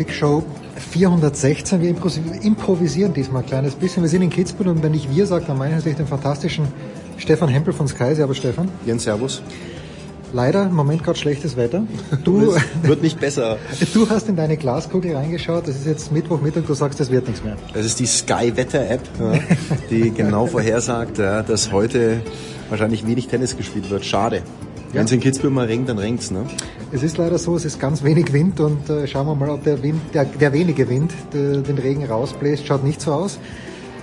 Big Show 416. Wir improvisieren diesmal ein kleines bisschen. Wir sind in Kitzbühel und wenn ich wir sage, dann meine ich den fantastischen Stefan Hempel von Sky. Servus Stefan. Jens, Servus. Leider im Moment gerade schlechtes Wetter. Du, wird nicht besser. du hast in deine Glaskugel reingeschaut. Es ist jetzt Mittwochmittag, du sagst, es wird nichts mehr. Das ist die Sky Wetter App, die genau vorhersagt, dass heute wahrscheinlich wenig Tennis gespielt wird. Schade. Wenn es in Kitzbühel mal regnet, dann regnt's, ne? Es ist leider so, es ist ganz wenig Wind und äh, schauen wir mal, ob der Wind, der, der wenige Wind der, den Regen rausbläst. Schaut nicht so aus.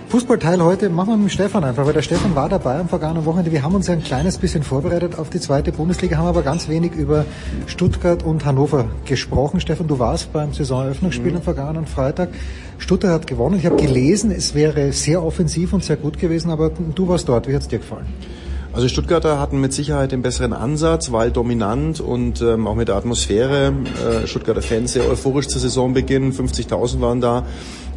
Fußballteil heute machen wir mit Stefan einfach, weil der Stefan war dabei am vergangenen Wochenende. Wir haben uns ein kleines bisschen vorbereitet auf die zweite Bundesliga, haben aber ganz wenig über Stuttgart und Hannover gesprochen. Stefan, du warst beim Saisonöffnungsspiel mhm. am vergangenen Freitag. Stuttgart hat gewonnen. Ich habe gelesen, es wäre sehr offensiv und sehr gut gewesen, aber du warst dort. Wie hat's dir gefallen? Also Stuttgarter hatten mit Sicherheit den besseren Ansatz, weil dominant und ähm, auch mit der Atmosphäre. Äh, Stuttgarter Fans sehr euphorisch zu Saisonbeginn, 50.000 waren da.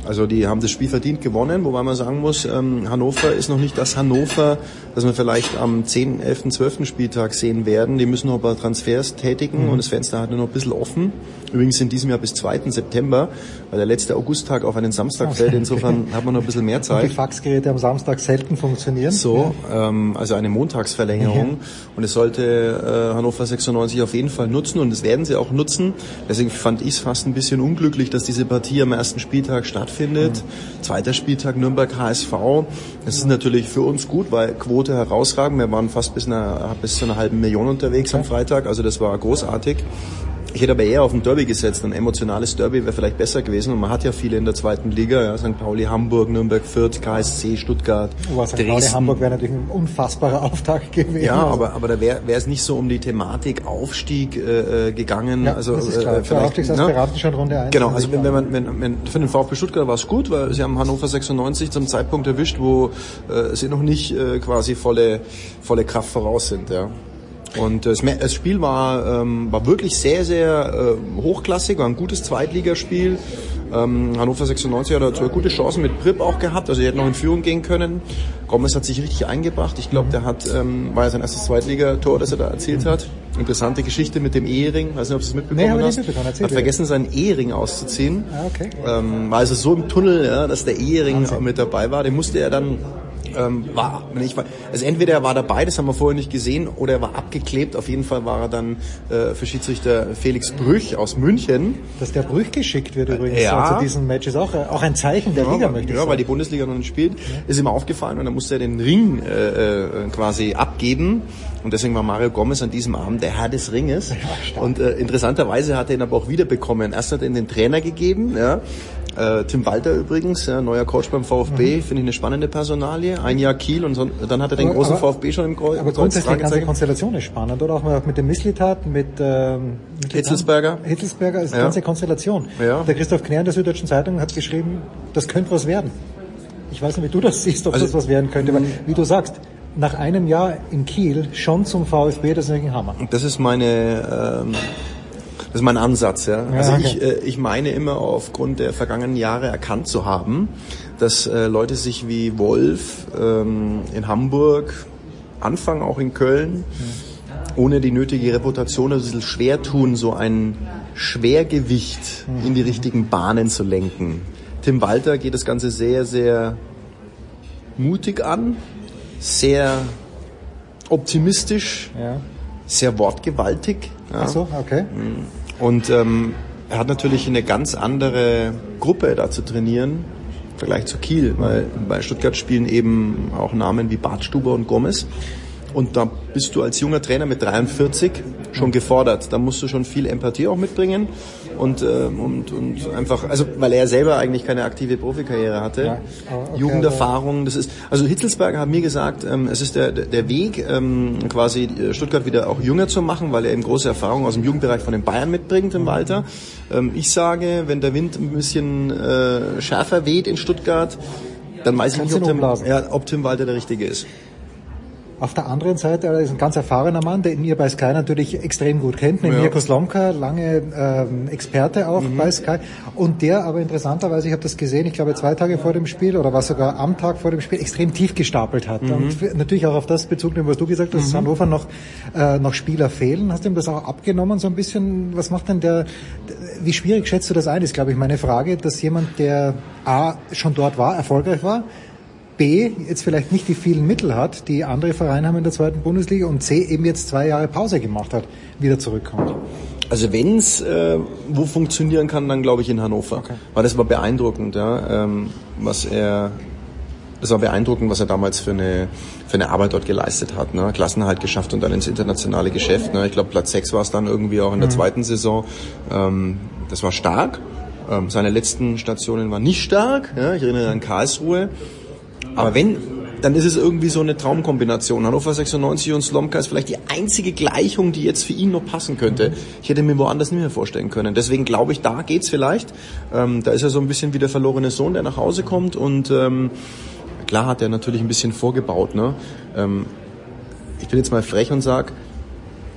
Also die haben das Spiel verdient gewonnen, wobei man sagen muss, ähm, Hannover ist noch nicht das Hannover, das wir vielleicht am 10., 11., 12. Spieltag sehen werden. Die müssen noch ein paar Transfers tätigen mhm. und das Fenster hat noch ein bisschen offen. Übrigens in diesem Jahr bis 2. September, weil der letzte Augusttag auf einen Samstag fällt. Insofern hat man noch ein bisschen mehr Zeit. Und die Faxgeräte am Samstag selten funktionieren. So, ähm, also eine Montagsverlängerung. Ja. Und es sollte äh, Hannover 96 auf jeden Fall nutzen und das werden sie auch nutzen. Deswegen fand ich es fast ein bisschen unglücklich, dass diese Partie am ersten Spieltag stattfindet. Mhm. Zweiter Spieltag Nürnberg HSV. Das ist natürlich für uns gut, weil Quote herausragend. Wir waren fast bis, eine, bis zu einer halben Million unterwegs okay. am Freitag. Also das war großartig. Ich hätte aber eher auf ein Derby gesetzt. Ein emotionales Derby wäre vielleicht besser gewesen. Und man hat ja viele in der zweiten Liga. Ja, St. Pauli, Hamburg, Nürnberg, Fürth, KSC, Stuttgart, oh, St. Pauli, Hamburg wäre natürlich ein unfassbarer Auftakt gewesen. Ja, aber, aber da wäre es nicht so um die Thematik Aufstieg äh, äh gegangen. Ja, also, das ist klar. Äh, Aufstiegsaspiranten ne? schon Runde 1. Genau, also wenn, wenn man wenn, wenn, für den VfB Stuttgart war es gut, weil sie haben Hannover 96 zum Zeitpunkt erwischt, wo äh, sie noch nicht äh, quasi volle, volle Kraft voraus sind. Ja. Und das, das Spiel war, ähm, war wirklich sehr, sehr äh, hochklassig, war ein gutes Zweitligaspiel. Ähm, Hannover 96 hat zwei gute Chancen mit Prip auch gehabt, also er hätte noch in Führung gehen können. Gomez hat sich richtig eingebracht. Ich glaube, der hat, ähm, war ja sein erstes Zweitligator, das er da erzielt hat. Interessante Geschichte mit dem Ehering. Weiß nicht, ob du es mitbekommen nee, hast. Mitbekommen. Erzähl hat vergessen, seinen Ehering auszuziehen. Ah, okay. Ähm, war also so im Tunnel, ja, dass der Ehering mit dabei war. Den musste er dann ähm, war, ich, also entweder er war dabei, das haben wir vorher nicht gesehen, oder er war abgeklebt. Auf jeden Fall war er dann äh, für Schiedsrichter Felix Brüch aus München. Dass der Brüch geschickt wird übrigens ja. zu diesem Match ist auch, auch ein Zeichen der ja, Liga, möchte ich ja, sagen. weil die Bundesliga noch nicht spielt, ist ihm aufgefallen und dann musste er den Ring äh, äh, quasi abgeben. Und deswegen war Mario Gomez an diesem Abend der Herr des Ringes. Und äh, interessanterweise hat er ihn aber auch wiederbekommen. Erst hat er ihn den Trainer gegeben, ja, äh, Tim Walter übrigens, ja, neuer Coach beim VfB, mhm. finde ich eine spannende Personalie. Ein Jahr Kiel und so, dann hat er den aber, großen aber, VfB schon im Kreuz. Aber grundsätzlich die ganze Konstellation ist spannend, oder? Auch mit dem Misslitat, mit, ähm, mit Hitzelsberger. Hitzelsberger ist die ja. ganze Konstellation. Ja. Der Christoph Knär in der Süddeutschen Zeitung hat geschrieben, das könnte was werden. Ich weiß nicht, wie du das siehst, ob also, das was werden könnte, aber wie du sagst, nach einem Jahr in Kiel schon zum VfB, das ist ein Hammer. Das ist meine ähm, das ist mein Ansatz, ja. ja also okay. ich, äh, ich meine immer aufgrund der vergangenen Jahre erkannt zu haben, dass äh, Leute sich wie Wolf ähm, in Hamburg, Anfang auch in Köln, ohne die nötige Reputation ein bisschen schwer tun, so ein Schwergewicht mhm. in die richtigen Bahnen zu lenken. Tim Walter geht das Ganze sehr, sehr mutig an, sehr optimistisch. Ja sehr wortgewaltig. Ja. Ach so, okay. Und ähm, er hat natürlich eine ganz andere Gruppe da zu trainieren im Vergleich zu Kiel, weil bei Stuttgart spielen eben auch Namen wie Bartstuber und Gomez. Und da bist du als junger Trainer mit 43 schon gefordert. Da musst du schon viel Empathie auch mitbringen und, ähm, und, und einfach, also weil er selber eigentlich keine aktive Profikarriere hatte, Ja, okay, Jugenderfahrung, das ist, also Hitzelsberger hat mir gesagt, ähm, es ist der, der Weg, ähm, quasi äh, Stuttgart wieder auch jünger zu machen, weil er eben große Erfahrung aus dem Jugendbereich von den Bayern mitbringt im Alter. Ähm, ich sage, wenn der Wind ein bisschen äh, schärfer weht in Stuttgart, dann weiß ich Kannst nicht, ob Tim, ja, ob Tim Walter der Richtige ist. Auf der anderen Seite, er ist ein ganz erfahrener Mann, den ihr bei Sky natürlich extrem gut kennt, mit Ja. Mirko Slomka, lange ähm, Experte auch bei Sky. Und der aber interessanterweise, ich habe das gesehen, ich glaube zwei Tage vor dem Spiel oder war sogar am Tag vor dem Spiel, extrem tief gestapelt hat. Und für- natürlich auch auf das Bezug nehmen, was du gesagt hast, dass Hannover noch, äh, noch Spieler fehlen. Hast du ihm das auch abgenommen so ein bisschen? Was macht denn der, wie schwierig schätzt du das ein, ist glaube ich meine Frage, dass jemand, der A, schon dort war, erfolgreich war, B, jetzt vielleicht nicht die vielen Mittel hat, die andere Vereine haben in der zweiten Bundesliga und C, eben jetzt zwei Jahre Pause gemacht hat, wieder zurückkommt. Also wenn's äh, wo funktionieren kann, dann glaube ich in Hannover. Weil das war beeindruckend, ja, ähm, was er das war beeindruckend, was er damals für eine für eine Arbeit dort geleistet hat. Ne? Klassenhalt geschafft und dann ins internationale Geschäft. Ne? Ich glaube Platz 6 war es dann irgendwie auch in der zweiten Saison. Ähm, das war stark. Ähm, seine letzten Stationen waren nicht stark. Ja? Ich erinnere an Karlsruhe. Aber wenn, dann ist es irgendwie so eine Traumkombination. Hannover 96 und Slomka ist vielleicht die einzige Gleichung, die jetzt für ihn noch passen könnte. Ich hätte mir woanders nicht mehr vorstellen können. Deswegen glaube ich, da geht's vielleicht. Ähm, da ist er so ein bisschen wie der verlorene Sohn, der nach Hause kommt und ähm, klar hat er natürlich ein bisschen vorgebaut. Ne? Ähm, ich bin jetzt mal frech und sag,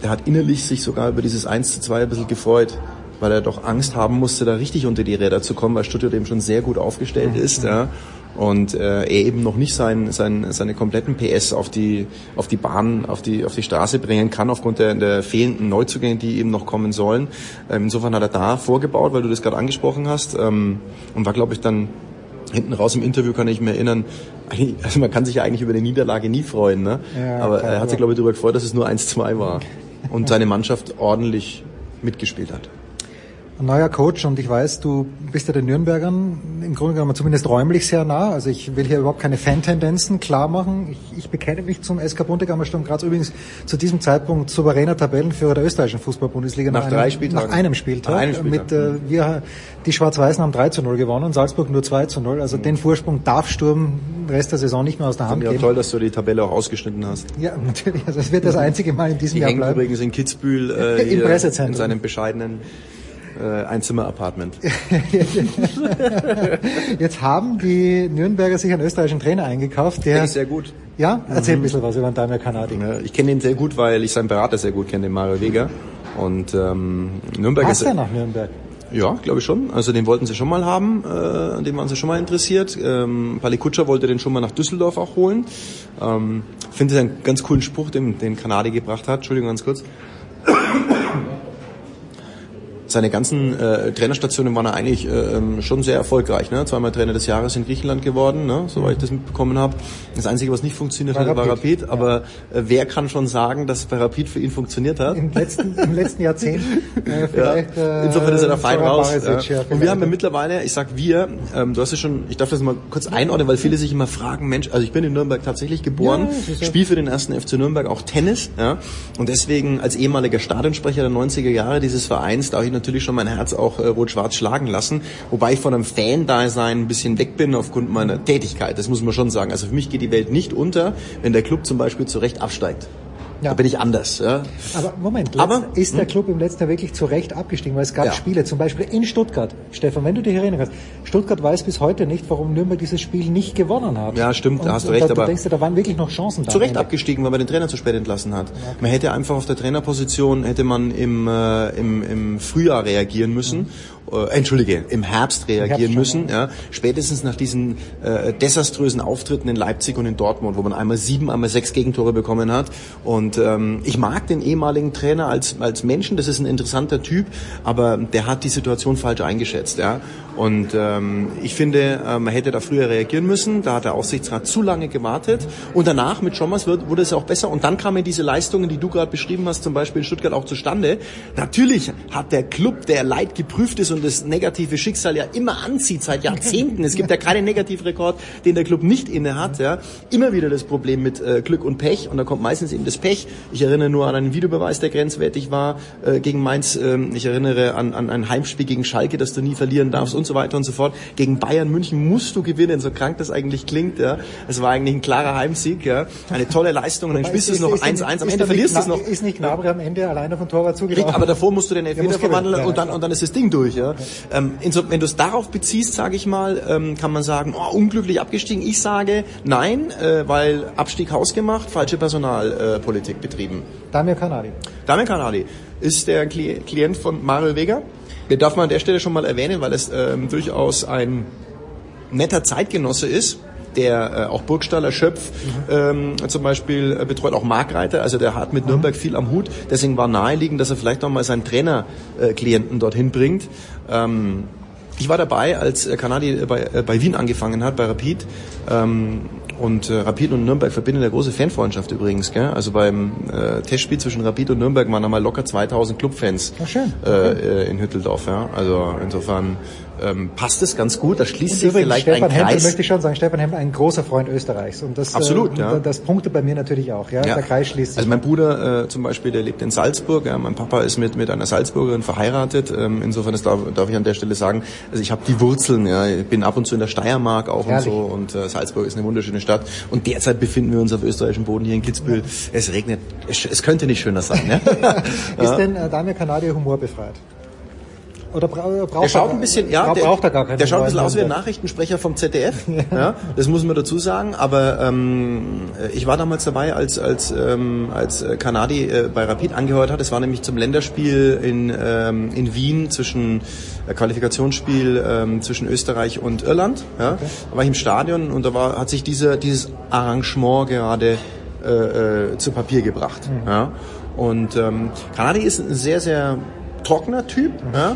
der hat innerlich sich sogar über dieses 1 zu 2 ein bisschen gefreut, weil er doch Angst haben musste, da richtig unter die Räder zu kommen, weil Stuttgart eben schon sehr gut aufgestellt ist. Ja. Und äh, er eben noch nicht sein, sein, seine kompletten PS auf die, auf die Bahn, auf die, auf die Straße bringen kann, aufgrund der, der fehlenden Neuzugänge, die eben noch kommen sollen. Ähm, insofern hat er da vorgebaut, weil du das gerade angesprochen hast. Ähm, und war, glaube ich, dann hinten raus im Interview kann ich mich erinnern, also man kann sich ja eigentlich über eine Niederlage nie freuen, ne? Ja, aber er hat sich, glaube ich, darüber gefreut, dass es nur 1-2 war und seine Mannschaft ordentlich mitgespielt hat. Neuer Coach und ich weiß, du bist ja den Nürnbergern im Grunde genommen zumindest räumlich sehr nah. Also ich will hier überhaupt keine Fan-Tendenzen klar machen. Ich, ich bekenne mich zum SK Bundegammer Sturm Graz übrigens zu diesem Zeitpunkt souveräner Tabellenführer der österreichischen Fußball-Bundesliga. Nach drei Spieltagen. Nach einem Spieltag. Nach einem Spieltag. Mit, äh, wir, die Schwarz-Weißen haben 3 zu 0 gewonnen, Salzburg nur 2 zu 0. Also den Vorsprung darf Sturm Rest der Saison nicht mehr aus der Hand Ja, geben. toll, dass du die Tabelle auch ausgeschnitten hast. Ja, natürlich. Also es wird das einzige Mal in diesem Die Jahr bleiben. übrigens in Kitzbühel äh, in seinem bescheidenen äh, Einzimmer-Apartment. Jetzt haben die Nürnberger sich einen österreichischen Trainer eingekauft, der... Kenn ich sehr gut. Ja, erzähl ein bisschen was über den Daimler Kanadi. Ich kenne ihn sehr gut, weil ich seinen Berater sehr gut kenne, den Mario Weger. Und ähm, Nürnberg Passt ist er nach Nürnberg? Ja, glaube ich schon. Also den wollten sie schon mal haben, äh, an dem waren sie schon mal interessiert. Ähm, Pali Kutscher wollte den schon mal nach Düsseldorf auch holen. Ähm, Finde ich einen ganz coolen Spruch, den, den Kanadi gebracht hat. Entschuldigung, ganz kurz. Seine ganzen äh, Trainerstationen waren eigentlich äh, ähm, schon sehr erfolgreich. Ne? Zweimal Trainer des Jahres in Griechenland geworden, ne? soweit ich das mitbekommen habe. Das Einzige, was nicht funktioniert hat, war Rapid, Rapid. Aber äh, wer kann schon sagen, dass bei Rapid für ihn funktioniert hat? Im letzten, im letzten Jahrzehnt äh, vielleicht... Ja. Insofern ist er da fein raus. Barisic, Ja. ja, und wir haben ja mittlerweile, ich sag wir, ähm, du hast ja schon, ich darf das mal kurz einordnen, weil viele sich immer fragen, Mensch, also ich bin in Nürnberg tatsächlich geboren, Ja, ja- spiele für den ersten FC Nürnberg auch Tennis, ja, und deswegen als ehemaliger Stadionsprecher der 90er Jahre dieses Vereins darf ich natürlich schon mein Herz auch äh, rot-schwarz schlagen lassen, wobei ich von einem Fan-Dasein ein bisschen weg bin aufgrund meiner Tätigkeit, das muss man schon sagen. Also für mich geht die Welt nicht unter, wenn der Club zum Beispiel zu Recht absteigt. Ja. Da bin ich anders. Ja. Aber Moment, Aber- ist der Club im letzten Jahr wirklich zu Recht abgestiegen? Weil es gab Ja. Spiele, zum Beispiel in Stuttgart. Stefan, wenn du dich erinnern kannst, Stuttgart weiß bis heute nicht, warum Nürnberg dieses Spiel nicht gewonnen hat. Ja, stimmt, da Und- hast du recht, Da, du aber- denkst dir, da waren wirklich noch Chancen da. zu Recht abgestiegen, weil man den Trainer zu spät entlassen hat. Man hätte einfach auf der Trainerposition hätte man im, äh, im, im Frühjahr reagieren müssen. äh, entschuldige, im Herbst reagieren Herbst müssen. Ja. Spätestens nach diesen äh, desaströsen Auftritten in Leipzig und in Dortmund, wo man einmal sieben, einmal sechs Gegentore bekommen hat. Und ähm, ich mag den ehemaligen Trainer als, als Menschen, das ist ein interessanter Typ, aber der hat die Situation falsch eingeschätzt. Ja. Und ähm, ich finde, äh, man hätte da früher reagieren müssen. Da hat der Aufsichtsrat zu lange gewartet. Und danach mit Schommers wurde es auch besser. Und dann kamen diese Leistungen, die du gerade beschrieben hast, zum Beispiel in Stuttgart auch zustande. Natürlich hat der Club, der leid geprüft ist und das negative Schicksal ja immer anzieht seit Jahrzehnten. Es gibt ja keinen Negativrekord, den der Club nicht inne hat. Ja. Immer wieder das Problem mit äh, Glück und Pech. Und da kommt meistens eben das Pech. Ich erinnere nur an einen Videobeweis, der grenzwertig war äh, gegen Mainz. Ähm, ich erinnere an, an ein Heimspiel gegen Schalke, das du nie verlieren darfst und so weiter und so fort. Gegen Bayern München musst du gewinnen, so krank das eigentlich klingt. Ja. Es war eigentlich ein klarer Heimsieg. Ja. Eine tolle Leistung und dann spielst du es noch 1-1. Am Ende verlierst du es noch. Ist nicht Gnabry am Ende alleine vom Torwart zugelaufen? aber davor musst du den Elfmeter verwandeln ja, und dann und dann ist das Ding durch. Ja. Ähm, inso, wenn du es darauf beziehst, sage ich mal, ähm, kann man sagen, oh, unglücklich abgestiegen. Ich sage nein, äh, weil Abstieg hausgemacht, falsche Personalpolitik äh, betrieben. Damir Kanadi. Damian Kanadi ist der Kli- Klient von Mario Vega. Den darf man an der Stelle schon mal erwähnen, weil es ähm, durchaus ein netter Zeitgenosse ist, der äh, auch Burgstaller Schöpf ähm, zum Beispiel äh, betreut, auch Markreiter, also der hat mit Nürnberg viel am Hut. Deswegen war naheliegend, dass er vielleicht noch mal seinen Trainerklienten äh, dorthin bringt. Ähm, ich war dabei, als äh, Kanadi äh, bei, äh, bei Wien angefangen hat, bei Rapid. Ähm, und äh, Rapid und Nürnberg verbinden eine große Fanfreundschaft übrigens. Gell? Also beim äh, Testspiel zwischen Rapid und Nürnberg waren einmal locker 2000 Clubfans Ah, schön. äh, äh, in Hütteldorf. Ja? Also insofern ähm, passt es ganz gut. Da schließt sich vielleicht Stefan ein Hempel Kreis. möchte ich schon sagen, Stefan Hempel ein großer Freund Österreichs. Und das, Absolut, äh, ja. das punktet bei mir natürlich auch. Ja? Der Kreis schließt sich. Also mein Bruder äh, zum Beispiel, der lebt in Salzburg. Ja, mein Papa ist mit mit einer Salzburgerin verheiratet. Ähm, insofern das darf, darf ich an der Stelle sagen. Also ich habe die Wurzeln. Ja, ich bin ab und zu in der Steiermark auch Herrlich. und so. Und äh, Salzburg ist eine wunderschöne Stadt. Und derzeit befinden wir uns auf österreichischem Boden hier in Kitzbühel. Es regnet. Es, es könnte nicht schöner sein. Ja? Ist denn äh, Damir Kanadi humorbefreit? Oder bra braucht Der schaut ein bisschen, ja, der, braucht er gar keinen der schaut ein bisschen aus wie ein. Nachrichtensprecher vom ZDF. ja. das muss man dazu sagen. Aber ähm, ich war damals dabei, als als ähm, als äh, Kanadi äh, bei Rapid angehört hat. Es war nämlich zum Länderspiel in ähm, in Wien zwischen äh, Qualifikationsspiel ähm, zwischen Österreich und Irland. Ja. Da war ich im Stadion und da war hat sich diese dieses Arrangement gerade äh, äh, zu Papier gebracht. Ja. Und ähm, Kanadi ist ein sehr sehr trockener Typ. Ja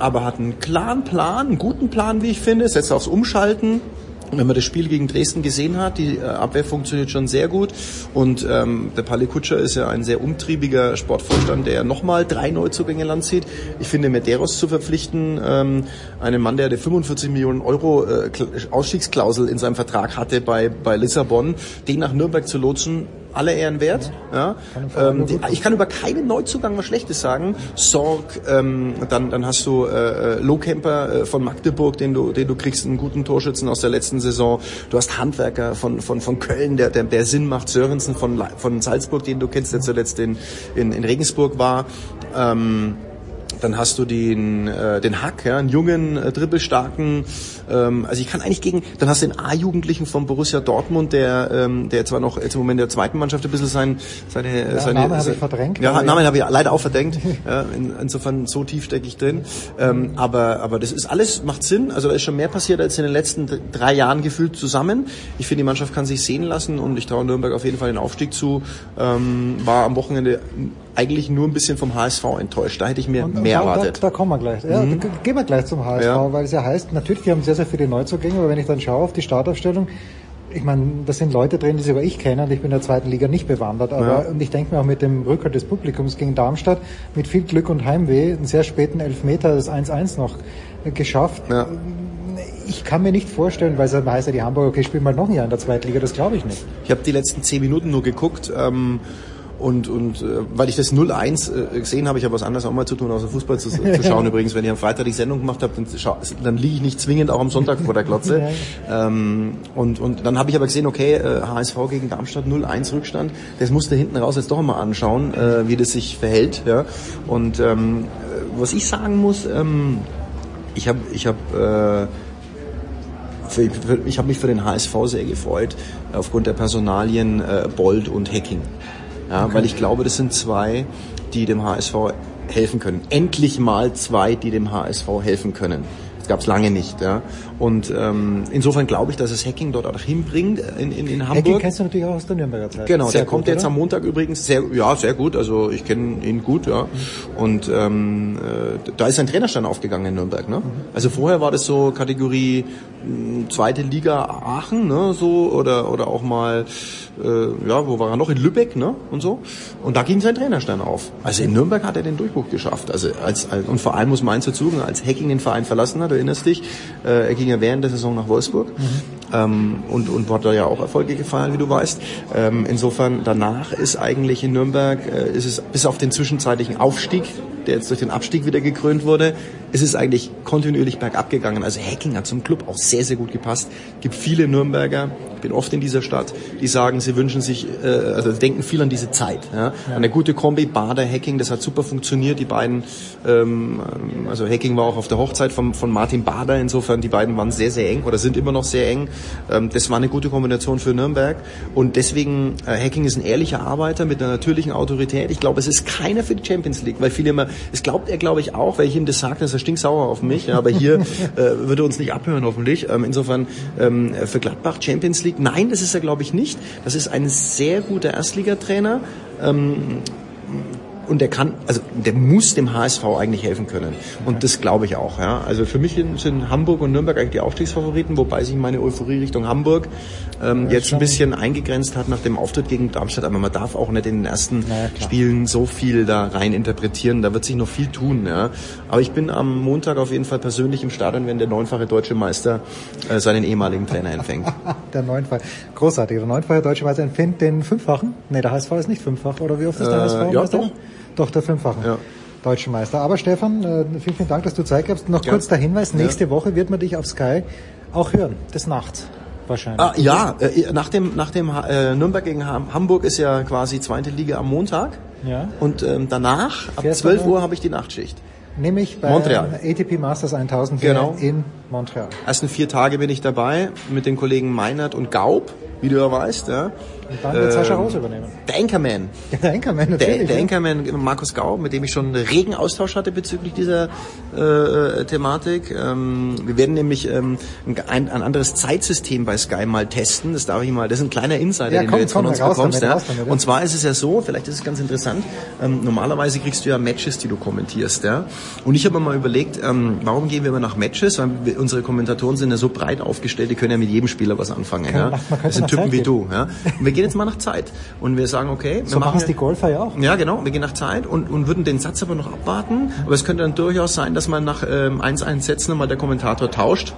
aber hat einen klaren Plan, einen guten Plan, wie ich finde, setzt aufs Umschalten. Wenn man das Spiel gegen Dresden gesehen hat, die äh, Abwehr funktioniert schon sehr gut. Und ähm, der Pali Kutscher ist ja ein sehr umtriebiger Sportvorstand, der nochmal drei Neuzugänge landziert. Ich finde, Medeiros zu verpflichten, ähm, einen Mann, der eine 45 Millionen Euro äh, Kla- Ausstiegsklausel in seinem Vertrag hatte bei, bei Lissabon, den nach Nürnberg zu lotsen, alle Ehren wert. Ja. Ähm, die, ich kann über keinen Neuzugang was Schlechtes sagen. Sorg, ähm, dann, dann hast du äh, äh, Lohkemper äh, von Magdeburg, den du, den du kriegst, einen guten Torschützen aus der letzten Saison. Du hast Handwerker von, von, von Köln, der, der, der Sinn macht. Sörensen von, von Salzburg, den du kennst, der zuletzt in, in, in Regensburg war. Ähm, dann hast du den, äh, den Hack, ja, einen jungen, äh, dribbelstarken, ähm, also ich kann eigentlich gegen, dann hast du den A-Jugendlichen von Borussia Dortmund, der, ähm, der zwar noch jetzt im Moment der zweiten Mannschaft ein bisschen sein, seine, äh, seine, Namen habe ich verdrängt, Ja, Namen habe ich leider auch verdrängt. ja, in, insofern so tief stecke ich drin. Ähm, aber, aber das ist alles, macht Sinn. Also da ist schon mehr passiert als in den letzten drei Jahren gefühlt zusammen. Ich finde, die Mannschaft kann sich sehen lassen und ich traue Nürnberg auf jeden Fall den Aufstieg zu. Ähm, war am Wochenende eigentlich nur ein bisschen vom HSV enttäuscht. Da hätte ich mir Und- mehr da, da, erwartet. da kommen wir gleich. Ja, da gehen wir gleich zum HSV, Ja. weil es ja heißt, natürlich, die haben sehr, sehr viele Neuzugänge, aber wenn ich dann schaue auf die Startaufstellung, ich meine, da sind Leute drin, die sogar ich kenne und ich bin in der zweiten Liga nicht bewandert, aber Ja. und ich denke mir auch mit dem Rückhalt des Publikums gegen Darmstadt mit viel Glück und Heimweh einen sehr späten Elfmeter, das 1-1 noch äh, geschafft. Ja. Ich kann mir nicht vorstellen, weil es heißt ja die Hamburger, okay, spielen mal noch ein Jahr in der zweiten Liga, das glaube ich nicht. Ich habe die letzten zehn Minuten nur geguckt. Ähm, und, und äh, weil ich das 0-1 äh, gesehen habe, ich habe was anderes auch mal zu tun, außer Fußball zu, zu schauen. Übrigens, wenn ich am Freitag die Sendung gemacht habe, dann, dann liege ich nicht zwingend auch am Sonntag vor der Glotze. ähm, und, und dann habe ich aber gesehen, okay, äh, HSV gegen Darmstadt 0-1 Rückstand. Das musste hinten raus jetzt doch mal anschauen, äh, wie das sich verhält. Ja? Und ähm, äh, was ich sagen muss, ähm, ich habe ich hab, äh, für, für, ich habe mich für den HSV sehr gefreut, aufgrund der Personalien äh, Bold und Hacking. Ja, Weil ich glaube, das sind zwei, die dem HSV helfen können. Endlich mal zwei, die dem HSV helfen können. Das gab es lange nicht. Ja. Und ähm, insofern glaube ich, dass es Hacking dort auch hinbringt in, in, in Hamburg. Hacking kennst du natürlich auch aus der Nürnberger Zeit. Genau, Sehr der kommt gut, jetzt oder? am Montag übrigens sehr, ja, sehr gut. Also ich kenne ihn gut, ja. Und ähm, äh, da ist ein Trainerstand aufgegangen in Nürnberg. Ne? Also vorher war das so Kategorie mh, zweite Liga Aachen, ne, so oder oder auch mal, äh, ja, wo war er noch in Lübeck, ne, und so. Und da ging sein Trainerstand auf. Also in Nürnberg hat er den Durchbruch geschafft. Also als, als und vor allem muss man eins dazu als Hacking den Verein verlassen hat, erinnerst dich, äh, er ging ja während der Saison nach Wolfsburg ähm, und, und hat da ja auch Erfolge gefeiert, wie du weißt. Ähm, insofern danach ist eigentlich in Nürnberg, äh, ist es bis auf den zwischenzeitlichen Aufstieg, der jetzt durch den Abstieg wieder gekrönt wurde, ist es eigentlich kontinuierlich bergab gegangen. Also Hacking hat zum Club auch sehr, sehr gut gepasst. gibt viele Nürnberger, bin oft in dieser Stadt, die sagen, sie wünschen sich, äh, also denken viel an diese Zeit. Ja? Eine gute Kombi, Bader, Hacking, das hat super funktioniert. Die beiden, ähm, also Hacking war auch auf der Hochzeit von, von Martin Bader, insofern die beiden waren sehr, sehr eng oder sind immer noch sehr eng. Ähm, das war eine gute Kombination für Nürnberg und deswegen, äh, Hacking ist ein ehrlicher Arbeiter mit einer natürlichen Autorität. Ich glaube, es ist keiner für die Champions League, weil viele immer, es glaubt er, glaube ich, auch, weil ich ihm das sage, ist er stinksauer auf mich, ja, aber hier äh, würde er uns nicht abhören, hoffentlich. Ähm, insofern ähm, für Gladbach Champions League, nein, das ist er, glaube ich, nicht. Das ist ein sehr guter Erstligatrainer. Ähm, und der kann, also der muss dem HSV eigentlich helfen können. Und das glaube ich auch. Ja. Also für mich sind Hamburg und Nürnberg eigentlich die Aufstiegsfavoriten, wobei sich meine Euphorie Richtung Hamburg ähm, jetzt ein bisschen eingegrenzt hat nach dem Auftritt gegen Darmstadt. Aber man darf auch nicht in den ersten Spielen so viel da rein interpretieren. Da wird sich noch viel tun. Ja. Aber ich bin am Montag auf jeden Fall persönlich im Stadion, wenn der neunfache deutsche Meister äh, seinen ehemaligen Trainer empfängt. Der neunfache, großartig. Der neunfache deutsche Meister empfängt den fünffachen. Nee, der HSV ist nicht fünffach. Oder wie oft ist der Äh, HSV? ja, Meister? Doch. Der fünffache. Ja. Deutschen Meister. Aber Stefan, äh, vielen, vielen Dank, dass du Zeit gabst. Noch Ja. kurz der Hinweis, nächste Woche wird man dich auf Sky auch hören. Des Nachts wahrscheinlich. Ah, ja, äh, nach dem, nach dem äh, Nürnberg gegen Ham Hamburg ist ja quasi zweite Liga am Montag. Ja. Und ähm, danach, ab Fährst du 12 noch? Uhr, habe ich die Nachtschicht. Nämlich bei Montreal. ATP Masters 1000 Genau. in Montreal. Ersten vier Tage bin ich dabei mit den Kollegen Meinert und Gaub, wie du ja weißt. Ja. Und dann wird Sascha Ähm, Rose übernehmen. Der Anchorman. Ja, der Anchorman Der, natürlich. der ja. Anchorman Markus Gaub, mit dem ich schon einen regen Austausch hatte bezüglich dieser äh, äh, Thematik. Ähm, wir werden nämlich ähm, ein, ein anderes Zeitsystem bei Sky mal testen. Das darf ich mal. Das ist ein kleiner Insider, Ja, den komm, du jetzt komm, von uns raus bekommst. damit, ja. raus damit, ja. Und zwar ist es ja so, vielleicht ist es ganz interessant. Ähm, normalerweise kriegst du ja Matches, die du kommentierst. Ja. Und ich habe mir mal überlegt, ähm, warum gehen wir immer nach Matches? Weil wir, unsere Kommentatoren sind ja so breit aufgestellt, die können ja mit jedem Spieler was anfangen. Kann- ja. Das sind Typen wie du. Ja. Und wir gehen jetzt mal nach Zeit und wir sagen, okay, wir So machen es die Golfer ja auch. ja, genau. Wir gehen nach Zeit und, und würden den Satz aber noch abwarten. Aber es könnte dann durchaus sein, dass man nach ähm, 1-1 Sätzen mal der Kommentator tauscht.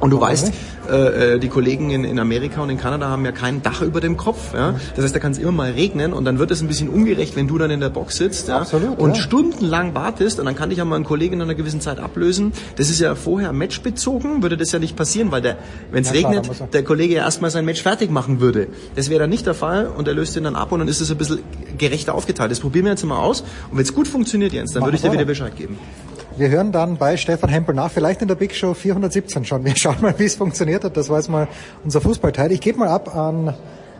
Und du weißt, äh, äh, die Kollegen in, in Amerika und in Kanada haben ja kein Dach über dem Kopf. Ja? Das heißt, da kann es immer mal regnen und dann wird es ein bisschen ungerecht, wenn du dann in der Box sitzt ja? Absolut, und ja. stundenlang wartest und dann kann dich ja mal ein Kollege in einer gewissen Zeit ablösen. Das ist ja vorher matchbezogen, würde das ja nicht passieren, weil der, wenn es klar, regnet, er- der Kollege ja erstmal sein Match fertig machen würde. Das wäre dann nicht der Fall und er löst ihn dann ab und dann ist es ein bisschen gerechter aufgeteilt. Das probieren wir jetzt mal aus und wenn es gut funktioniert, Jens, dann würde ich dir wieder. Bescheid geben. Wir hören dann bei Stefan Hempel nach, vielleicht in der Big Show 417 schon. Wir schauen mal, wie es funktioniert hat. Das war jetzt mal unser Fußballteil. Ich gebe mal ab an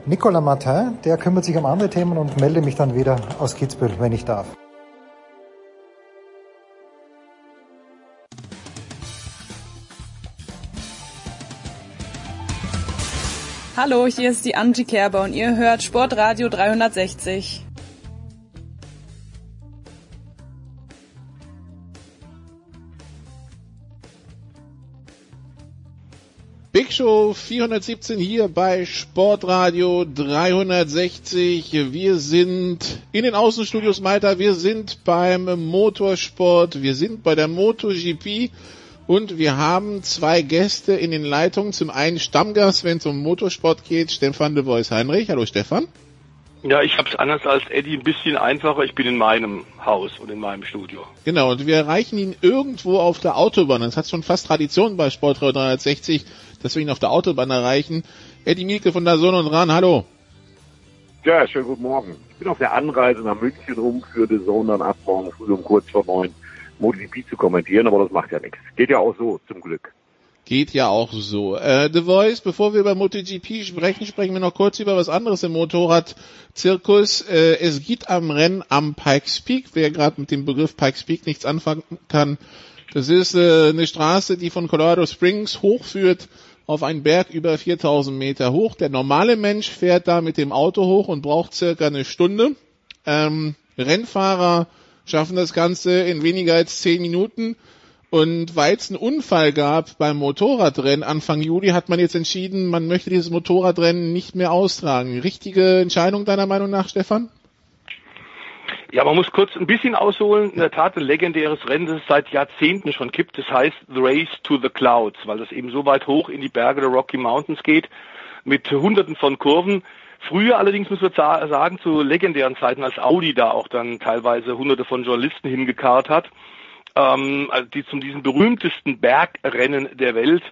Nicolas Martin. Der kümmert sich um andere Themen und melde mich dann wieder aus Kitzbühel, wenn ich darf. Hallo, hier ist die Angie Kerber und ihr hört Sportradio 360. Big Show 417 hier bei Sportradio 360. Wir sind in den Außenstudios Malta, wir sind beim Motorsport, wir sind bei der MotoGP und wir haben zwei Gäste in den Leitungen. Zum einen Stammgast, wenn es um Motorsport geht, Stefan de Vois Heinrich. Hallo Stefan. Ja, ich habe es anders als Eddie ein bisschen einfacher. Ich bin in meinem Haus und in meinem Studio. Genau, und wir erreichen ihn irgendwo auf der Autobahn. Das hat schon fast Tradition bei Sportradio 360, dass wir ihn auf der Autobahn erreichen. Eddie Mielke von der Sonne und Ran, hallo. Ja, schönen guten Morgen. Ich bin auf der Anreise nach München, um für die Zone dann ab morgen früh um kurz vor neun MotoGP zu kommentieren, aber das macht ja nichts. Geht ja auch so, zum Glück. Geht ja auch so. Äh, The Voice, bevor wir über MotoGP sprechen, sprechen wir noch kurz über was anderes im Motorradzirkus. Äh, es geht am Rennen am Pikes Peak. Wer gerade mit dem Begriff Pikes Peak nichts anfangen kann, das ist äh, eine Straße, die von Colorado Springs hochführt auf einen Berg über 4000 Meter hoch. Der normale Mensch fährt da mit dem Auto hoch und braucht circa eine Stunde. Ähm, Rennfahrer schaffen das Ganze in weniger als 10 Minuten. Und weil es einen Unfall gab beim Motorradrennen Anfang Juli, hat man jetzt entschieden, man möchte dieses Motorradrennen nicht mehr austragen. Richtige Entscheidung deiner Meinung nach, Stefan? Ja, man muss kurz ein bisschen ausholen. In der Tat ein legendäres Rennen, das es seit Jahrzehnten schon gibt. Das heißt The Race to the Clouds, weil das eben so weit hoch in die Berge der Rocky Mountains geht, mit hunderten von Kurven. Früher allerdings muss man sagen, zu legendären Zeiten, als Audi da auch dann teilweise hunderte von Journalisten hingekarrt hat ähm, also die zum diesen berühmtesten Bergrennen der Welt.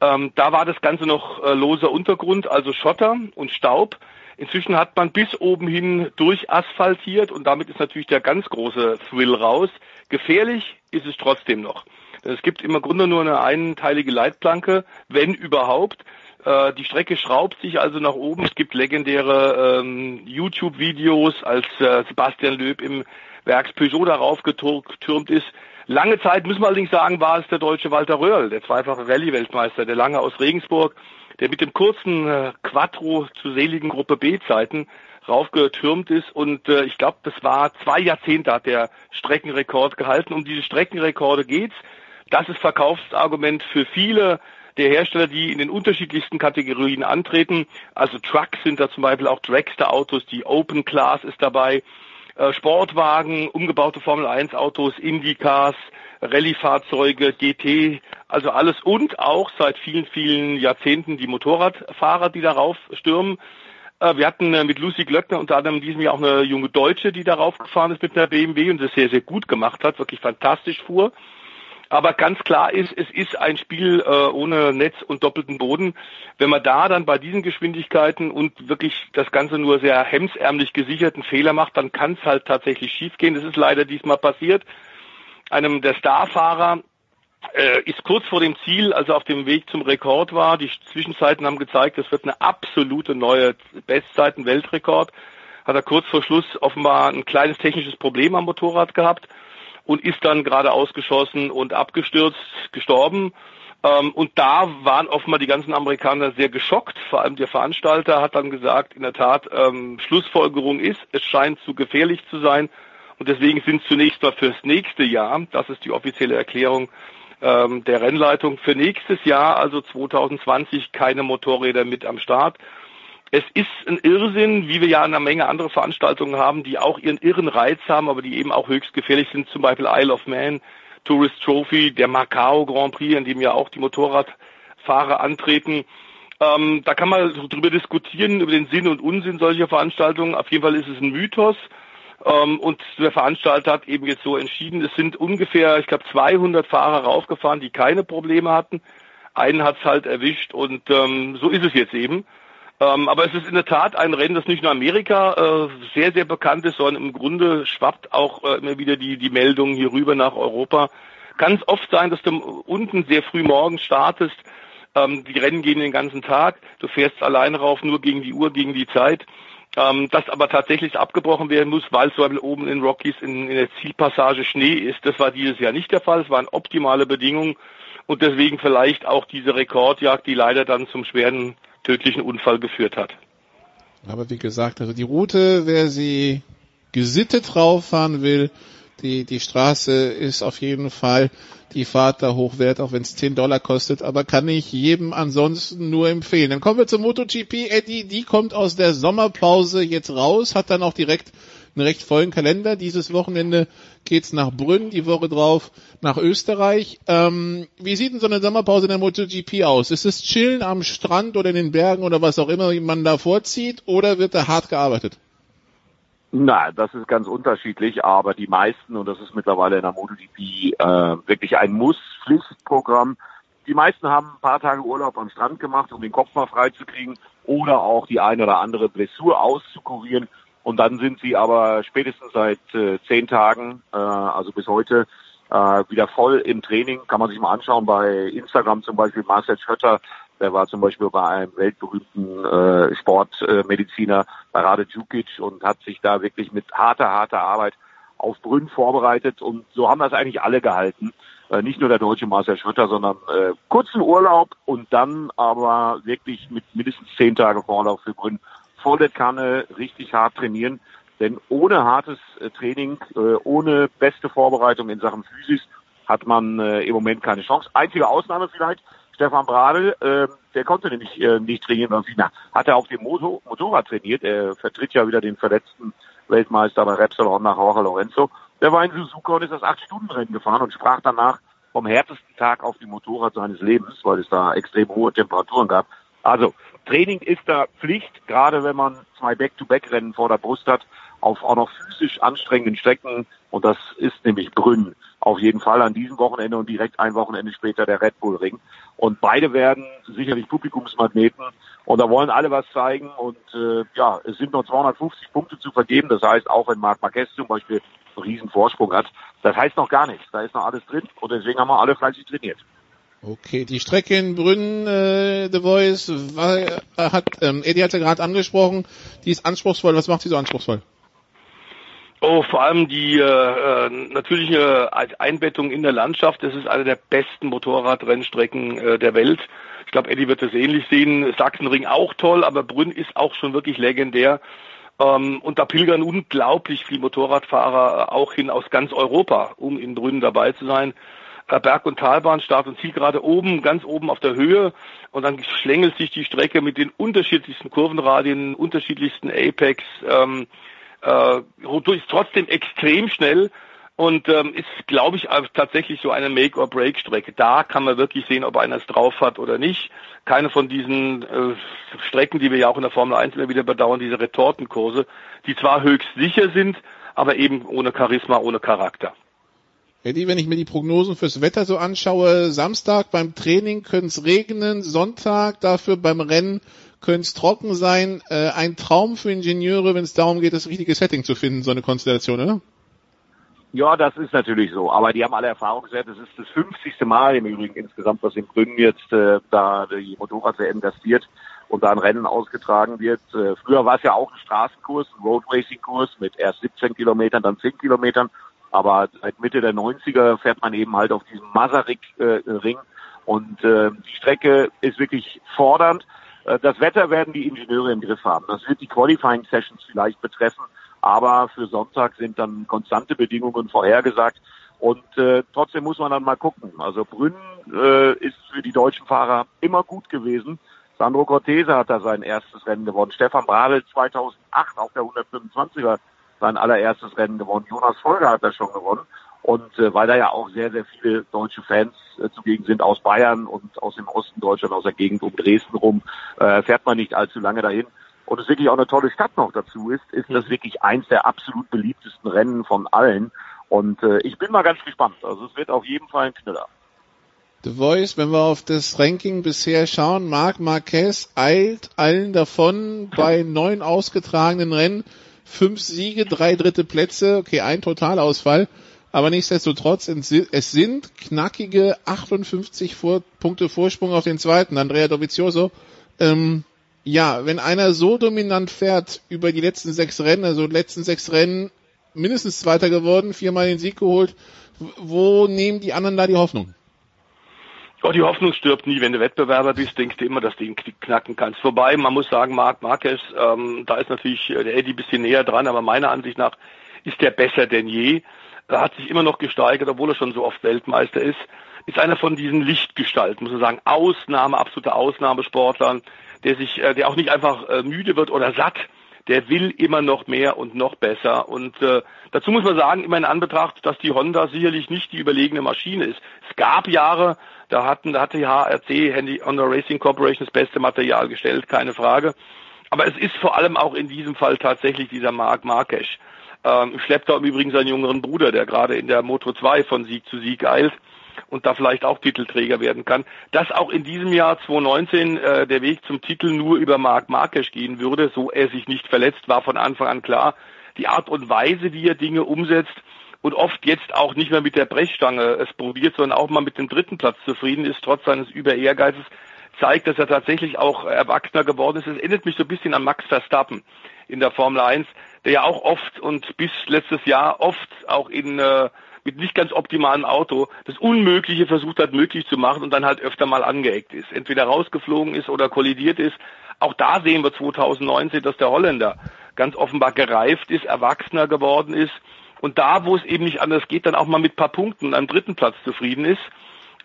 Ähm, da war das Ganze noch äh, loser Untergrund, also Schotter und Staub. Inzwischen hat man bis oben hin durchasphaltiert und damit ist natürlich der ganz große Thrill raus. Gefährlich ist es trotzdem noch. Es gibt im Grunde nur eine einteilige Leitplanke, wenn überhaupt. Äh, die Strecke schraubt sich also nach oben. Es gibt legendäre ähm, YouTube-Videos, als äh, Sebastian Löb im Werks Peugeot darauf getürmt ist. Lange Zeit, müssen wir allerdings sagen, war es der deutsche Walter Röhrl, der zweifache Rallye-Weltmeister, der lange aus Regensburg, der mit dem kurzen äh, Quattro zu seligen Gruppe B-Zeiten raufgetürmt ist und äh, ich glaube, das war zwei Jahrzehnte hat der Streckenrekord gehalten. Um diese Streckenrekorde geht's. Das ist Verkaufsargument für viele der Hersteller, die in den unterschiedlichsten Kategorien antreten. Also Trucks sind da zum Beispiel auch Dragster-Autos, die Open Class ist dabei. Äh, Sportwagen, umgebaute Formel 1 Autos, Indycars, Rallye-Fahrzeuge, GT, also alles und auch seit vielen, vielen Jahrzehnten die Motorradfahrer, die darauf stürmen. Äh, wir hatten äh, mit Lucy Glöckner unter anderem in diesem Jahr auch eine junge Deutsche, die darauf gefahren ist mit einer BMW und das sehr, sehr gut gemacht hat, wirklich fantastisch fuhr. Aber ganz klar ist, es ist ein Spiel äh, ohne Netz und doppelten Boden. Wenn man da dann bei diesen Geschwindigkeiten und wirklich das Ganze nur sehr hemsärmlich gesicherten Fehler macht, dann kann es halt tatsächlich schiefgehen. Das ist leider diesmal passiert. Einem der Starfahrer äh, ist kurz vor dem Ziel, also auf dem Weg zum Rekord war. Die Zwischenzeiten haben gezeigt, es wird eine absolute neue Bestzeiten-Weltrekord. Hat er kurz vor Schluss offenbar ein kleines technisches Problem am Motorrad gehabt und ist dann gerade ausgeschossen und abgestürzt, gestorben. Ähm, und da waren offenbar die ganzen Amerikaner sehr geschockt. Vor allem der Veranstalter hat dann gesagt, in der Tat, ähm, Schlussfolgerung ist, es scheint zu gefährlich zu sein. Und deswegen sind zunächst mal fürs nächste Jahr, das ist die offizielle Erklärung ähm, der Rennleitung, für nächstes Jahr, also 2020, keine Motorräder mit am Start es ist ein Irrsinn, wie wir ja eine Menge andere Veranstaltungen haben, die auch ihren irren Reiz haben, aber die eben auch höchst gefährlich sind, zum Beispiel Isle of Man, Tourist Trophy, der Macau Grand Prix, an dem ja auch die Motorradfahrer antreten. Ähm, da kann man darüber diskutieren, über den Sinn und Unsinn solcher Veranstaltungen. Auf jeden Fall ist es ein Mythos. Ähm, und der Veranstalter hat eben jetzt so entschieden, es sind ungefähr, ich glaube, 200 Fahrer raufgefahren, die keine Probleme hatten. Einen hat's halt erwischt und ähm, so ist es jetzt eben. Ähm, aber es ist in der Tat ein Rennen, das nicht nur Amerika äh, sehr, sehr bekannt ist, sondern im Grunde schwappt auch äh, immer wieder die, die Meldung hier rüber nach Europa. Kann es oft sein, dass du unten sehr früh morgens startest, ähm, die Rennen gehen den ganzen Tag, du fährst alleine rauf, nur gegen die Uhr, gegen die Zeit. Ähm, dass aber tatsächlich abgebrochen werden muss, weil zum Beispiel oben in Rockies in, in der Zielpassage Schnee ist. Das war dieses Jahr nicht der Fall. Es waren optimale Bedingungen und deswegen vielleicht auch diese Rekordjagd, die leider dann zum schweren tödlichen Unfall geführt hat. Aber wie gesagt, also die Route, wer sie gesittet rauffahren will, die, die Straße ist auf jeden Fall die Fahrt da hochwert, auch wenn es 10 Dollar kostet, aber kann ich jedem ansonsten nur empfehlen. Dann kommen wir zur MotoGP. Eddie, die kommt aus der Sommerpause jetzt raus, hat dann auch direkt einen recht vollen Kalender. Dieses Wochenende geht's nach Brünn, die Woche drauf nach Österreich. Ähm, wie sieht denn so eine Sommerpause in der MotoGP aus? Ist es chillen am Strand oder in den Bergen oder was auch immer man da vorzieht oder wird da hart gearbeitet? Na, das ist ganz unterschiedlich, aber die meisten, und das ist mittlerweile in der MotoGP äh, wirklich ein Muss-Pflichtprogramm, die meisten haben ein paar Tage Urlaub am Strand gemacht, um den Kopf mal freizukriegen oder auch die eine oder andere Blessur auszukurieren. Und dann sind sie aber spätestens seit äh, zehn Tagen, äh, also bis heute, äh, wieder voll im Training. Kann man sich mal anschauen bei Instagram zum Beispiel Marcel Schötter. Der war zum Beispiel bei einem weltberühmten äh, Sportmediziner, bei Rade Djukic und hat sich da wirklich mit harter, harter Arbeit auf Brünn vorbereitet. Und so haben das eigentlich alle gehalten. Äh, nicht nur der deutsche Marcel Schröter, sondern äh, kurzen Urlaub und dann aber wirklich mit mindestens zehn Tage Vorlauf für Brünn volle Kanne richtig hart trainieren. Denn ohne hartes äh, Training, äh, ohne beste Vorbereitung in Sachen Physis hat man äh, im Moment keine Chance. Einzige Ausnahme vielleicht, Stefan Bradl, äh, der konnte nämlich nicht trainieren beim Final. Hat er auf dem Motor, Motorrad trainiert. Er vertritt ja wieder den verletzten Weltmeister bei Repsol nach Jorge Lorenzo. Der war in Suzuka und ist das Acht-Stunden-Rennen gefahren und sprach danach vom härtesten Tag auf dem Motorrad seines Lebens, weil es da extrem hohe Temperaturen gab. Also, Training ist da Pflicht, gerade wenn man zwei Back-to-Back-Rennen vor der Brust hat, auf auch noch physisch anstrengenden Strecken. Und das ist nämlich Brünn. Auf jeden Fall an diesem Wochenende und direkt ein Wochenende später der Red Bull Ring. Und beide werden sicherlich Publikumsmagneten. Und da wollen alle was zeigen. Und äh, ja, es sind noch 250 Punkte zu vergeben. Das heißt, auch wenn Marc Marquez zum Beispiel einen riesen Vorsprung hat, das heißt noch gar nichts. Da ist noch alles drin. Und deswegen haben wir alle fleißig trainiert. Okay, die Strecke in Brünn, äh, The Voice, war, äh, hat, ähm, Eddie hat ja gerade angesprochen, die ist anspruchsvoll. Was macht sie so anspruchsvoll? Oh, vor allem die äh, äh natürliche Einbettung in der Landschaft. Das ist eine der besten Motorradrennstrecken äh, der Welt. Ich glaube, Eddie wird das ähnlich sehen. Sachsenring auch toll, aber Brünn ist auch schon wirklich legendär. Ähm, und da pilgern unglaublich viele Motorradfahrer auch hin aus ganz Europa, um in Brünn dabei zu sein. Äh, Berg- und Talbahn, Start und Ziel gerade oben, ganz oben auf der Höhe. Und dann schlängelt sich die Strecke mit den unterschiedlichsten Kurvenradien, unterschiedlichsten Apex. Ähm, äh, ist trotzdem extrem schnell und ähm, ist, glaube ich, tatsächlich so eine Make-or-Break-Strecke. Da kann man wirklich sehen, ob einer es drauf hat oder nicht. Keine von diesen äh, Strecken, die wir ja auch in der Formel 1 immer wieder bedauern, diese Retortenkurse, die zwar höchst sicher sind, aber eben ohne Charisma, ohne Charakter. Wenn ich mir die Prognosen fürs Wetter so anschaue, Samstag beim Training könnte es regnen, Sonntag dafür beim Rennen könnte es trocken sein. Äh, ein Traum für Ingenieure, wenn es darum geht, das richtige Setting zu finden, so eine Konstellation, oder? Ja, das ist natürlich so. Aber die haben alle Erfahrung gesagt, es ist das 50. Mal im Übrigen insgesamt, was in Gründen jetzt äh, da die Motorrad-WM gastiert und da ein Rennen ausgetragen wird. Äh, früher war es ja auch ein Straßenkurs, ein Road Racing Kurs mit erst 17 Kilometern, dann 10 Kilometern. Aber seit Mitte der 90er fährt man eben halt auf diesem Masaryk-Ring. Äh, und äh, die Strecke ist wirklich fordernd. Äh, das Wetter werden die Ingenieure im Griff haben. Das wird die Qualifying Sessions vielleicht betreffen, aber für Sonntag sind dann konstante Bedingungen vorhergesagt. Und äh, trotzdem muss man dann mal gucken. Also Brünn äh, ist für die deutschen Fahrer immer gut gewesen. Sandro Cortese hat da sein erstes Rennen gewonnen. Stefan Bradl 2008 auf der 125er sein allererstes Rennen gewonnen. Jonas Folger hat das schon gewonnen. Und äh, weil da ja auch sehr, sehr viele deutsche Fans äh, zugegen sind aus Bayern und aus dem Osten Deutschland, aus der Gegend um Dresden rum, äh, fährt man nicht allzu lange dahin. Und es wirklich auch eine tolle Stadt noch dazu ist, ist das wirklich eins der absolut beliebtesten Rennen von allen. Und äh, ich bin mal ganz gespannt. Also es wird auf jeden Fall ein Knüller. The Voice, wenn wir auf das Ranking bisher schauen, Marc Marquez eilt allen davon bei neun ausgetragenen Rennen. Fünf Siege, drei dritte Plätze, okay, ein Totalausfall. Aber nichtsdestotrotz, es sind knackige 58 Vor Punkte Vorsprung auf den zweiten, Andrea Dovizioso. Ähm, ja, wenn einer so dominant fährt über die letzten sechs Rennen, also letzten sechs Rennen mindestens Zweiter geworden, viermal den Sieg geholt, wo nehmen die anderen da die Hoffnung? Oh, die Hoffnung stirbt nie. Wenn du Wettbewerber bist, denkst du immer, dass du ihn knacken kannst. Wobei, man muss sagen, Marc Marquez, ähm, da ist natürlich der Eddie ein bisschen näher dran, aber meiner Ansicht nach ist der besser denn je. Er hat sich immer noch gesteigert, obwohl er schon so oft Weltmeister ist. Ist einer von diesen Lichtgestalten, muss man sagen, Ausnahme, absolute Ausnahmesportlern, der sich, äh, der auch nicht einfach äh, müde wird oder satt, der will immer noch mehr und noch besser. Und äh, dazu muss man sagen, immer in Anbetracht, dass die Honda sicherlich nicht die überlegene Maschine ist. Es gab Jahre, da hatten, da hatte die HRC, Honda Racing Corporation, das beste Material gestellt, keine Frage. Aber es ist vor allem auch in diesem Fall tatsächlich dieser Marc Marquez. Ähm, schleppt da im Übrigen seinen jüngeren Bruder, der gerade in der Moto 2 von Sieg zu Sieg eilt und da vielleicht auch Titelträger werden kann. Dass auch in diesem Jahr 2019 äh, der Weg zum Titel nur über Marc Marquez gehen würde, so er sich nicht verletzt, war von Anfang an klar. Die Art und Weise, wie er Dinge umsetzt und oft jetzt auch nicht mehr mit der Brechstange es probiert, sondern auch mal mit dem dritten Platz zufrieden ist, trotz seines Über-Ehrgeizes, zeigt, dass er tatsächlich auch erwachsener geworden ist. Es erinnert mich so ein bisschen an Max Verstappen in der Formel 1, der ja auch oft und bis letztes Jahr oft auch in äh, mit nicht ganz optimalem Auto das Unmögliche versucht hat, möglich zu machen und dann halt öfter mal angeeckt ist. Entweder rausgeflogen ist oder kollidiert ist. Auch da sehen wir 2019, dass der Holländer ganz offenbar gereift ist, erwachsener geworden ist und da, wo es eben nicht anders geht, dann auch mal mit ein paar Punkten am dritten Platz zufrieden ist.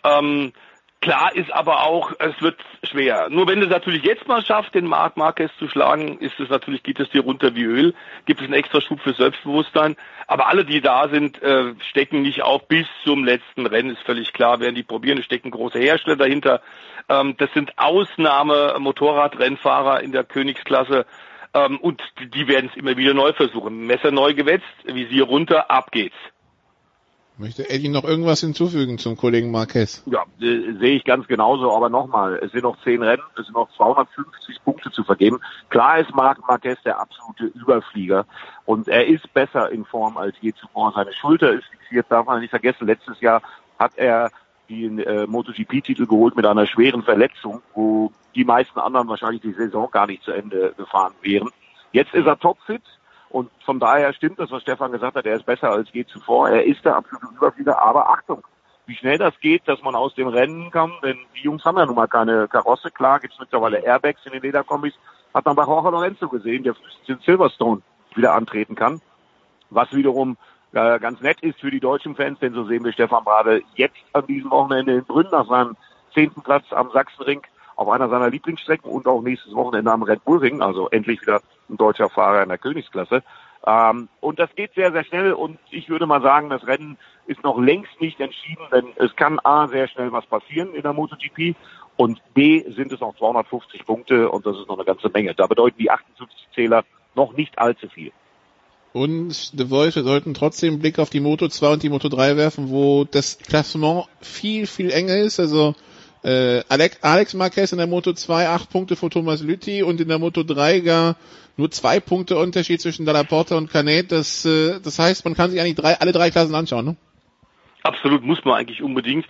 Ähm, Klar ist aber auch, es wird schwer. Nur wenn du es natürlich jetzt mal schaffst, den Marc Marquez zu schlagen, ist es natürlich, geht es dir runter wie Öl, gibt es einen extra Schub für Selbstbewusstsein. Aber alle, die da sind, äh, stecken nicht auf bis zum letzten Rennen, ist völlig klar, werden die probieren. Es stecken große Hersteller dahinter. Ähm, das sind Ausnahme-Motorradrennfahrer in der Königsklasse. Ähm, und die werden es immer wieder neu versuchen. Messer neu gewetzt, Visier runter, ab geht's. Möchte Eddie noch irgendwas hinzufügen zum Kollegen Marquez? Ja, äh, sehe ich ganz genauso, aber nochmal, es sind noch zehn Rennen, es sind noch 250 Punkte zu vergeben. Klar ist Marc Marquez der absolute Überflieger und er ist besser in Form als je zuvor. Seine Schulter ist fixiert, darf man nicht vergessen. Letztes Jahr hat er den äh, MotoGP-Titel geholt mit einer schweren Verletzung, wo die meisten anderen wahrscheinlich die Saison gar nicht zu Ende gefahren wären. Jetzt ist er topfit, und von daher stimmt das, was Stefan gesagt hat, er ist besser als je zuvor. Er ist der absolute Überflieger, aber Achtung, wie schnell das geht, dass man aus dem Rennen kann, denn die Jungs haben ja nun mal keine Karosse. Klar gibt's mittlerweile Airbags in den Lederkombis. Hat man bei Jorge Lorenzo gesehen, der in Silverstone wieder antreten kann. Was wiederum äh, ganz nett ist für die deutschen Fans, denn so sehen wir Stefan Brade jetzt an diesem Wochenende in Brünn nach seinem zehnten Platz am Sachsenring auf einer seiner Lieblingsstrecken und auch nächstes Wochenende am Red Bull Ring, also endlich wieder ein deutscher Fahrer in der Königsklasse. Ähm, und das geht sehr, sehr schnell und ich würde mal sagen, das Rennen ist noch längst nicht entschieden, denn es kann A, sehr schnell was passieren in der MotoGP und B, sind es noch 250 Punkte und das ist noch eine ganze Menge. Da bedeuten die 58 Zähler noch nicht allzu viel. Und The Voice, wir sollten trotzdem einen Blick auf die Moto 2 und die Moto 3 werfen, wo das Klassement viel, viel enger ist. Also äh, Alex, Alex Marquez in der Moto 2 acht Punkte vor Thomas Lütti und in der Moto 3 gar nur zwei Punkte Unterschied zwischen Dalla Porta und Canet. Das, äh, das heißt, man kann sich eigentlich drei, alle drei Klassen anschauen, ne? Absolut, muss man eigentlich unbedingt.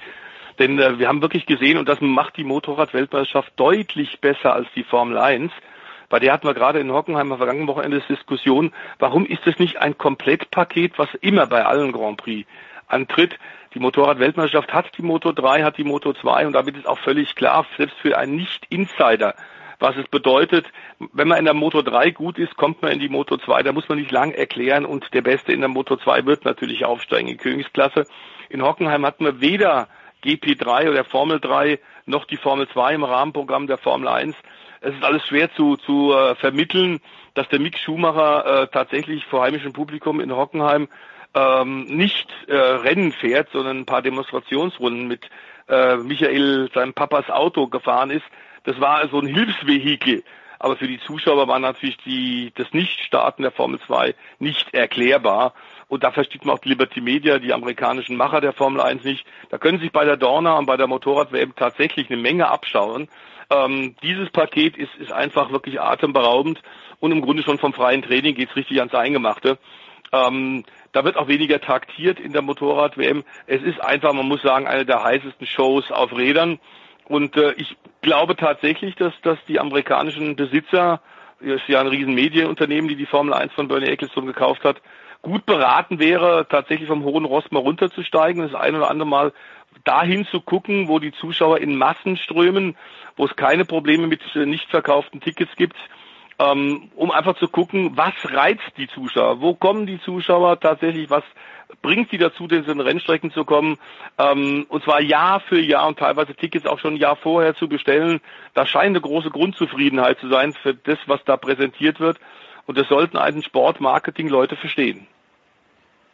Denn äh, wir haben wirklich gesehen, und das macht die Motorrad-Weltmeisterschaft deutlich besser als die Formel 1. Bei der hatten wir gerade in Hockenheim am vergangenen Wochenende Diskussion, warum ist das nicht ein Komplettpaket, was immer bei allen Grand Prix antritt? Die Motorrad-Weltmeisterschaft hat die Moto 3, hat die Moto 2 und damit ist auch völlig klar, selbst für einen Nicht-Insider, was es bedeutet, wenn man in der Moto 3 gut ist, kommt man in die Moto 2, da muss man nicht lang erklären und der Beste in der Moto 2 wird natürlich aufsteigen in Königsklasse. In Hockenheim hatten wir weder GP3 oder Formel 3 noch die Formel 2 im Rahmenprogramm der Formel 1. Es ist alles schwer zu, zu äh, vermitteln, dass der Mick Schumacher äh, tatsächlich vor heimischem Publikum in Hockenheim ähm, nicht äh, Rennen fährt, sondern ein paar Demonstrationsrunden mit äh, Michael, seinem Papas Auto gefahren ist. Das war also ein Hilfsvehikel. Aber für die Zuschauer war natürlich die, das Nichtstarten der Formel 2 nicht erklärbar. Und da versteht man auch die Liberty Media, die amerikanischen Macher der Formel 1 nicht. Da können sich bei der Dorna und bei der Motorrad-WM tatsächlich eine Menge abschauen. Ähm, dieses Paket ist, ist einfach wirklich atemberaubend und im Grunde schon vom freien Training geht's richtig ans Eingemachte. Ähm, da wird auch weniger taktiert in der Motorrad-WM. Es ist einfach, man muss sagen, eine der heißesten Shows auf Rädern. Und äh, ich glaube tatsächlich, dass, dass die amerikanischen Besitzer, das ist ja ein riesen Medienunternehmen, die die Formel 1 von Bernie Ecclestone gekauft hat, gut beraten wäre, tatsächlich vom hohen Ross mal runterzusteigen, das ein oder andere Mal dahin zu gucken, wo die Zuschauer in Massen strömen, wo es keine Probleme mit äh, nicht verkauften Tickets gibt ähm, um einfach zu gucken, was reizt die Zuschauer, wo kommen die Zuschauer tatsächlich, was bringt sie dazu, in den Rennstrecken zu kommen, ähm, und zwar Jahr für Jahr und teilweise Tickets auch schon ein Jahr vorher zu bestellen. Da scheint eine große Grundzufriedenheit zu sein für das, was da präsentiert wird. Und das sollten einen Sportmarketing-Leute verstehen.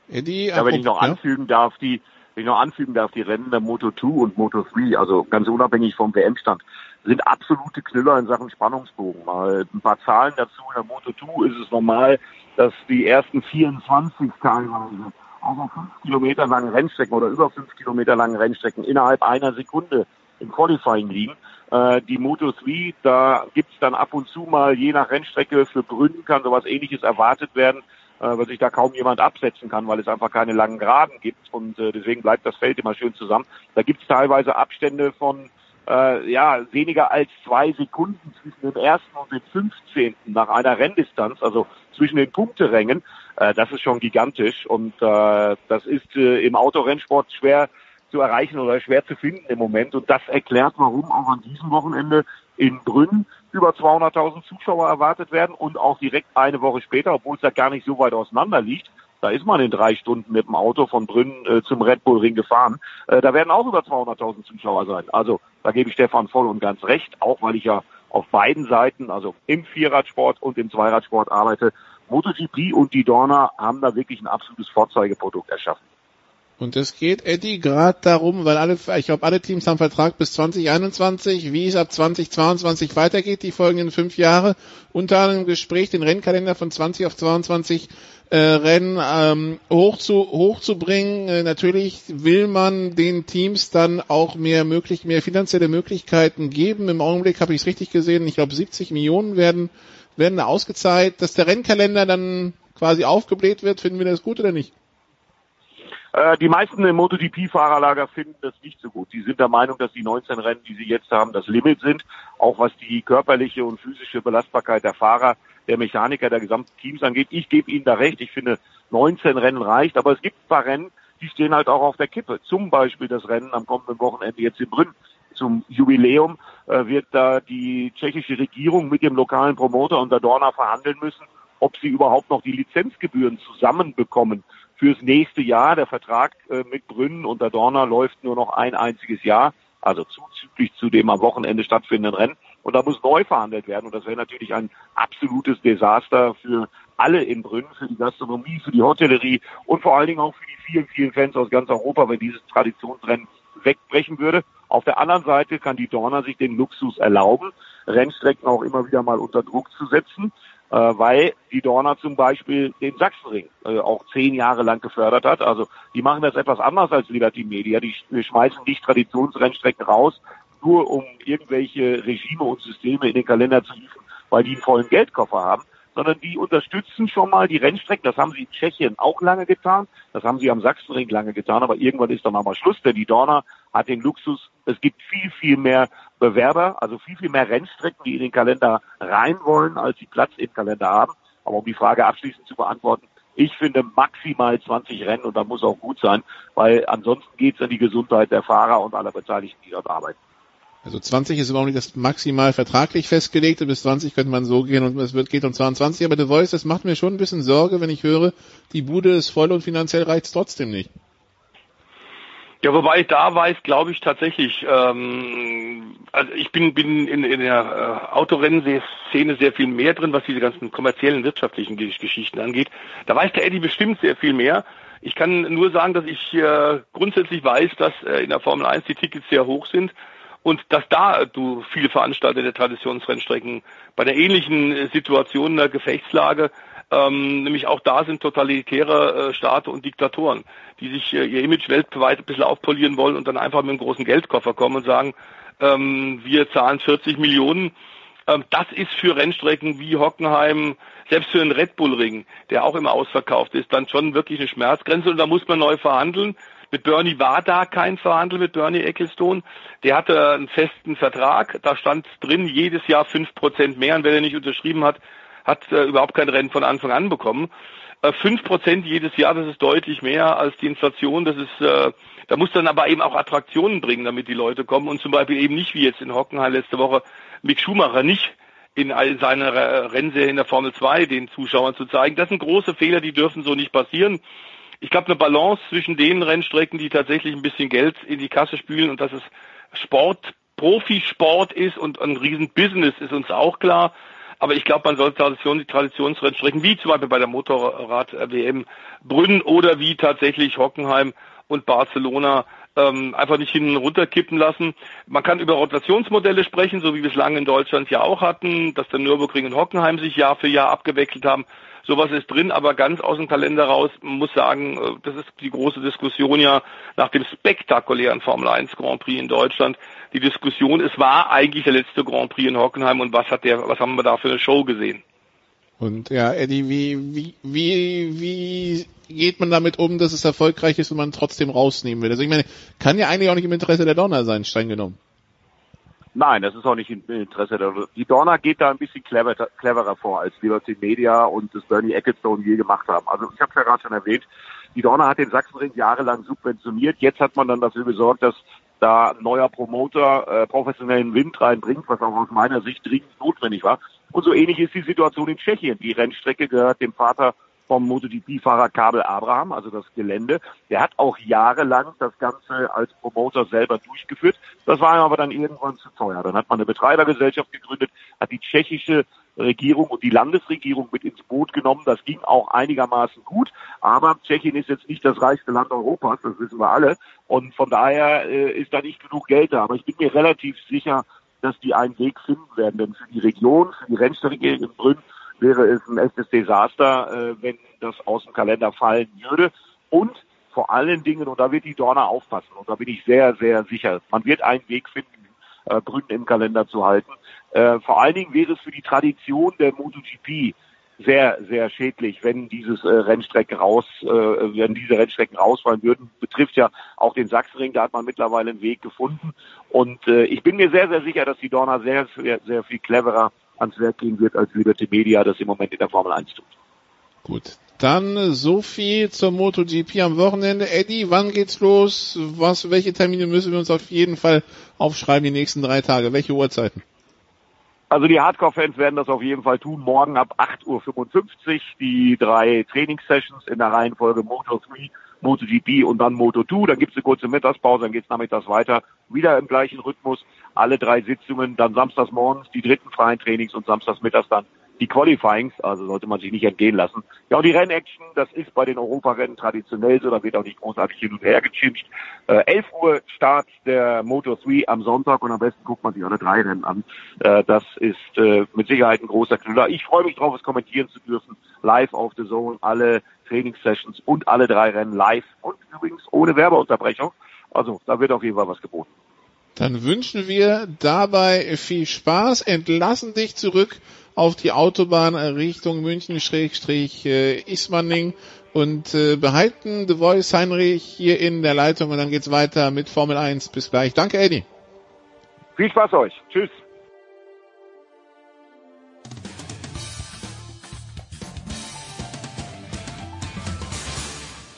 Eddie, ja, wenn ich noch anfügen darf, die, wenn ich noch anfügen darf, die Rennen der Moto 2 und Moto 3, also ganz unabhängig vom WM-Stand, sind absolute Knüller in Sachen Spannungsbogen. Mal ein paar Zahlen dazu. In der Moto 2 ist es normal, dass die ersten 24 teilweise auf fünf Kilometer langen Rennstrecken oder über fünf Kilometer langen Rennstrecken innerhalb einer Sekunde im Qualifying liegen. Äh, die Moto 3, da gibt's dann ab und zu mal, je nach Rennstrecke, für Brünn kann sowas ähnliches erwartet werden. Äh, weil sich da kaum jemand absetzen kann, weil es einfach keine langen Geraden gibt und äh, deswegen bleibt das Feld immer schön zusammen. Da gibt es teilweise Abstände von äh, ja weniger als zwei Sekunden zwischen dem ersten und dem 15. nach einer Renndistanz, also zwischen den Punkterängen. Äh, das ist schon gigantisch und äh, das ist äh, im Autorennsport schwer zu erreichen oder schwer zu finden im Moment und das erklärt, warum auch an diesem Wochenende in Brünn über 200.000 Zuschauer erwartet werden und auch direkt eine Woche später, obwohl es da gar nicht so weit auseinander liegt, da ist man in drei Stunden mit dem Auto von Brünn äh, zum Red Bull Ring gefahren. Äh, da werden auch über 200.000 Zuschauer sein. Also da gebe ich Stefan voll und ganz recht, auch weil ich ja auf beiden Seiten, also im Vierradsport und im Zweiradsport arbeite. MotoGP und die Dorna haben da wirklich ein absolutes Vorzeigeprodukt erschaffen. Und es geht, Eddie, gerade darum, weil alle, ich glaube, alle Teams haben Vertrag bis 2021, wie es ab 2022 weitergeht, die folgenden fünf Jahre. Unter anderem Gespräch, den Rennkalender von 20 auf 22 äh, Rennen ähm, hoch zu, hochzubringen. Äh, natürlich will man den Teams dann auch mehr möglich, mehr finanzielle Möglichkeiten geben. Im Augenblick habe ich es richtig gesehen. Ich glaube, 70 Millionen werden werden ausgezahlt. Dass der Rennkalender dann quasi aufgebläht wird, finden wir das gut oder nicht? Äh, die meisten im MotoGP-Fahrerlager finden das nicht so gut. Die sind der Meinung, dass die 19 Rennen, die sie jetzt haben, das Limit sind, auch was die körperliche und physische Belastbarkeit der Fahrer, der Mechaniker, der gesamten Teams angeht. Ich gebe Ihnen da recht. Ich finde, 19 Rennen reicht, aber es gibt ein paar Rennen, die stehen halt auch auf der Kippe. Zum Beispiel das Rennen am kommenden Wochenende jetzt in Brünn. Zum Jubiläum äh, wird da die tschechische Regierung mit dem lokalen Promoter und der Dorna verhandeln müssen, ob sie überhaupt noch die Lizenzgebühren zusammenbekommen fürs nächste Jahr. Der Vertrag äh, mit Brünn und der Dorner läuft nur noch ein einziges Jahr, also zuzüglich zu dem am Wochenende stattfindenden Rennen. Und da muss neu verhandelt werden. Und das wäre natürlich ein absolutes Desaster für alle in Brünn, für die Gastronomie, für die Hotellerie und vor allen Dingen auch für die vielen, vielen Fans aus ganz Europa, wenn dieses Traditionsrennen wegbrechen würde. Auf der anderen Seite kann die Dorner sich den Luxus erlauben, Rennstrecken auch immer wieder mal unter Druck zu setzen weil die Dorna zum Beispiel den Sachsenring äh, auch zehn Jahre lang gefördert hat. Also die machen das etwas anders als Liberty Media. Die, schmeißen nicht Traditionsrennstrecken raus, nur um irgendwelche Regime und Systeme in den Kalender zu liefern, weil die einen vollen Geldkoffer haben, sondern die unterstützen schon mal die Rennstrecken. Das haben sie in Tschechien auch lange getan. Das haben sie am Sachsenring lange getan. Aber irgendwann ist dann auch mal Schluss, denn die Dorna hat den Luxus. Es gibt viel, viel mehr Bewerber, also viel, viel mehr Rennstrecken, die in den Kalender rein wollen, als sie Platz im Kalender haben. Aber um die Frage abschließend zu beantworten, ich finde maximal 20 Rennen und da muss auch gut sein, weil ansonsten geht es an die Gesundheit der Fahrer und aller Beteiligten, die dort arbeiten. Also 20 ist überhaupt nicht das maximal vertraglich festgelegte, bis 20 könnte man so gehen und es wird, geht um 22, aber The Voice, das macht mir schon ein bisschen Sorge, wenn ich höre, die Bude ist voll und finanziell reicht trotzdem nicht. Ja, wobei ich da weiß, glaube ich tatsächlich, ähm, also ich bin, bin in, in der äh, Autorennszene sehr viel mehr drin, was diese ganzen kommerziellen, wirtschaftlichen Geschichten angeht. Da weiß der Eddie bestimmt sehr viel mehr. Ich kann nur sagen, dass ich äh, grundsätzlich weiß, dass äh, in der Formel 1 die Tickets sehr hoch sind und dass da du viele Veranstalter der Traditionsrennstrecken bei der ähnlichen äh, Situation der Gefechtslage ähm, nämlich auch da sind totalitäre äh, Staaten und Diktatoren, die sich äh, ihr Image weltweit ein bisschen aufpolieren wollen und dann einfach mit einem großen Geldkoffer kommen und sagen, ähm, wir zahlen 40 Millionen. Ähm, das ist für Rennstrecken wie Hockenheim, selbst für den Red Bull Ring, der auch immer ausverkauft ist, dann schon wirklich eine Schmerzgrenze und da muss man neu verhandeln. Mit Bernie war da kein Verhandel mit Bernie Ecclestone. Der hatte einen festen Vertrag. Da stand drin, jedes Jahr fünf Prozent mehr. Und wenn er nicht unterschrieben hat, hat äh, überhaupt kein Rennen von Anfang an bekommen. Äh, fünf Prozent jedes Jahr, das ist deutlich mehr als die Inflation. Das ist, äh, da muss dann aber eben auch Attraktionen bringen, damit die Leute kommen und zum Beispiel eben nicht wie jetzt in Hockenheim letzte Woche Mick Schumacher nicht in all seiner Rennserie in der Formel 2 den Zuschauern zu zeigen. Das sind große Fehler, die dürfen so nicht passieren. Ich glaube, eine Balance zwischen den Rennstrecken, die tatsächlich ein bisschen Geld in die Kasse spülen und dass es Sport, Profisport ist und ein Riesenbusiness ist uns auch klar. Aber ich glaube, man sollte Tradition, die Traditionsrennstrecken, wie zum Beispiel bei der Motorrad-WM Brünn oder wie tatsächlich Hockenheim und Barcelona ähm, einfach nicht hinten runterkippen lassen. Man kann über Rotationsmodelle sprechen, so wie wir es lange in Deutschland ja auch hatten, dass der Nürburgring und Hockenheim sich Jahr für Jahr abgewechselt haben. Sowas ist drin, aber ganz aus dem Kalender raus, man muss sagen, äh, das ist die große Diskussion ja nach dem spektakulären Formel 1 Grand Prix in Deutschland. Die Diskussion, es war eigentlich der letzte Grand Prix in Hockenheim und was hat der, was haben wir da für eine Show gesehen? Und ja, Eddie, wie, wie, wie, wie geht man damit um, dass es erfolgreich ist und man trotzdem rausnehmen will? Also ich meine, kann ja eigentlich auch nicht im Interesse der Donner sein, streng genommen. Nein, das ist auch nicht im Interesse der Die Donner geht da ein bisschen clever, cleverer vor, als Liberty Media und das Bernie Ecclestone je gemacht haben. Also ich habe ja gerade schon erwähnt, die Donner hat den Sachsenring jahrelang subventioniert. Jetzt hat man dann dafür gesorgt, dass da ein neuer Promoter äh, professionellen Wind reinbringt, was auch aus meiner Sicht dringend notwendig war. Und so ähnlich ist die Situation in Tschechien. Die Rennstrecke gehört dem Vater vom MotoGP-Fahrer Kabel Abraham, also das Gelände. Der hat auch jahrelang das Ganze als Promoter selber durchgeführt. Das war ihm aber dann irgendwann zu teuer. Dann hat man eine Betreibergesellschaft gegründet, hat die tschechische Regierung und die Landesregierung mit ins Boot genommen. Das ging auch einigermaßen gut. Aber Tschechien ist jetzt nicht das reichste Land Europas, das wissen wir alle. Und von daher äh, ist da nicht genug Geld da. Aber ich bin mir relativ sicher, dass die einen Weg finden werden. Denn für die Region, für die Rennstrecke in Brünn wäre es ein echtes Desaster, äh, wenn das aus dem Kalender fallen würde. Und vor allen Dingen, und da wird die Dorner aufpassen, und da bin ich sehr, sehr sicher, man wird einen Weg finden, äh, Brünn im Kalender zu halten. Äh, vor allen Dingen wäre es für die Tradition der MotoGP sehr, sehr schädlich, wenn dieses äh, Rennstrecke raus, äh, wenn diese Rennstrecken rausfallen würden. Betrifft ja auch den Sachsenring, da hat man mittlerweile einen Weg gefunden. Und äh, ich bin mir sehr, sehr sicher, dass die Dorner sehr, sehr, sehr viel cleverer ans Werk gehen wird, als Liberty Media das im Moment in der Formel 1 tut. Gut. Dann so viel zur MotoGP am Wochenende. Eddie, wann geht's los? Was, welche Termine müssen wir uns auf jeden Fall aufschreiben die nächsten drei Tage? Welche Uhrzeiten? Also die Hardcore-Fans werden das auf jeden Fall tun. Morgen ab 8.55 Uhr die drei Trainingssessions in der Reihenfolge Moto 3, MotoGP und dann Moto 2. Dann gibt es eine kurze Mittagspause, dann geht es nachmittags weiter. Wieder im gleichen Rhythmus. Alle drei Sitzungen, dann samstags morgens die dritten freien Trainings und samstags mittags dann die Qualifyings, also sollte man sich nicht entgehen lassen. Ja, und die Rennaction, das ist bei den Europarennen traditionell so, da wird auch nicht großartig hin und her gechinscht. Äh, 11 Uhr Start der Motor 3 am Sonntag und am besten guckt man sich alle drei Rennen an. Äh, das ist äh, mit Sicherheit ein großer Knüller. Ich freue mich drauf, es kommentieren zu dürfen, live auf The Zone, alle Trainingssessions und alle drei Rennen live und übrigens ohne Werbeunterbrechung. Also da wird auf jeden Fall was geboten. Dann wünschen wir dabei viel Spaß, entlassen dich zurück auf die Autobahn Richtung München Schrägstrich äh, Ismaning und äh, behalten The Voice Heinrich hier in der Leitung und dann geht's weiter mit Formel 1. Bis gleich. Danke, Eddie. Viel Spaß euch. Tschüss.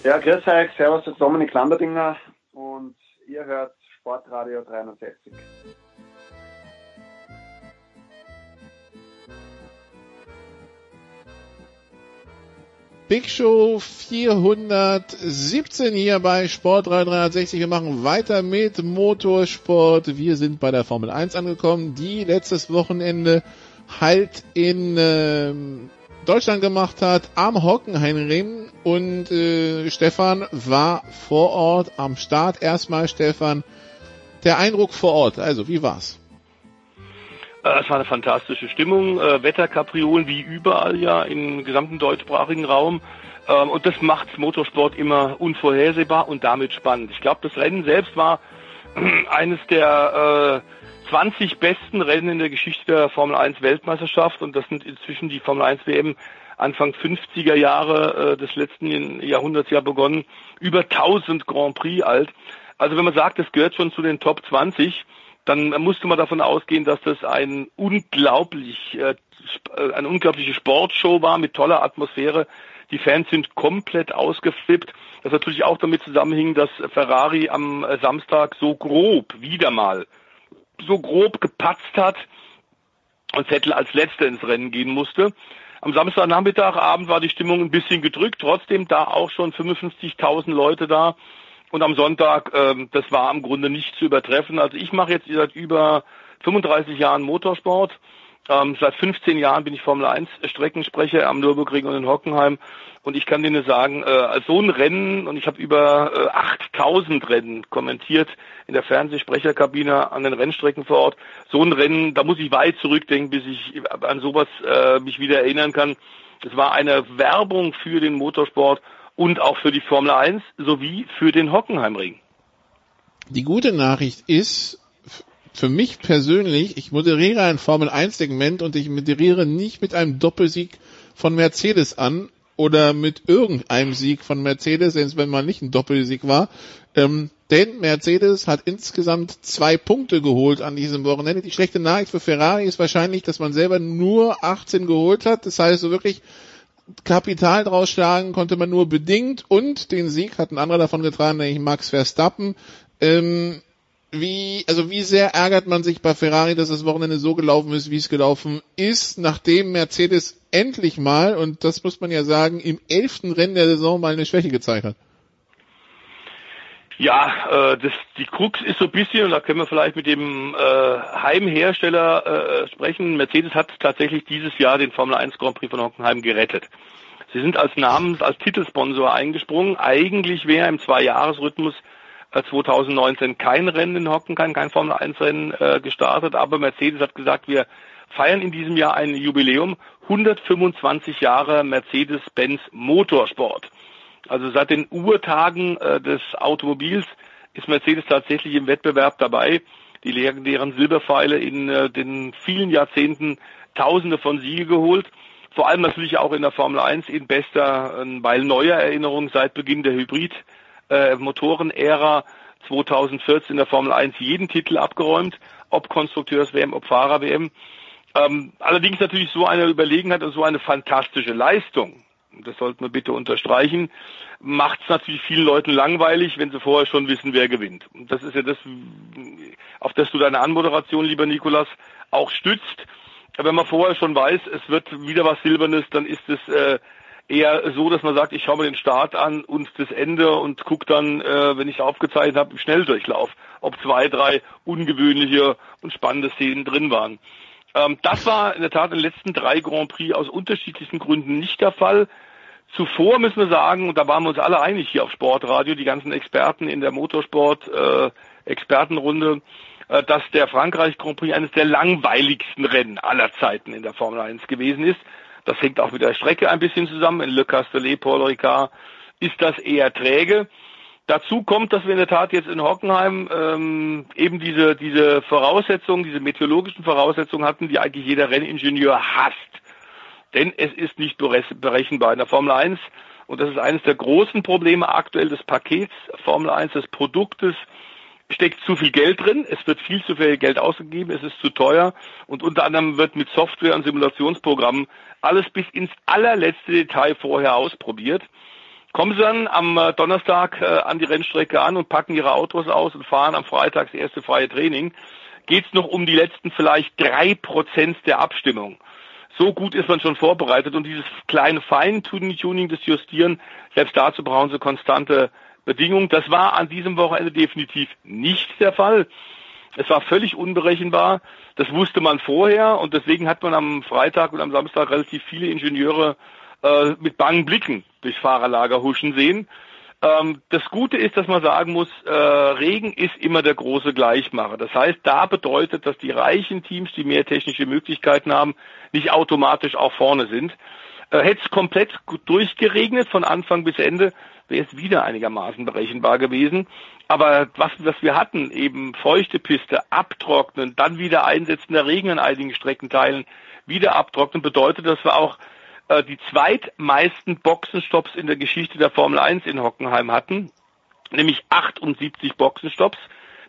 Ja, grüß euch. Servus, das ist Dominik Landerdinger und ihr hört Sportradio 360. Big Show 417 hier bei Sport 360. Wir machen weiter mit Motorsport. Wir sind bei der Formel 1 angekommen, die letztes Wochenende halt in äh, Deutschland gemacht hat, am Hockenheimring. Und äh, Stefan war vor Ort am Start. Erstmal, Stefan, der Eindruck vor Ort. Also, wie war's? Äh, es war eine fantastische Stimmung, äh, Wetterkapriolen wie überall ja im gesamten deutschsprachigen Raum. Ähm, und das macht Motorsport immer unvorhersehbar und damit spannend. Ich glaube, das Rennen selbst war eines der äh, 20 besten Rennen in der Geschichte der Formel 1 Weltmeisterschaft und das sind inzwischen die Formel 1 WM Anfang 50er Jahre äh, des letzten Jahrhunderts ja begonnen, über 1000 Grand Prix alt. Also wenn man sagt, das gehört schon zu den Top 20, dann musste man davon ausgehen, dass das ein unglaublich, äh, eine unglaubliche Sportshow war mit toller Atmosphäre. Die Fans sind komplett ausgeflippt. Das natürlich auch damit zusammenhing, dass Ferrari am Samstag so grob wieder mal so grob gepatzt hat und Vettel als Letzter ins Rennen gehen musste. Am Samstagnachmittag, Abend war die Stimmung ein bisschen gedrückt, trotzdem da auch schon 55.000 Leute da. Und am Sonntag, ähm, das war im Grunde nicht zu übertreffen. Also ich mache jetzt seit über 35 Jahren Motorsport. Ähm, seit 15 Jahren bin ich Formel 1 Streckensprecher am Nürburgring und in Hockenheim. Und ich kann dir sagen, äh, so ein Rennen, und ich habe über äh, 8000 Rennen kommentiert in der Fernsehsprecherkabine an den Rennstrecken vor Ort. So ein Rennen, da muss ich weit zurückdenken, bis ich an sowas äh, mich wieder erinnern kann. Es war eine Werbung für den Motorsport und auch für die Formel 1 sowie für den Hockenheimring. Die gute Nachricht ist, für mich persönlich, ich moderiere ein Formel 1 Segment und ich moderiere nicht mit einem Doppelsieg von Mercedes an oder mit irgendeinem Sieg von Mercedes, selbst wenn man nicht ein Doppelsieg war. Ähm, denn Mercedes hat insgesamt zwei Punkte geholt an diesem Wochenende. Die schlechte Nachricht für Ferrari ist wahrscheinlich, dass man selber nur 18 geholt hat. Das heißt so wirklich Kapital draus schlagen konnte man nur bedingt und den Sieg hat ein anderer davon getragen, nämlich Max Verstappen. Ähm, wie, also wie sehr ärgert man sich bei Ferrari, dass das Wochenende so gelaufen ist, wie es gelaufen ist, nachdem Mercedes endlich mal, und das muss man ja sagen, im elften Rennen der Saison mal eine Schwäche gezeigt hat? Ja, äh, das, die Krux ist so ein bisschen, und da können wir vielleicht mit dem äh, Heimhersteller äh, sprechen. Mercedes hat tatsächlich dieses Jahr den Formel 1 Grand Prix von Hockenheim gerettet. Sie sind als Namens-, als Titelsponsor eingesprungen. Eigentlich wäre im Zwei-Jahres-Rhythmus 2019 kein Rennen in Hockenheim, kein Formel 1 Rennen äh, gestartet, aber Mercedes hat gesagt, wir feiern in diesem Jahr ein Jubiläum, 125 Jahre Mercedes-Benz Motorsport. Also seit den Urtagen äh, des Automobils ist Mercedes tatsächlich im Wettbewerb dabei. Die legendären Silberpfeile in äh, den vielen Jahrzehnten Tausende von Siege geholt. Vor allem natürlich auch in der Formel 1 in bester, äh, weil neuer Erinnerung seit Beginn der Hybrid äh, Motorenära 2014 in der Formel 1 jeden Titel abgeräumt, ob Konstrukteurs-WM, ob Fahrer-WM. Ähm, allerdings natürlich so eine Überlegenheit und so eine fantastische Leistung, das sollten wir bitte unterstreichen, macht es natürlich vielen Leuten langweilig, wenn sie vorher schon wissen, wer gewinnt. Und das ist ja das, auf das du deine Anmoderation, lieber Nikolas, auch stützt. Wenn man vorher schon weiß, es wird wieder was Silbernes, dann ist es äh, eher so, dass man sagt, ich schaue mir den Start an und das Ende und gucke dann, äh, wenn ich aufgezeichnet habe, im Schnelldurchlauf, ob zwei, drei ungewöhnliche und spannende Szenen drin waren. Ähm, das war in der Tat in den letzten drei Grand Prix aus unterschiedlichen Gründen nicht der Fall. Zuvor müssen wir sagen, und da waren wir uns alle einig hier auf Sportradio, die ganzen Experten in der Motorsport-Expertenrunde, äh, äh, dass der Frankreich Grand Prix eines der langweiligsten Rennen aller Zeiten in der Formel 1 gewesen ist. Das hängt auch mit der Strecke ein bisschen zusammen. In Le Castellet, Paul Ricard ist das eher träge. Dazu kommt, dass wir in der Tat jetzt in Hockenheim ähm, eben diese, diese Voraussetzungen, diese meteorologischen Voraussetzungen hatten, die eigentlich jeder Renningenieur hasst. Denn es ist nicht berechenbar. In der Formel 1, und das ist eines der großen Probleme aktuell des Pakets Formel 1, des Produktes, steckt zu viel Geld drin, es wird viel zu viel Geld ausgegeben, es ist zu teuer und unter anderem wird mit Software und Simulationsprogrammen alles bis ins allerletzte Detail vorher ausprobiert. Kommen Sie dann am äh, Donnerstag äh, an die Rennstrecke an und packen Ihre Autos aus und fahren am Freitag das erste freie Training, geht es noch um die letzten vielleicht drei Prozent der Abstimmung. So gut ist man schon vorbereitet und dieses kleine Feintuning, das Justieren, selbst dazu brauchen Sie konstante Bedingungen. Das war an diesem Wochenende definitiv nicht der Fall. Es war völlig unberechenbar. Das wusste man vorher und deswegen hat man am Freitag und am Samstag relativ viele Ingenieure äh, mit bangen Blicken durchs Fahrerlager huschen sehen. Ähm, das Gute ist, dass man sagen muss, äh, Regen ist immer der große Gleichmacher. Das heißt, da bedeutet, dass die reichen Teams, die mehr technische Möglichkeiten haben, nicht automatisch auch vorne sind. Äh, Hätte es komplett durchgeregnet von Anfang bis Ende, wäre es wieder einigermaßen berechenbar gewesen. Aber was, was wir hatten, eben feuchte Piste, abtrocknen, dann wieder einsetzender Regen an einigen Streckenteilen, wieder abtrocknen, bedeutet, dass wir auch äh, die zweitmeisten Boxenstopps in der Geschichte der Formel 1 in Hockenheim hatten, nämlich 78 Boxenstopps.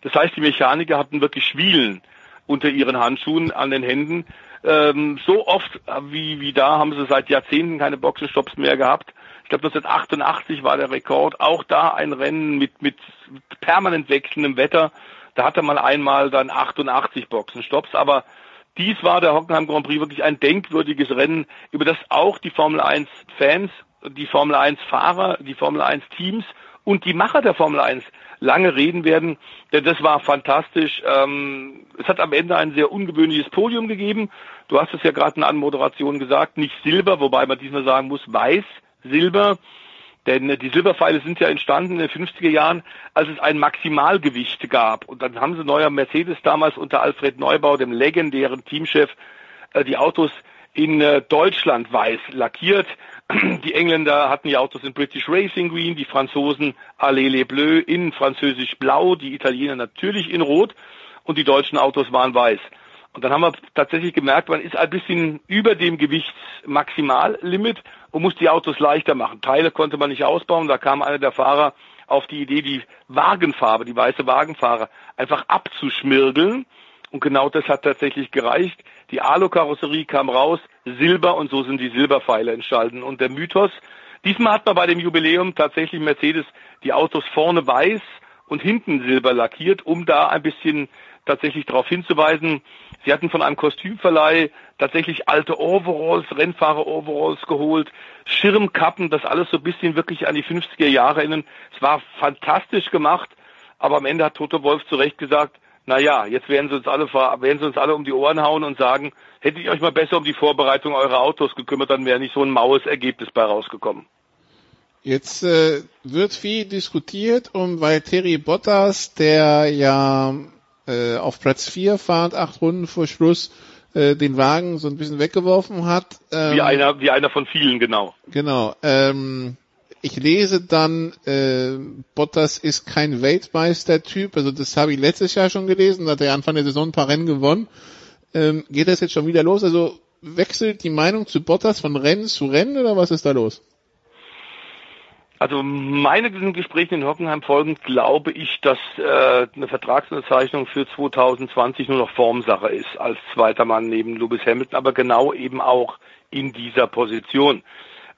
Das heißt, die Mechaniker hatten wirklich Schwielen unter ihren Handschuhen an den Händen. Ähm, so oft wie, wie da haben sie seit Jahrzehnten keine Boxenstopps mehr gehabt glaube 1988 war der Rekord. Auch da ein Rennen mit, mit permanent wechselndem Wetter. Da hatte man einmal dann 88 Boxenstopps, aber dies war der Hockenheim Grand Prix wirklich ein denkwürdiges Rennen, über das auch die Formel 1 Fans, die Formel 1 Fahrer, die Formel 1 Teams und die Macher der Formel 1 lange reden werden, denn das war fantastisch. Ähm, es hat am Ende ein sehr ungewöhnliches Podium gegeben. Du hast es ja gerade in Anmoderation gesagt, nicht Silber, wobei man diesmal sagen muss, weiß Silber. Denn die Silberpfeile sind ja entstanden in den 50er Jahren, als es ein Maximalgewicht gab. Und dann haben sie neuer Mercedes damals unter Alfred Neubau, dem legendären Teamchef, äh, die Autos in äh, Deutschland weiß lackiert. Die Engländer hatten die Autos in British Racing Green, die Franzosen Allez Bleu in französisch blau, die Italiener natürlich in rot und die deutschen Autos waren weiß. Und dann haben wir tatsächlich gemerkt, man ist ein bisschen über dem Gewichtsmaximallimit und muss die Autos leichter machen. Teile konnte man nicht ausbauen. Da kam einer der Fahrer auf die Idee, die Wagenfarbe, die weiße Wagenfarbe einfach abzuschmirgeln. Und genau das hat tatsächlich gereicht. Die Alu-Karosserie kam raus, Silber und so sind die Silberpfeile entstanden. Und der Mythos, diesmal hat man bei dem Jubiläum tatsächlich Mercedes die Autos vorne weiß und hinten silber lackiert, um da ein bisschen tatsächlich darauf hinzuweisen. Sie hatten von einem Kostümverleih tatsächlich alte Overalls, Rennfahrer-Overalls geholt, Schirmkappen, das alles so ein bisschen wirklich an die 50er Jahre erinnern. Es war fantastisch gemacht, aber am Ende hat Toto Wolf zu Recht gesagt, na ja, jetzt werden sie uns alle, werden sie uns alle um die Ohren hauen und sagen, hättet ihr euch mal besser um die Vorbereitung eurer Autos gekümmert, dann wäre nicht so ein maues Ergebnis bei rausgekommen. Jetzt äh, wird viel diskutiert um Valtteri Bottas, der ja äh, auf Platz 4 fahrt, acht Runden vor Schluss, äh, den Wagen so ein bisschen weggeworfen hat. Ähm, wie einer, wie einer von vielen, genau. Genau. Ähm, ich lese dann, äh, Bottas ist kein Weltmeister-Typ, also das habe ich letztes Jahr schon gelesen, da hat er Anfang der Saison ein paar Rennen gewonnen. Ähm, geht das jetzt schon wieder los? Also wechselt die Meinung zu Bottas von Rennen zu Rennen oder was ist da los? Also meine Gespräche in Hockenheim folgend glaube ich, dass äh, eine Vertragsunterzeichnung für 2020 nur noch Formsache ist als zweiter Mann neben Lewis Hamilton, aber genau eben auch in dieser Position.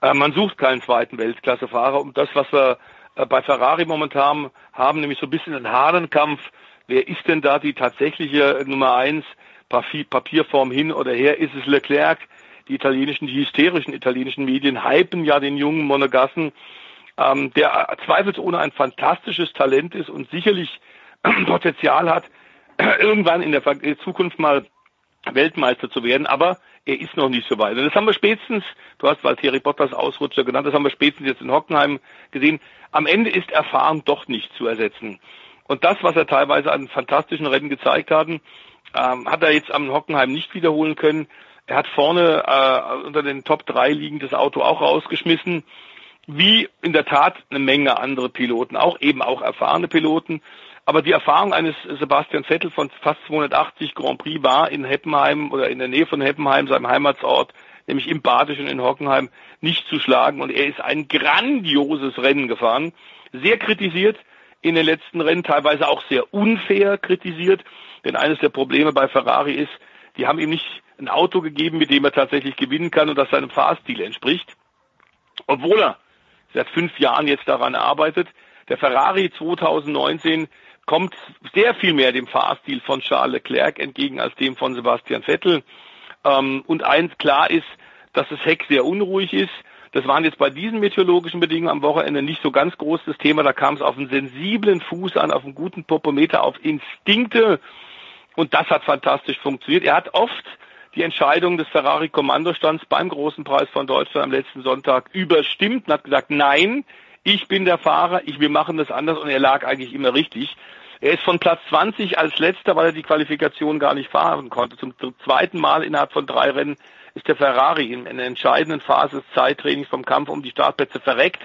Äh, man sucht keinen zweiten Weltklassefahrer. Und das, was wir äh, bei Ferrari momentan haben, nämlich so ein bisschen einen Hahnenkampf, wer ist denn da die tatsächliche Nummer eins, Papierform hin oder her, ist es Leclerc? Die italienischen, die hysterischen italienischen Medien hypen ja den jungen Monegassen ähm, der zweifelsohne ein fantastisches Talent ist und sicherlich Potenzial hat, irgendwann in der Zukunft mal Weltmeister zu werden, aber er ist noch nicht so weit. Und das haben wir spätestens, du hast Valtteri Bottas Ausrutscher genannt, das haben wir spätestens jetzt in Hockenheim gesehen. Am Ende ist Erfahrung doch nicht zu ersetzen. Und das, was er teilweise an fantastischen Rennen gezeigt hat, ähm, hat er jetzt am Hockenheim nicht wiederholen können. Er hat vorne äh, unter den Top 3 liegendes Auto auch rausgeschmissen wie in der Tat eine Menge andere Piloten, auch eben auch erfahrene Piloten. Aber die Erfahrung eines Sebastian Vettel von fast 280 Grand Prix war in Heppenheim oder in der Nähe von Heppenheim, seinem Heimatsort, nämlich im Badischen in Hockenheim, nicht zu schlagen. Und er ist ein grandioses Rennen gefahren, sehr kritisiert in den letzten Rennen, teilweise auch sehr unfair kritisiert. Denn eines der Probleme bei Ferrari ist, die haben ihm nicht ein Auto gegeben, mit dem er tatsächlich gewinnen kann und das seinem Fahrstil entspricht. Obwohl er seit fünf Jahren jetzt daran arbeitet. Der Ferrari 2019 kommt sehr viel mehr dem Fahrstil von Charles Leclerc entgegen als dem von Sebastian Vettel. Ähm, und eins klar ist, dass das Heck sehr unruhig ist. Das waren jetzt bei diesen meteorologischen Bedingungen am Wochenende nicht so ganz groß das Thema. Da kam es auf einen sensiblen Fuß an, auf einen guten Popometer, auf Instinkte. Und das hat fantastisch funktioniert. Er hat oft die Entscheidung des Ferrari-Kommandostands beim Großen Preis von Deutschland am letzten Sonntag überstimmt und hat gesagt, nein, ich bin der Fahrer, ich, wir machen das anders und er lag eigentlich immer richtig. Er ist von Platz 20 als letzter, weil er die Qualifikation gar nicht fahren konnte. Zum zweiten Mal innerhalb von drei Rennen ist der Ferrari in einer entscheidenden Phase des Zeittrainings vom Kampf um die Startplätze verreckt.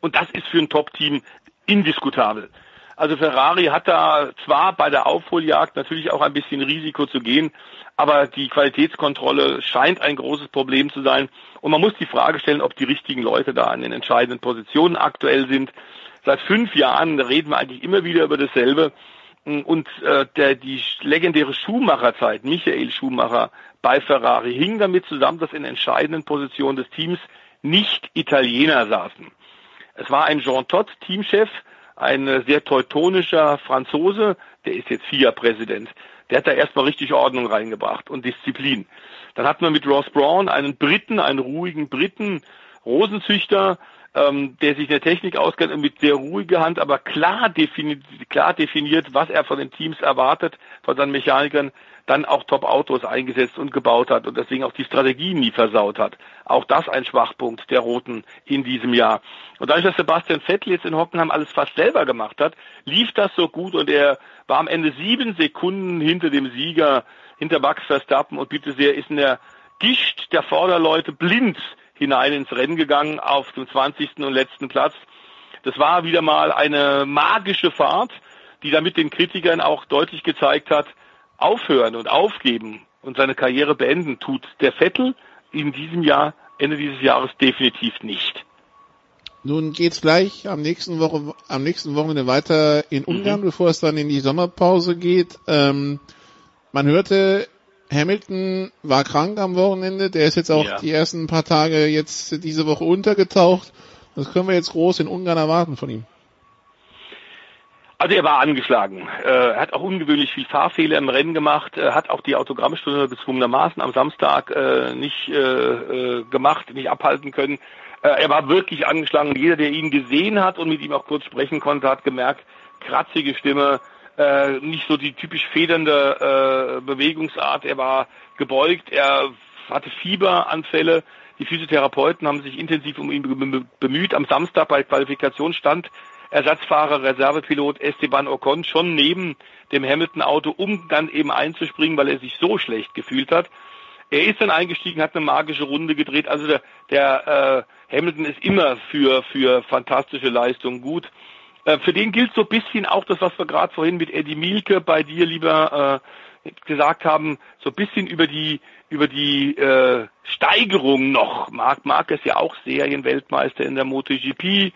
Und das ist für ein Top-Team indiskutabel. Also Ferrari hat da zwar bei der Aufholjagd natürlich auch ein bisschen Risiko zu gehen, aber die Qualitätskontrolle scheint ein großes Problem zu sein. Und man muss die Frage stellen, ob die richtigen Leute da an den entscheidenden Positionen aktuell sind. Seit fünf Jahren reden wir eigentlich immer wieder über dasselbe. Und äh, der, die legendäre Schuhmacherzeit, Michael Schumacher bei Ferrari, hing damit zusammen, dass in entscheidenden Positionen des Teams nicht Italiener saßen. Es war ein Jean Todt, Teamchef, ein sehr teutonischer Franzose, der ist jetzt FIA-Präsident der hat da erstmal richtig Ordnung reingebracht und Disziplin. Dann hatten wir mit Ross Brown einen Briten, einen ruhigen Briten, Rosenzüchter, ähm, der sich in der Technik auskennt und mit sehr ruhiger Hand, aber klar definiert, klar definiert, was er von den Teams erwartet, von seinen Mechanikern, dann auch Top-Autos eingesetzt und gebaut hat und deswegen auch die Strategie nie versaut hat. Auch das ein Schwachpunkt der Roten in diesem Jahr. Und dadurch, dass Sebastian Vettel jetzt in Hockenheim alles fast selber gemacht hat, lief das so gut und er war am Ende sieben Sekunden hinter dem Sieger, hinter Max Verstappen und bitte sehr, ist in der Gischt der Vorderleute blind hinein ins Rennen gegangen auf dem 20. und letzten Platz. Das war wieder mal eine magische Fahrt, die damit den Kritikern auch deutlich gezeigt hat, aufhören und aufgeben und seine Karriere beenden, tut der Vettel in diesem Jahr, Ende dieses Jahres definitiv nicht. Nun geht's gleich am nächsten Woche, am nächsten Wochenende weiter in Ungarn, mhm. bevor es dann in die Sommerpause geht. Ähm, man hörte, Hamilton war krank am Wochenende, der ist jetzt auch ja. die ersten paar Tage jetzt diese Woche untergetaucht. Was können wir jetzt groß in Ungarn erwarten von ihm? Also er war angeschlagen. Äh, er hat auch ungewöhnlich viel Fahrfehler im Rennen gemacht, er hat auch die Autogrammstunde gezwungenermaßen am Samstag äh, nicht äh, gemacht, nicht abhalten können. er war wirklich angeschlagen jeder, der ihn gesehen hat und mit ihm auch kurz sprechen konnte, hat gemerkt, kratzige Stimme, nicht so die typisch federnde Bewegungsart. Er war gebeugt, er hatte Fieberanfälle. Die Physiotherapeuten haben sich intensiv um ihn bemüht. Am Samstag bei Qualifikation stand Ersatzfahrer, Reservepilot Esteban Ocon schon neben dem Hamilton-Auto, um dann eben einzuspringen, weil er sich so schlecht gefühlt hat. Er ist dann eingestiegen, hat eine magische Runde gedreht. Also der, der äh, Hamilton ist immer für, für fantastische Leistungen gut. Äh, für den gilt so ein bisschen auch das, was wir gerade vorhin mit Eddie Mielke bei dir lieber äh, gesagt haben, so ein bisschen über die über die äh, Steigerung noch. Marc Marquez ja auch Serienweltmeister in der MotoGP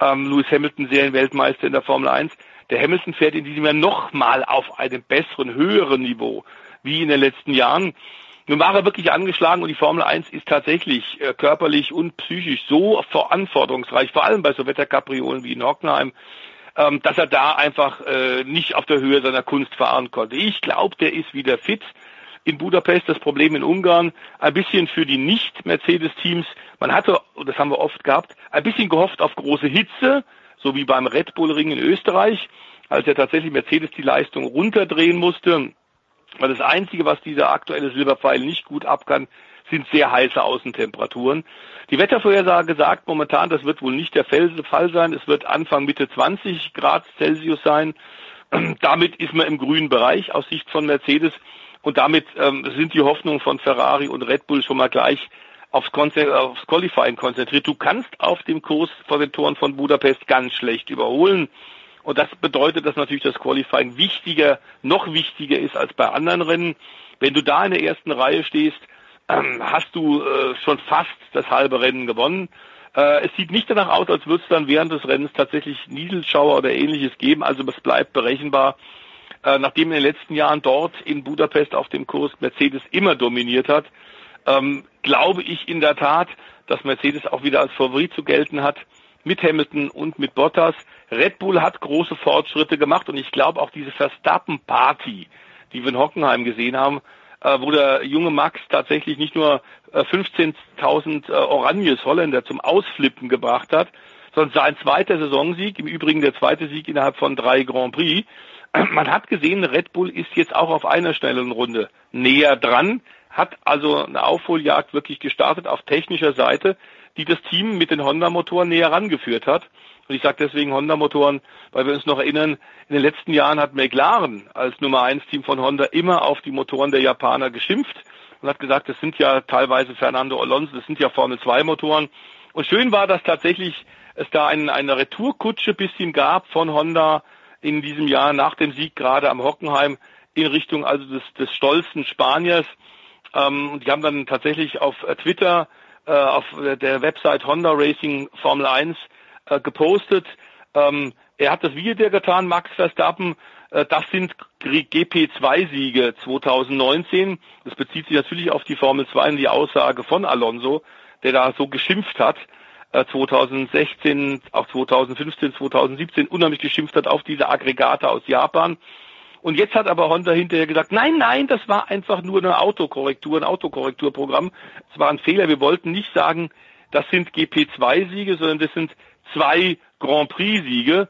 ähm, Lewis Hamilton Serienweltmeister in der Formel 1. Der Hamilton fährt in diesem Jahr nochmal auf einem besseren, höheren Niveau wie in den letzten Jahren. Nun war er wirklich angeschlagen und die Formel 1 ist tatsächlich äh, körperlich und psychisch so verantwortungsreich, vor allem bei so Wetterkapriolen wie in Hockenheim, ähm, dass er da einfach äh, nicht auf der Höhe seiner Kunst fahren konnte. Ich glaube, der ist wieder fit in Budapest, das Problem in Ungarn, ein bisschen für die Nicht-Mercedes-Teams. Man hatte, das haben wir oft gehabt, ein bisschen gehofft auf große Hitze, so wie beim Red Bull Ring in Österreich, als er tatsächlich Mercedes die Leistung runterdrehen musste. Weil das Einzige, was dieser aktuelle Silberpfeil nicht gut abkann, sind sehr heiße Außentemperaturen. Die Wettervorhersage sagt momentan, das wird wohl nicht der Fall sein. Es wird Anfang Mitte 20 Grad Celsius sein. Damit ist man im grünen Bereich aus Sicht von Mercedes. Und damit ähm, sind die Hoffnungen von Ferrari und Red Bull schon mal gleich aufs, aufs Qualifying konzentriert. Du kannst auf dem Kurs vor den Toren von Budapest ganz schlecht überholen. Und das bedeutet, dass natürlich das Qualifying wichtiger, noch wichtiger ist als bei anderen Rennen. Wenn du da in der ersten Reihe stehst, ähm, hast du äh, schon fast das halbe Rennen gewonnen. Äh, es sieht nicht danach aus, als würde es dann während des Rennens tatsächlich Nieselschauer oder ähnliches geben. Also es bleibt berechenbar. Äh, nachdem in den letzten Jahren dort in Budapest auf dem Kurs Mercedes immer dominiert hat, ähm, glaube ich in der Tat, dass Mercedes auch wieder als Favorit zu gelten hat mit Hamilton und mit Bottas. Red Bull hat große Fortschritte gemacht und ich glaube auch diese Verstappen-Party, die wir in Hockenheim gesehen haben, äh, wo der junge Max tatsächlich nicht nur äh, 15.000 äh, Oranjes Holländer zum Ausflippen gebracht hat, sondern sein zweiter Saisonsieg, im Übrigen der zweite Sieg innerhalb von drei Grand Prix, man hat gesehen, Red Bull ist jetzt auch auf einer schnellen Runde näher dran, hat also eine Aufholjagd wirklich gestartet auf technischer Seite, die das Team mit den Honda-Motoren näher rangeführt hat. Und ich sage deswegen Honda-Motoren, weil wir uns noch erinnern, in den letzten Jahren hat McLaren als Nummer eins Team von Honda immer auf die Motoren der Japaner geschimpft und hat gesagt, das sind ja teilweise Fernando Alonso, das sind ja Formel 2 Motoren. Und schön war, dass tatsächlich es da ein, eine Retourkutsche bisschen gab von Honda in diesem Jahr nach dem Sieg gerade am Hockenheim in Richtung also des, des stolzen Spaniers. Ähm, und die haben dann tatsächlich auf äh, Twitter, äh, auf der Website Honda Racing Formel 1 äh, gepostet. Ähm, er hat das Video getan, Max Verstappen. Äh, das sind GP2-Siege 2019. Das bezieht sich natürlich auf die Formel 2 und die Aussage von Alonso, der da so geschimpft hat. 2016, äh, auch 2015, 2017 unheimlich geschimpft hat auf diese Aggregate aus Japan. Und jetzt hat aber Honda hinterher gesagt, nein, nein, das war einfach nur eine Autokorrektur, ein Autokorrekturprogramm. Es war ein Fehler. Wir wollten nicht sagen, das sind GP2-Siege, sondern das sind zwei Grand Prix-Siege.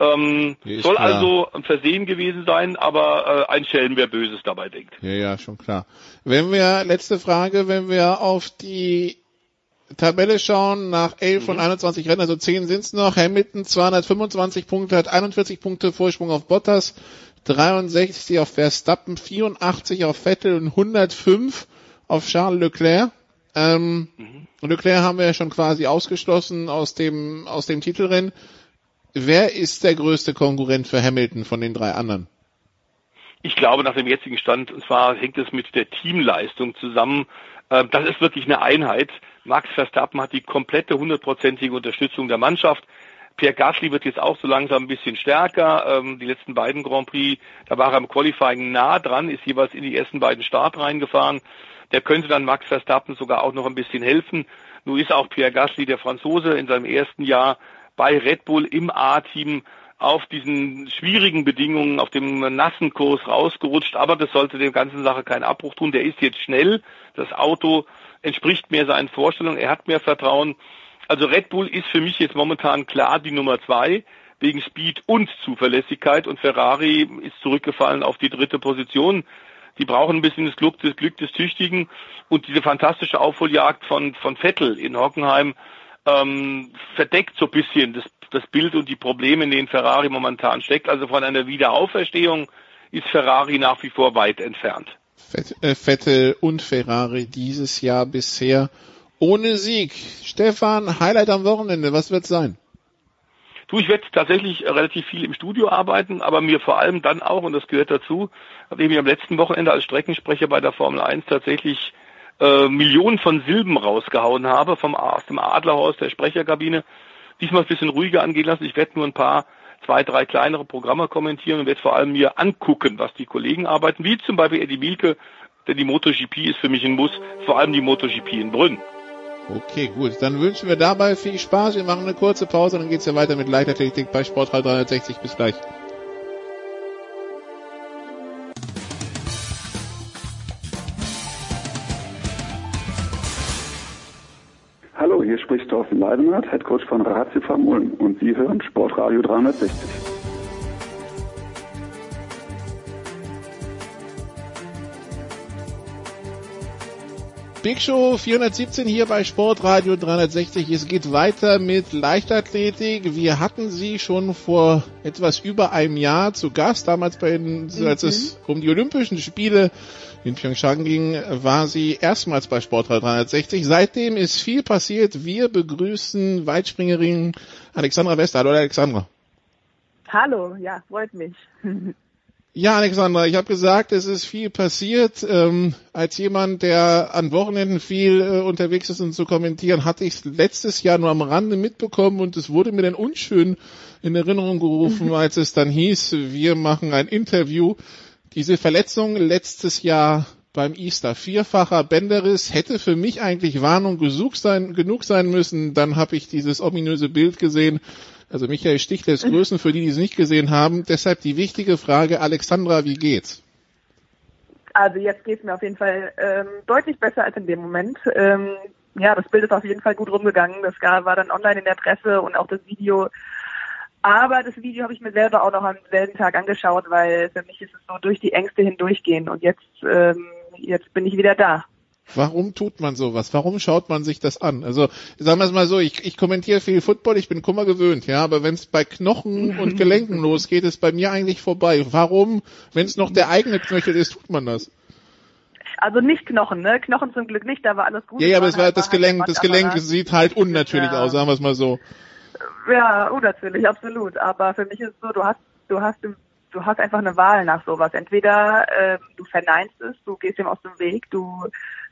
Ähm, soll klar. also ein Versehen gewesen sein, aber äh, ein Schelm, wer Böses dabei denkt. Ja, ja, schon klar. Wenn wir, letzte Frage, wenn wir auf die Tabelle schauen, nach 11 mhm. von 21 Rennen, also 10 sind's noch. Hamilton 225 Punkte, hat 41 Punkte Vorsprung auf Bottas, 63 auf Verstappen, 84 auf Vettel und 105 auf Charles Leclerc. Ähm, mhm. Leclerc haben wir ja schon quasi ausgeschlossen aus dem, aus dem Titelrennen. Wer ist der größte Konkurrent für Hamilton von den drei anderen? Ich glaube nach dem jetzigen Stand, und zwar hängt es mit der Teamleistung zusammen, äh, das ist wirklich eine Einheit. Max Verstappen hat die komplette hundertprozentige Unterstützung der Mannschaft. Pierre Gasly wird jetzt auch so langsam ein bisschen stärker. Ähm, die letzten beiden Grand Prix, da war er im Qualifying nah dran, ist jeweils in die ersten beiden Start reingefahren. Der könnte dann Max Verstappen sogar auch noch ein bisschen helfen. Nun ist auch Pierre Gasly, der Franzose, in seinem ersten Jahr bei Red Bull im A-Team auf diesen schwierigen Bedingungen, auf dem nassen Kurs rausgerutscht. Aber das sollte der ganzen Sache keinen Abbruch tun. Der ist jetzt schnell. Das Auto entspricht mehr seinen Vorstellungen. Er hat mehr Vertrauen. Also Red Bull ist für mich jetzt momentan klar die Nummer zwei wegen Speed und Zuverlässigkeit und Ferrari ist zurückgefallen auf die dritte Position. Die brauchen ein bisschen das Glück, das Glück des Tüchtigen und diese fantastische Aufholjagd von, von Vettel in Hockenheim ähm, verdeckt so ein bisschen das, das Bild und die Probleme, in denen Ferrari momentan steckt. Also von einer Wiederauferstehung ist Ferrari nach wie vor weit entfernt. Äh, Vettel und Ferrari dieses Jahr bisher ohne Sieg. Stefan, Highlight am Wochenende, was wird sein? Du, ich werde tatsächlich relativ viel im Studio arbeiten, aber mir vor allem dann auch, und das gehört dazu, nachdem ich am letzten Wochenende als Streckensprecher bei der Formel 1 tatsächlich äh, Millionen von Silben rausgehauen habe vom aus dem Adlerhaus der Sprecherkabine. Diesmal ein bisschen ruhiger angehen lassen. Ich werde nur ein paar, zwei, drei kleinere Programme kommentieren und werde vor allem mir angucken, was die Kollegen arbeiten, wie zum Beispiel Eddie Mielke, denn die MotoGP ist für mich ein Muss, vor allem die MotoGP in Brünn. Okay, gut. Dann wünschen wir dabei viel Spaß. Wir machen eine kurze Pause, dann geht's ja weiter mit Leichtathletik bei Sportrad 360. Bis gleich. Hallo, hier spricht Thorsten Leidenhardt, Headcoach von Ratio Ulm und Sie hören Sportradio 360. Big Show 417 hier bei Sportradio 360. Es geht weiter mit Leichtathletik. Wir hatten sie schon vor etwas über einem Jahr zu Gast. Damals bei den, mhm. als es um die Olympischen Spiele in Pyeongchang ging, war sie erstmals bei Sportradio 360. Seitdem ist viel passiert. Wir begrüßen Weitspringerin Alexandra Wester. Hallo Alexandra. Hallo, ja, freut mich. Ja, Alexandra, ich habe gesagt, es ist viel passiert. Ähm, als jemand, der an Wochenenden viel äh, unterwegs ist und zu kommentieren, hatte ich es letztes Jahr nur am Rande mitbekommen und es wurde mir dann unschön in Erinnerung gerufen, als es dann hieß, wir machen ein Interview. Diese Verletzung letztes Jahr beim Easter vierfacher Bänderriss hätte für mich eigentlich Warnung genug sein, genug sein müssen. Dann habe ich dieses ominöse Bild gesehen also Michael Stichler ist Größen für die, die es nicht gesehen haben. Deshalb die wichtige Frage, Alexandra, wie geht's? Also jetzt geht's mir auf jeden Fall ähm, deutlich besser als in dem Moment. Ähm, ja, das Bild ist auf jeden Fall gut rumgegangen. Das war dann online in der Presse und auch das Video. Aber das Video habe ich mir selber auch noch am selben Tag angeschaut, weil für mich ist es so durch die Ängste hindurchgehen und jetzt, ähm, jetzt bin ich wieder da. Warum tut man sowas? Warum schaut man sich das an? Also sagen wir es mal so, ich, ich kommentiere viel Football, ich bin Kummer gewöhnt, ja, aber wenn es bei Knochen und Gelenken losgeht, ist bei mir eigentlich vorbei. Warum, wenn es noch der eigene Knöchel ist, tut man das? Also nicht Knochen, ne? Knochen zum Glück nicht, da war alles gut. Ja, ja, aber es war halt das Gelenk, das Gelenk sieht halt unnatürlich ja. aus, sagen wir es mal so. Ja, unnatürlich, absolut. Aber für mich ist es so, du hast, du hast im du hast einfach eine Wahl nach sowas. Entweder äh, du verneinst es, du gehst ihm aus dem Weg, du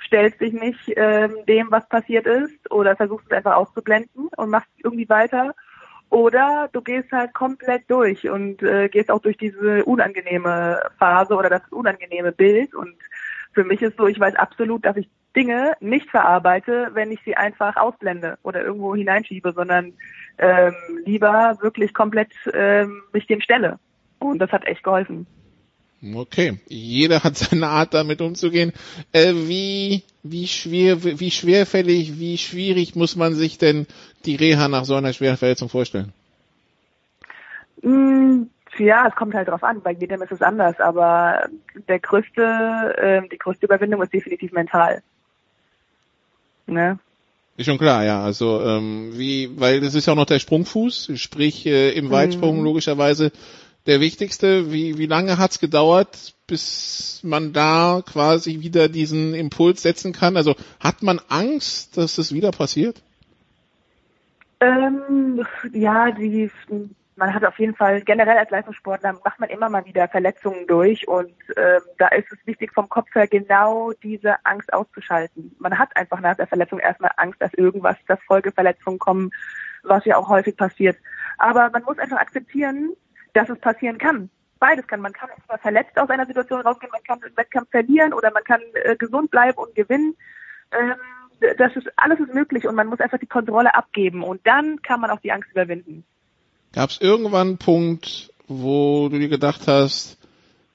stellst dich nicht ähm, dem, was passiert ist, oder versuchst es einfach auszublenden und machst irgendwie weiter. Oder du gehst halt komplett durch und äh, gehst auch durch diese unangenehme Phase oder das unangenehme Bild. Und für mich ist so, ich weiß absolut, dass ich Dinge nicht verarbeite, wenn ich sie einfach ausblende oder irgendwo hineinschiebe, sondern ähm, lieber wirklich komplett ähm, mich dem stelle. Und das hat echt geholfen. Okay, jeder hat seine Art damit umzugehen. Äh, wie, wie schwer, wie schwerfällig, wie schwierig muss man sich denn die Reha nach so einer schweren Verletzung vorstellen? Mm, ja, es kommt halt drauf an. Bei jedem ist es anders, aber der größte, äh, die größte Überwindung ist definitiv mental. Ne? Ist schon klar, ja. Also ähm, wie, weil das ist ja auch noch der Sprungfuß, sprich äh, im Weitsprung mhm. logischerweise der wichtigste. Wie, wie lange hat's gedauert, bis man da quasi wieder diesen Impuls setzen kann? Also hat man Angst, dass es wieder passiert? Ähm, ja, die, man hat auf jeden Fall generell als Leistungssportler macht man immer mal wieder Verletzungen durch und ähm, da ist es wichtig vom Kopf her genau diese Angst auszuschalten. Man hat einfach nach der Verletzung erstmal Angst, dass irgendwas, dass Folgeverletzungen kommen, was ja auch häufig passiert. Aber man muss einfach akzeptieren, dass es passieren kann. Beides kann. Man kann zwar verletzt aus einer Situation rausgehen, man kann den Wettkampf verlieren oder man kann äh, gesund bleiben und gewinnen. Ähm, das ist alles ist möglich und man muss einfach die Kontrolle abgeben und dann kann man auch die Angst überwinden. Gab es irgendwann einen Punkt, wo du dir gedacht hast,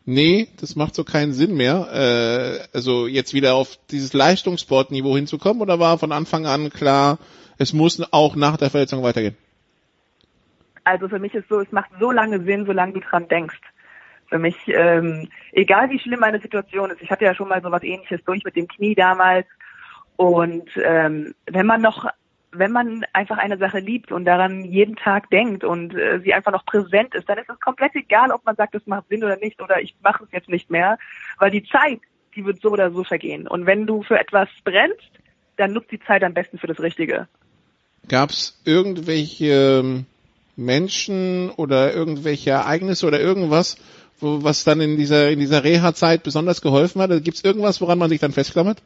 nee, das macht so keinen Sinn mehr, äh, also jetzt wieder auf dieses Leistungssportniveau hinzukommen oder war von Anfang an klar, es muss auch nach der Verletzung weitergehen? Also für mich ist so, es macht so lange Sinn, solange du dran denkst. Für mich, ähm, egal wie schlimm meine Situation ist, ich hatte ja schon mal so was ähnliches durch mit dem Knie damals. Und ähm, wenn man noch wenn man einfach eine Sache liebt und daran jeden Tag denkt und äh, sie einfach noch präsent ist, dann ist es komplett egal, ob man sagt, es macht Sinn oder nicht oder ich mache es jetzt nicht mehr, weil die Zeit, die wird so oder so vergehen. Und wenn du für etwas brennst, dann nutzt die Zeit am besten für das Richtige. Gab es irgendwelche ähm, Menschen oder irgendwelche Ereignisse oder irgendwas, wo, was dann in dieser in dieser Reha-Zeit besonders geholfen hat? Gibt es irgendwas, woran man sich dann festklammert?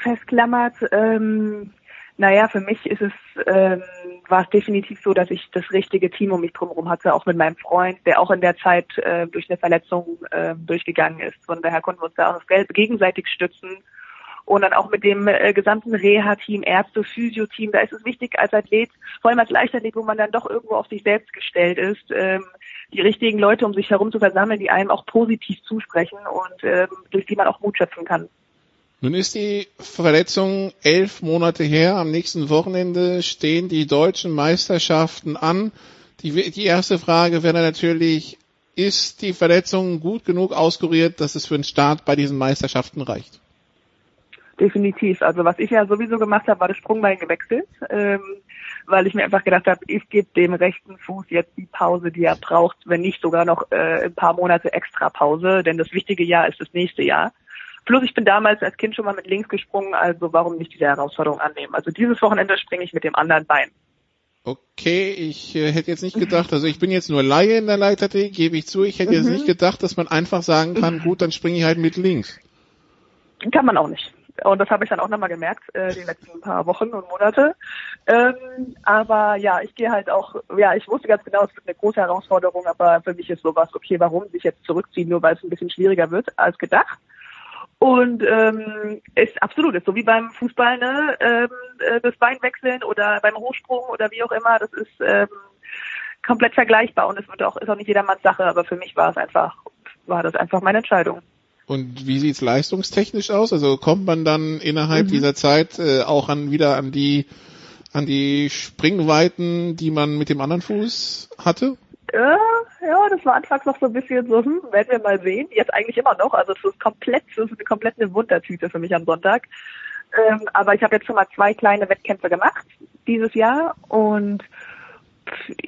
festklammert. Ähm, naja, für mich ist es, ähm, war es definitiv so, dass ich das richtige Team um mich drumherum hatte, auch mit meinem Freund, der auch in der Zeit äh, durch eine Verletzung äh, durchgegangen ist. Von daher konnten wir uns da auch gegenseitig stützen. Und dann auch mit dem äh, gesamten Reha-Team, Ärzte, Physio-Team, da ist es wichtig als Athlet, vor allem als Leichtathlet, wo man dann doch irgendwo auf sich selbst gestellt ist, ähm, die richtigen Leute um sich herum zu versammeln, die einem auch positiv zusprechen und ähm, durch die man auch Mut schöpfen kann. Nun ist die Verletzung elf Monate her. Am nächsten Wochenende stehen die deutschen Meisterschaften an. Die, die erste Frage wäre natürlich, ist die Verletzung gut genug auskuriert, dass es für den Start bei diesen Meisterschaften reicht? Definitiv. Also was ich ja sowieso gemacht habe, war das Sprungbein gewechselt, ähm, weil ich mir einfach gedacht habe, ich gebe dem rechten Fuß jetzt die Pause, die er braucht, wenn nicht sogar noch äh, ein paar Monate extra Pause, denn das wichtige Jahr ist das nächste Jahr. Plus ich bin damals als Kind schon mal mit links gesprungen, also warum nicht diese Herausforderung annehmen? Also dieses Wochenende springe ich mit dem anderen Bein. Okay, ich äh, hätte jetzt nicht gedacht, also ich bin jetzt nur Laie in der Leiter-T, gebe ich zu, ich hätte mhm. jetzt nicht gedacht, dass man einfach sagen kann, gut, dann springe ich halt mit links. Kann man auch nicht. Und das habe ich dann auch nochmal gemerkt, äh, die letzten paar Wochen und Monate. Ähm, aber ja, ich gehe halt auch, ja, ich wusste ganz genau, es wird eine große Herausforderung, aber für mich ist sowas, okay, warum sich jetzt zurückziehen, nur weil es ein bisschen schwieriger wird als gedacht. Und ähm, ist absolut, ist so wie beim Fußball, ne? Ähm, äh, das Bein wechseln oder beim Hochsprung oder wie auch immer, das ist ähm, komplett vergleichbar und es wird auch, ist auch nicht jedermanns Sache, aber für mich war es einfach, war das einfach meine Entscheidung. Und wie sieht's leistungstechnisch aus? Also kommt man dann innerhalb mhm. dieser Zeit äh, auch an wieder an die an die Springweiten, die man mit dem anderen Fuß hatte? Ja, ja, das war anfangs noch so ein bisschen so, hm, werden wir mal sehen. Jetzt eigentlich immer noch. Also es ist komplett, es ist eine komplette Wundertüte für mich am Sonntag. Ähm, aber ich habe jetzt schon mal zwei kleine Wettkämpfe gemacht dieses Jahr und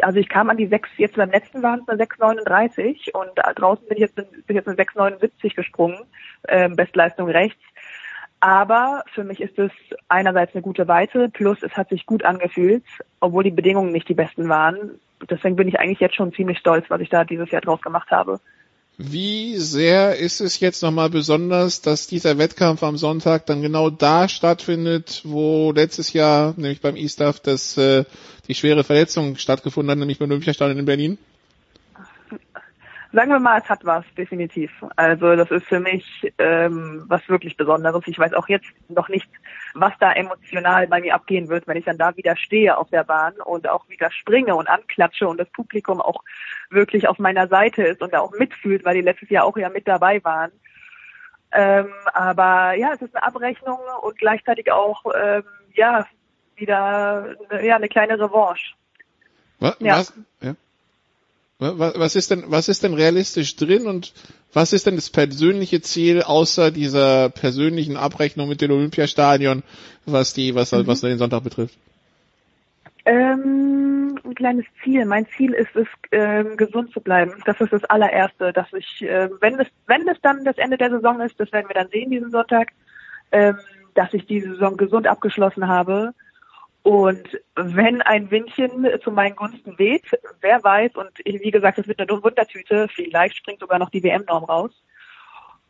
also ich kam an die sechs, jetzt beim letzten waren es eine 6,39 und draußen bin ich jetzt, bin jetzt eine 6,79 gesprungen, ähm, Bestleistung rechts. Aber für mich ist es einerseits eine gute Weite, plus es hat sich gut angefühlt, obwohl die Bedingungen nicht die besten waren deswegen bin ich eigentlich jetzt schon ziemlich stolz, was ich da dieses Jahr draus gemacht habe. Wie sehr ist es jetzt nochmal besonders, dass dieser Wettkampf am Sonntag dann genau da stattfindet, wo letztes Jahr, nämlich beim ISTAF, das, äh, die schwere Verletzung stattgefunden hat, nämlich beim Olympiastadion in Berlin? Sagen wir mal, es hat was, definitiv. Also das ist für mich ähm, was wirklich Besonderes. Ich weiß auch jetzt noch nicht, was da emotional bei mir abgehen wird, wenn ich dann da wieder stehe auf der Bahn und auch wieder springe und anklatsche und das Publikum auch wirklich auf meiner Seite ist und da auch mitfühlt, weil die letztes Jahr auch ja mit dabei waren. Ähm, aber ja, es ist eine Abrechnung und gleichzeitig auch ähm, ja wieder ja eine kleine Revanche. Was? Ja. was? Ja. Was ist denn, was ist denn realistisch drin und was ist denn das persönliche Ziel außer dieser persönlichen Abrechnung mit dem Olympiastadion, was die, was, mhm. was den Sonntag betrifft? Ähm, ein kleines Ziel. Mein Ziel ist es, ähm, gesund zu bleiben. Das ist das allererste, dass ich, äh, wenn es, wenn es dann das Ende der Saison ist, das werden wir dann sehen diesen Sonntag, ähm, dass ich die Saison gesund abgeschlossen habe Und wenn ein Windchen zu meinen Gunsten weht, wer weiß, und wie gesagt, es wird eine Wundertüte, vielleicht springt sogar noch die WM-Norm raus.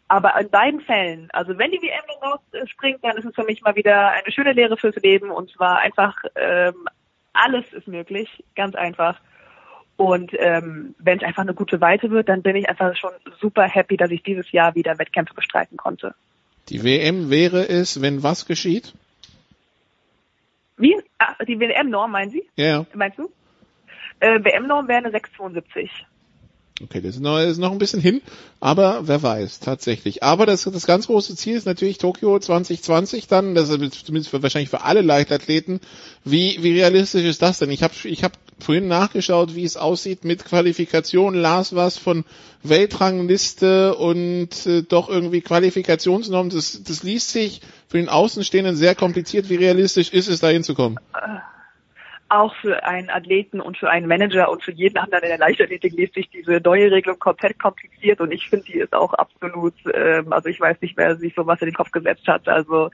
Aber in beiden Fällen, also wenn die WM-Norm rausspringt, dann ist es für mich mal wieder eine schöne Lehre fürs Leben und zwar einfach ähm, alles ist möglich, ganz einfach. Und ähm, wenn es einfach eine gute Weite wird, dann bin ich einfach schon super happy, dass ich dieses Jahr wieder Wettkämpfe bestreiten konnte. Die WM wäre es, wenn was geschieht? Wie? Ah, die WM-Norm, meinen Sie? Ja. Meinst du? Äh, WM-Norm wäre eine 672. Okay, das ist, noch, das ist noch ein bisschen hin, aber wer weiß, tatsächlich. Aber das, das ganz große Ziel ist natürlich Tokio 2020 dann, das ist zumindest für, wahrscheinlich für alle Leichtathleten. Wie, wie realistisch ist das denn? Ich habe ich hab vorhin nachgeschaut, wie es aussieht mit Qualifikation, las was von Weltrangliste und äh, doch irgendwie Qualifikationsnormen. Das, das liest sich für den Außenstehenden sehr kompliziert. Wie realistisch ist es, da hinzukommen? Auch für einen Athleten und für einen Manager und für jeden anderen in der Leichtathletik liest sich diese neue Regelung komplett kompliziert und ich finde, die ist auch absolut, ähm, also ich weiß nicht, wer sich sowas in den Kopf gesetzt hat. Also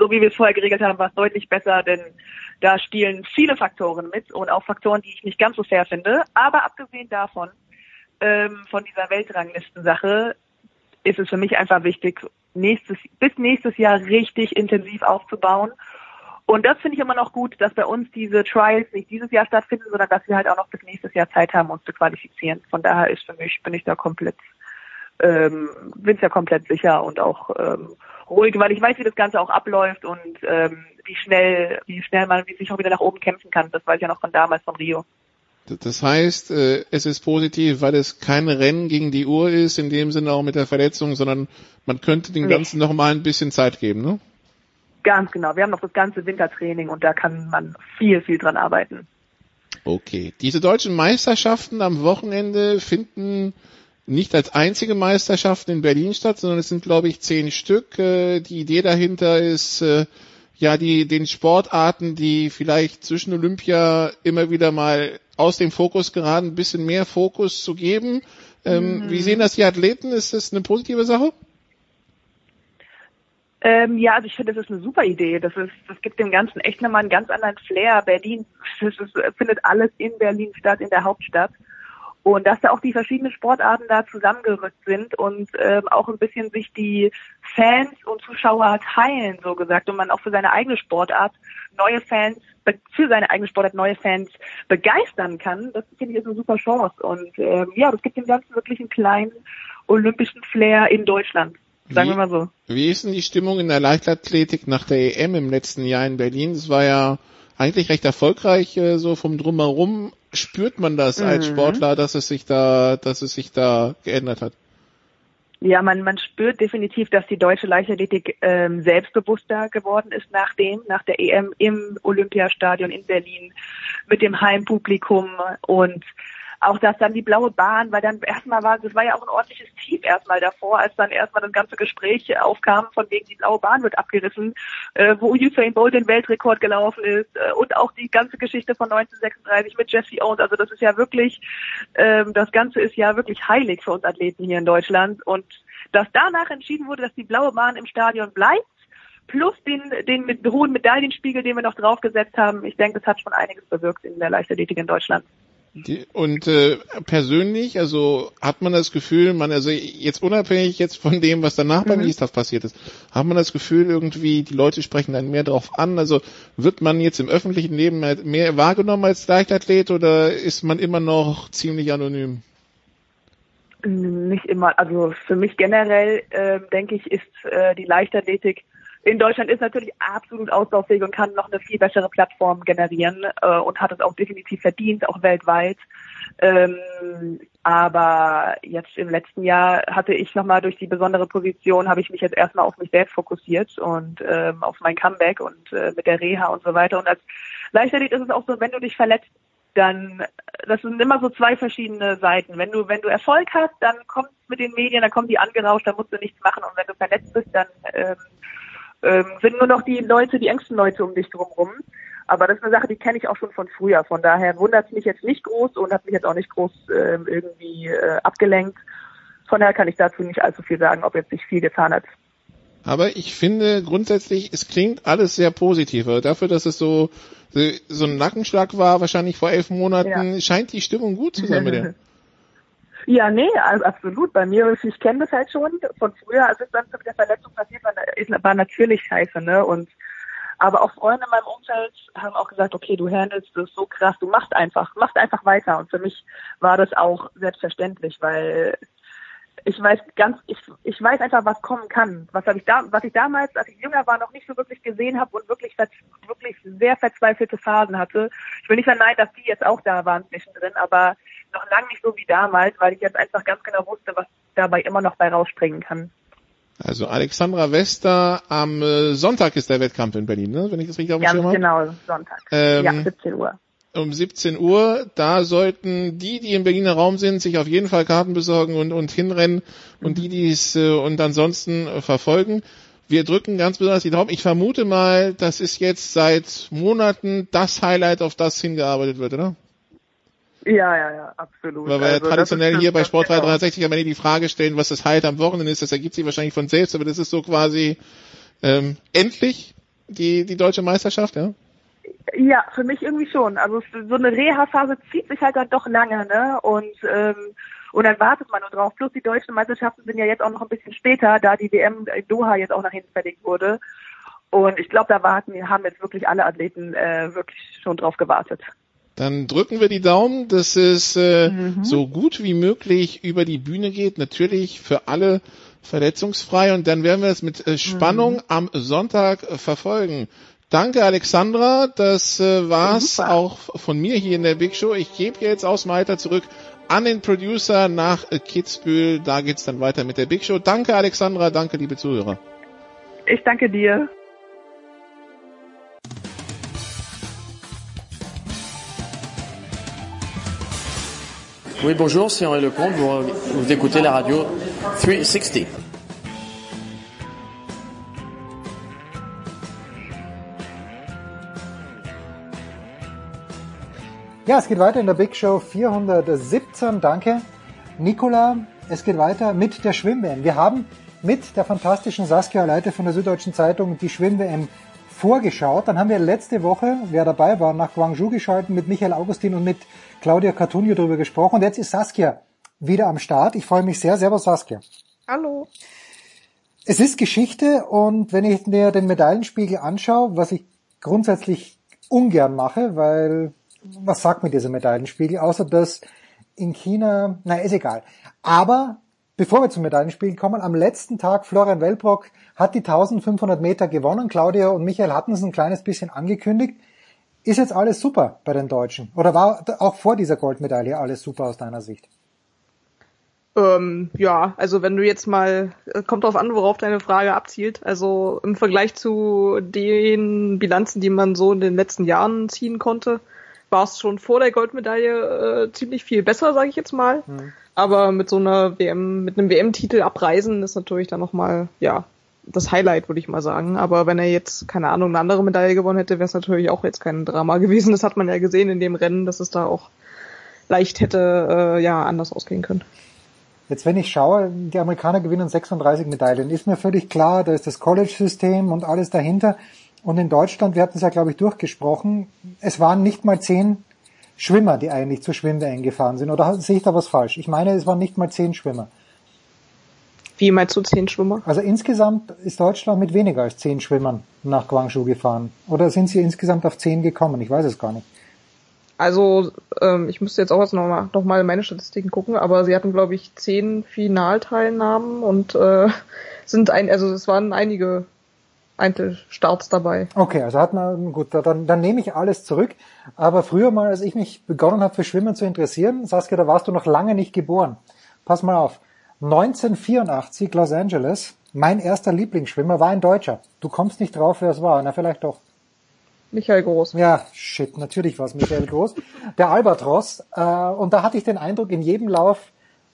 so wie wir es vorher geregelt haben, war es deutlich besser, denn da spielen viele Faktoren mit und auch Faktoren, die ich nicht ganz so fair finde. Aber abgesehen davon, ähm, von dieser Weltranglistensache, ist es für mich einfach wichtig, nächstes, bis nächstes Jahr richtig intensiv aufzubauen und das finde ich immer noch gut, dass bei uns diese Trials nicht dieses Jahr stattfinden, sondern dass wir halt auch noch bis nächstes Jahr Zeit haben, uns zu qualifizieren. Von daher ist für mich, bin ich da komplett, ähm, bin ja komplett sicher und auch ähm, ruhig, weil ich weiß, wie das Ganze auch abläuft und ähm, wie schnell, wie schnell man wie sich auch wieder nach oben kämpfen kann. Das weiß ich ja noch von damals von Rio. Das heißt, äh, es ist positiv, weil es kein Rennen gegen die Uhr ist, in dem Sinne auch mit der Verletzung, sondern man könnte den Ganzen nee. noch mal ein bisschen Zeit geben, ne? Ganz genau. Wir haben noch das ganze Wintertraining und da kann man viel, viel dran arbeiten. Okay. Diese deutschen Meisterschaften am Wochenende finden nicht als einzige Meisterschaften in Berlin statt, sondern es sind, glaube ich, zehn Stück. Äh, die Idee dahinter ist, äh, ja, die, den Sportarten, die vielleicht zwischen Olympia immer wieder mal aus dem Fokus geraten, ein bisschen mehr Fokus zu geben. Ähm, mhm. Wie sehen das die Athleten? Ist das eine positive Sache? Ähm, ja, also ich finde, das ist eine super Idee. Das ist, das gibt dem Ganzen echt nochmal einen ganz anderen Flair. Berlin, ist, findet alles in Berlin statt, in der Hauptstadt. Und dass da auch die verschiedenen Sportarten da zusammengerückt sind und ähm, auch ein bisschen sich die Fans und Zuschauer teilen, so gesagt, und man auch für seine eigene Sportart neue Fans, für seine eigene Sportart neue Fans begeistern kann, das finde ich ist eine super Chance. Und ähm, ja, das gibt dem Ganzen wirklich einen kleinen olympischen Flair in Deutschland. Sagen wie, wir mal so. Wie ist denn die Stimmung in der Leichtathletik nach der EM im letzten Jahr in Berlin? Das war ja eigentlich recht erfolgreich, äh, so vom Drumherum. Spürt man das mhm. als Sportler, dass es sich da, dass es sich da geändert hat? Ja, man, man spürt definitiv, dass die deutsche Leichtathletik ähm, selbstbewusster geworden ist nachdem, nach der EM im Olympiastadion in Berlin mit dem Heimpublikum und auch dass dann die blaue Bahn, weil dann erstmal war, das war ja auch ein ordentliches Tief erstmal davor, als dann erstmal das ganze Gespräch aufkam, von wegen die blaue Bahn wird abgerissen, äh, wo Usain Bolt den Weltrekord gelaufen ist äh, und auch die ganze Geschichte von 1936 mit Jesse Owens. Also das ist ja wirklich, ähm, das Ganze ist ja wirklich heilig für uns Athleten hier in Deutschland und dass danach entschieden wurde, dass die blaue Bahn im Stadion bleibt, plus den, den mit hohen Medaillenspiegel, den wir noch draufgesetzt haben. Ich denke, das hat schon einiges bewirkt in der Leichtathletik in Deutschland. Die, und äh, persönlich, also hat man das Gefühl, man also jetzt unabhängig jetzt von dem, was danach mhm. beim Eastaf passiert ist, hat man das Gefühl irgendwie, die Leute sprechen dann mehr drauf an. Also wird man jetzt im öffentlichen Leben mehr wahrgenommen als Leichtathlet oder ist man immer noch ziemlich anonym? Nicht immer. Also für mich generell äh, denke ich, ist äh, die Leichtathletik in Deutschland ist natürlich absolut ausbaufähig und kann noch eine viel bessere Plattform generieren äh, und hat es auch definitiv verdient, auch weltweit. Ähm, aber jetzt im letzten Jahr hatte ich nochmal durch die besondere Position, habe ich mich jetzt erstmal auf mich selbst fokussiert und ähm, auf mein Comeback und äh, mit der Reha und so weiter. Und als Leichtathlet ist es auch so, wenn du dich verletzt, dann das sind immer so zwei verschiedene Seiten. Wenn du wenn du Erfolg hast, dann kommt mit den Medien, dann kommen die angerauscht, dann musst du nichts machen und wenn du verletzt bist, dann ähm, ähm, sind nur noch die Leute, die engsten Leute um dich drumherum. Aber das ist eine Sache, die kenne ich auch schon von früher. Von daher wundert es mich jetzt nicht groß und hat mich jetzt auch nicht groß äh, irgendwie äh, abgelenkt. Von daher kann ich dazu nicht allzu viel sagen, ob jetzt sich viel getan hat. Aber ich finde grundsätzlich, es klingt alles sehr positiv. Aber dafür, dass es so, so ein Nackenschlag war, wahrscheinlich vor elf Monaten, ja. scheint die Stimmung gut zu sein mit dir. Ja, nee, also absolut. Bei mir, ich kenne das halt schon von früher, als es dann mit der Verletzung passiert war, war natürlich scheiße, ne? Und aber auch Freunde in meinem Umfeld haben auch gesagt, okay, du handelst das so krass, du machst einfach, machst einfach weiter. Und für mich war das auch selbstverständlich, weil ich weiß ganz, ich, ich weiß einfach, was kommen kann. Was habe ich da, was ich damals, als ich jünger war, noch nicht so wirklich gesehen habe und wirklich, wirklich sehr verzweifelte Phasen hatte. Ich will nicht verneinen, dass die jetzt auch da waren zwischendrin, aber noch lange nicht so wie damals, weil ich jetzt einfach ganz genau wusste, was dabei immer noch bei rausspringen kann. Also Alexandra Wester am äh, Sonntag ist der Wettkampf in Berlin, ne? wenn ich das richtig auf dem Schirm habe. genau, Sonntag. Ähm, ja, 17 Uhr. Um 17 Uhr, da sollten die, die im Berliner Raum sind, sich auf jeden Fall Karten besorgen und, und hinrennen mhm. und die, die es äh, und ansonsten äh, verfolgen. Wir drücken ganz besonders die Daumen. Ich vermute mal, das ist jetzt seit Monaten das Highlight, auf das hingearbeitet wird, oder? Ja, ja, ja, absolut. Weil wir also, traditionell hier bei Sport 360 genau. wenn die die Frage stellen, was das halt am Wochenende ist, das ergibt sich wahrscheinlich von selbst, aber das ist so quasi ähm, endlich die, die deutsche Meisterschaft, ja? Ja, für mich irgendwie schon. Also so eine Reha-Phase zieht sich halt dann doch lange, ne? Und ähm, und dann wartet man nur drauf. Plus die deutschen Meisterschaften sind ja jetzt auch noch ein bisschen später, da die WM in Doha jetzt auch nach hinten verlegt wurde. Und ich glaube, da warten, haben jetzt wirklich alle Athleten äh, wirklich schon drauf gewartet. Dann drücken wir die Daumen, dass es äh, mhm. so gut wie möglich über die Bühne geht. Natürlich für alle verletzungsfrei und dann werden wir es mit äh, Spannung mhm. am Sonntag äh, verfolgen. Danke Alexandra, das äh, war's Super. auch von mir hier in der Big Show. Ich gebe jetzt aus Malta zurück an den Producer nach äh, Kitzbühel. Da geht's dann weiter mit der Big Show. Danke Alexandra, danke liebe Zuhörer. Ich danke dir. Oui, bonjour, c'est Henri Lecomte. Vous, vous écoutez la radio 360. Ja, es geht weiter in der Big Show 417. Danke, Nicola. Es geht weiter mit der Schwimm-WM. Wir haben mit der fantastischen Saskia Leite von der Süddeutschen Zeitung die Schwimm-WM vorgeschaut. Dann haben wir letzte Woche, wer dabei war, nach Guangzhou geschalten mit Michael Augustin und mit Claudia Cartunio darüber gesprochen. Und jetzt ist Saskia wieder am Start. Ich freue mich sehr. Servus Saskia. Hallo. Es ist Geschichte und wenn ich mir den Medaillenspiegel anschaue, was ich grundsätzlich ungern mache, weil was sagt mir dieser Medaillenspiegel, außer dass in China, na ist egal. Aber bevor wir zum Medaillenspiegel kommen, am letzten Tag Florian Wellbrock hat die 1500 Meter gewonnen. Claudia und Michael hatten es ein kleines bisschen angekündigt. Ist jetzt alles super bei den Deutschen? Oder war auch vor dieser Goldmedaille alles super aus deiner Sicht? Ähm, ja, also wenn du jetzt mal, äh, kommt drauf an, worauf deine Frage abzielt. Also im Vergleich zu den Bilanzen, die man so in den letzten Jahren ziehen konnte, war es schon vor der Goldmedaille äh, ziemlich viel besser, sage ich jetzt mal. Mhm. Aber mit so einer WM, mit einem WM-Titel abreisen ist natürlich dann nochmal, ja, das Highlight, würde ich mal sagen. Aber wenn er jetzt, keine Ahnung, eine andere Medaille gewonnen hätte, wäre es natürlich auch jetzt kein Drama gewesen. Das hat man ja gesehen in dem Rennen, dass es da auch leicht hätte äh, ja anders ausgehen können. Jetzt, wenn ich schaue, die Amerikaner gewinnen 36 Medaillen, ist mir völlig klar, da ist das College-System und alles dahinter. Und in Deutschland, wir hatten es ja, glaube ich, durchgesprochen, es waren nicht mal zehn Schwimmer, die eigentlich zur Schwimm-WM gefahren sind. Oder sehe ich da was falsch? Ich meine, es waren nicht mal zehn Schwimmer. Wie meinst du zehn Schwimmer? Also insgesamt ist Deutschland mit weniger als zehn Schwimmern nach Guangzhou gefahren. Oder sind sie insgesamt auf zehn gekommen? Ich weiß es gar nicht. Also ähm, ich müsste jetzt auch jetzt nochmal noch mal meine Statistiken gucken, aber sie hatten glaube ich zehn Finalteilnahmen und äh, sind ein, also es waren einige Einzelstarts dabei. Okay, also hat man, gut, dann, dann nehme ich alles zurück. Aber früher mal, als ich mich begonnen habe für Schwimmen zu interessieren, Saskia, da warst du noch lange nicht geboren. Pass mal auf. 1984 Los Angeles, mein erster Lieblingsschwimmer war ein Deutscher. Du kommst nicht drauf, wer es war. Na, vielleicht doch. Michael Groß. Ja, shit, natürlich war es Michael Groß. Der Albatros. Äh, und da hatte ich den Eindruck, in jedem Lauf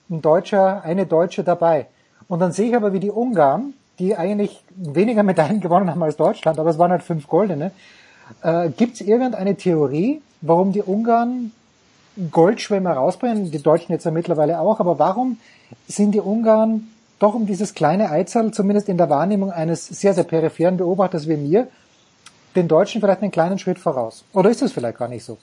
ein Deutscher, eine Deutsche dabei. Und dann sehe ich aber, wie die Ungarn, die eigentlich weniger Medaillen gewonnen haben als Deutschland, aber es waren halt fünf goldene. Äh, Gibt es irgendeine Theorie, warum die Ungarn Goldschwimmer rausbringen? Die Deutschen jetzt ja mittlerweile auch, aber warum sind die Ungarn doch um dieses kleine Eizerl, zumindest in der Wahrnehmung eines sehr, sehr peripheren Beobachters wie mir, den Deutschen vielleicht einen kleinen Schritt voraus. Oder ist das vielleicht gar nicht so?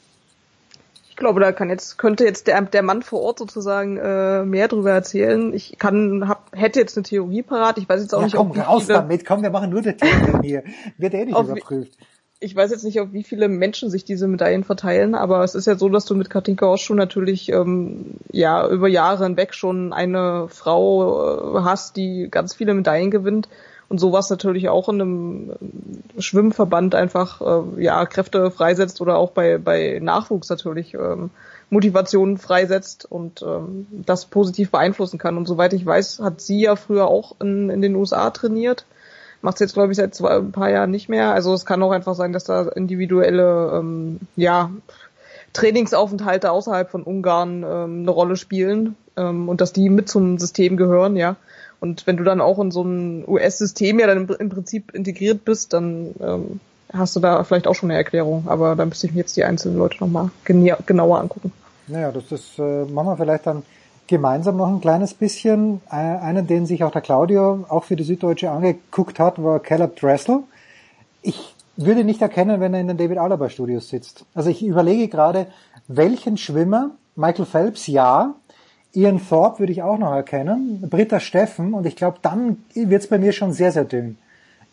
Ich glaube, da kann jetzt, könnte jetzt der, der Mann vor Ort sozusagen äh, mehr drüber erzählen. Ich kann, hab, hätte jetzt eine Theorie parat. Ich weiß jetzt auch ja, nicht, komm, ob raus viele, damit, komm, wir machen nur die Theorien hier. Wird eh nicht überprüft. Ich weiß jetzt nicht, auf wie viele Menschen sich diese Medaillen verteilen, aber es ist ja so, dass du mit Katinka schon natürlich ähm, ja über Jahre hinweg schon eine Frau äh, hast, die ganz viele Medaillen gewinnt und sowas natürlich auch in einem äh, Schwimmverband einfach äh, ja Kräfte freisetzt oder auch bei bei Nachwuchs natürlich ähm, Motivationen freisetzt und ähm, das positiv beeinflussen kann. Und soweit ich weiß, hat sie ja früher auch in, in den USA trainiert macht es jetzt glaube ich seit zwei, ein paar Jahren nicht mehr. Also es kann auch einfach sein, dass da individuelle ähm, ja Trainingsaufenthalte außerhalb von Ungarn ähm, eine Rolle spielen ähm, und dass die mit zum System gehören, ja. Und wenn du dann auch in so ein US-System ja dann im, im Prinzip integriert bist, dann ähm, hast du da vielleicht auch schon eine Erklärung. Aber da müsste ich mir jetzt die einzelnen Leute nochmal genauer angucken. Naja, das ist, äh, machen wir vielleicht dann gemeinsam noch ein kleines bisschen. Äh, einen, den sich auch der Claudio auch für die Süddeutsche angeguckt hat, war Caleb Dressel. Ich würde nicht erkennen, wenn er in den David Alaba Studios sitzt. Also ich überlege gerade, welchen Schwimmer, Michael Phelps ja, Ian Thorpe würde ich auch noch erkennen, Britta Steffen und ich glaube, dann wird's bei mir schon sehr, sehr dünn.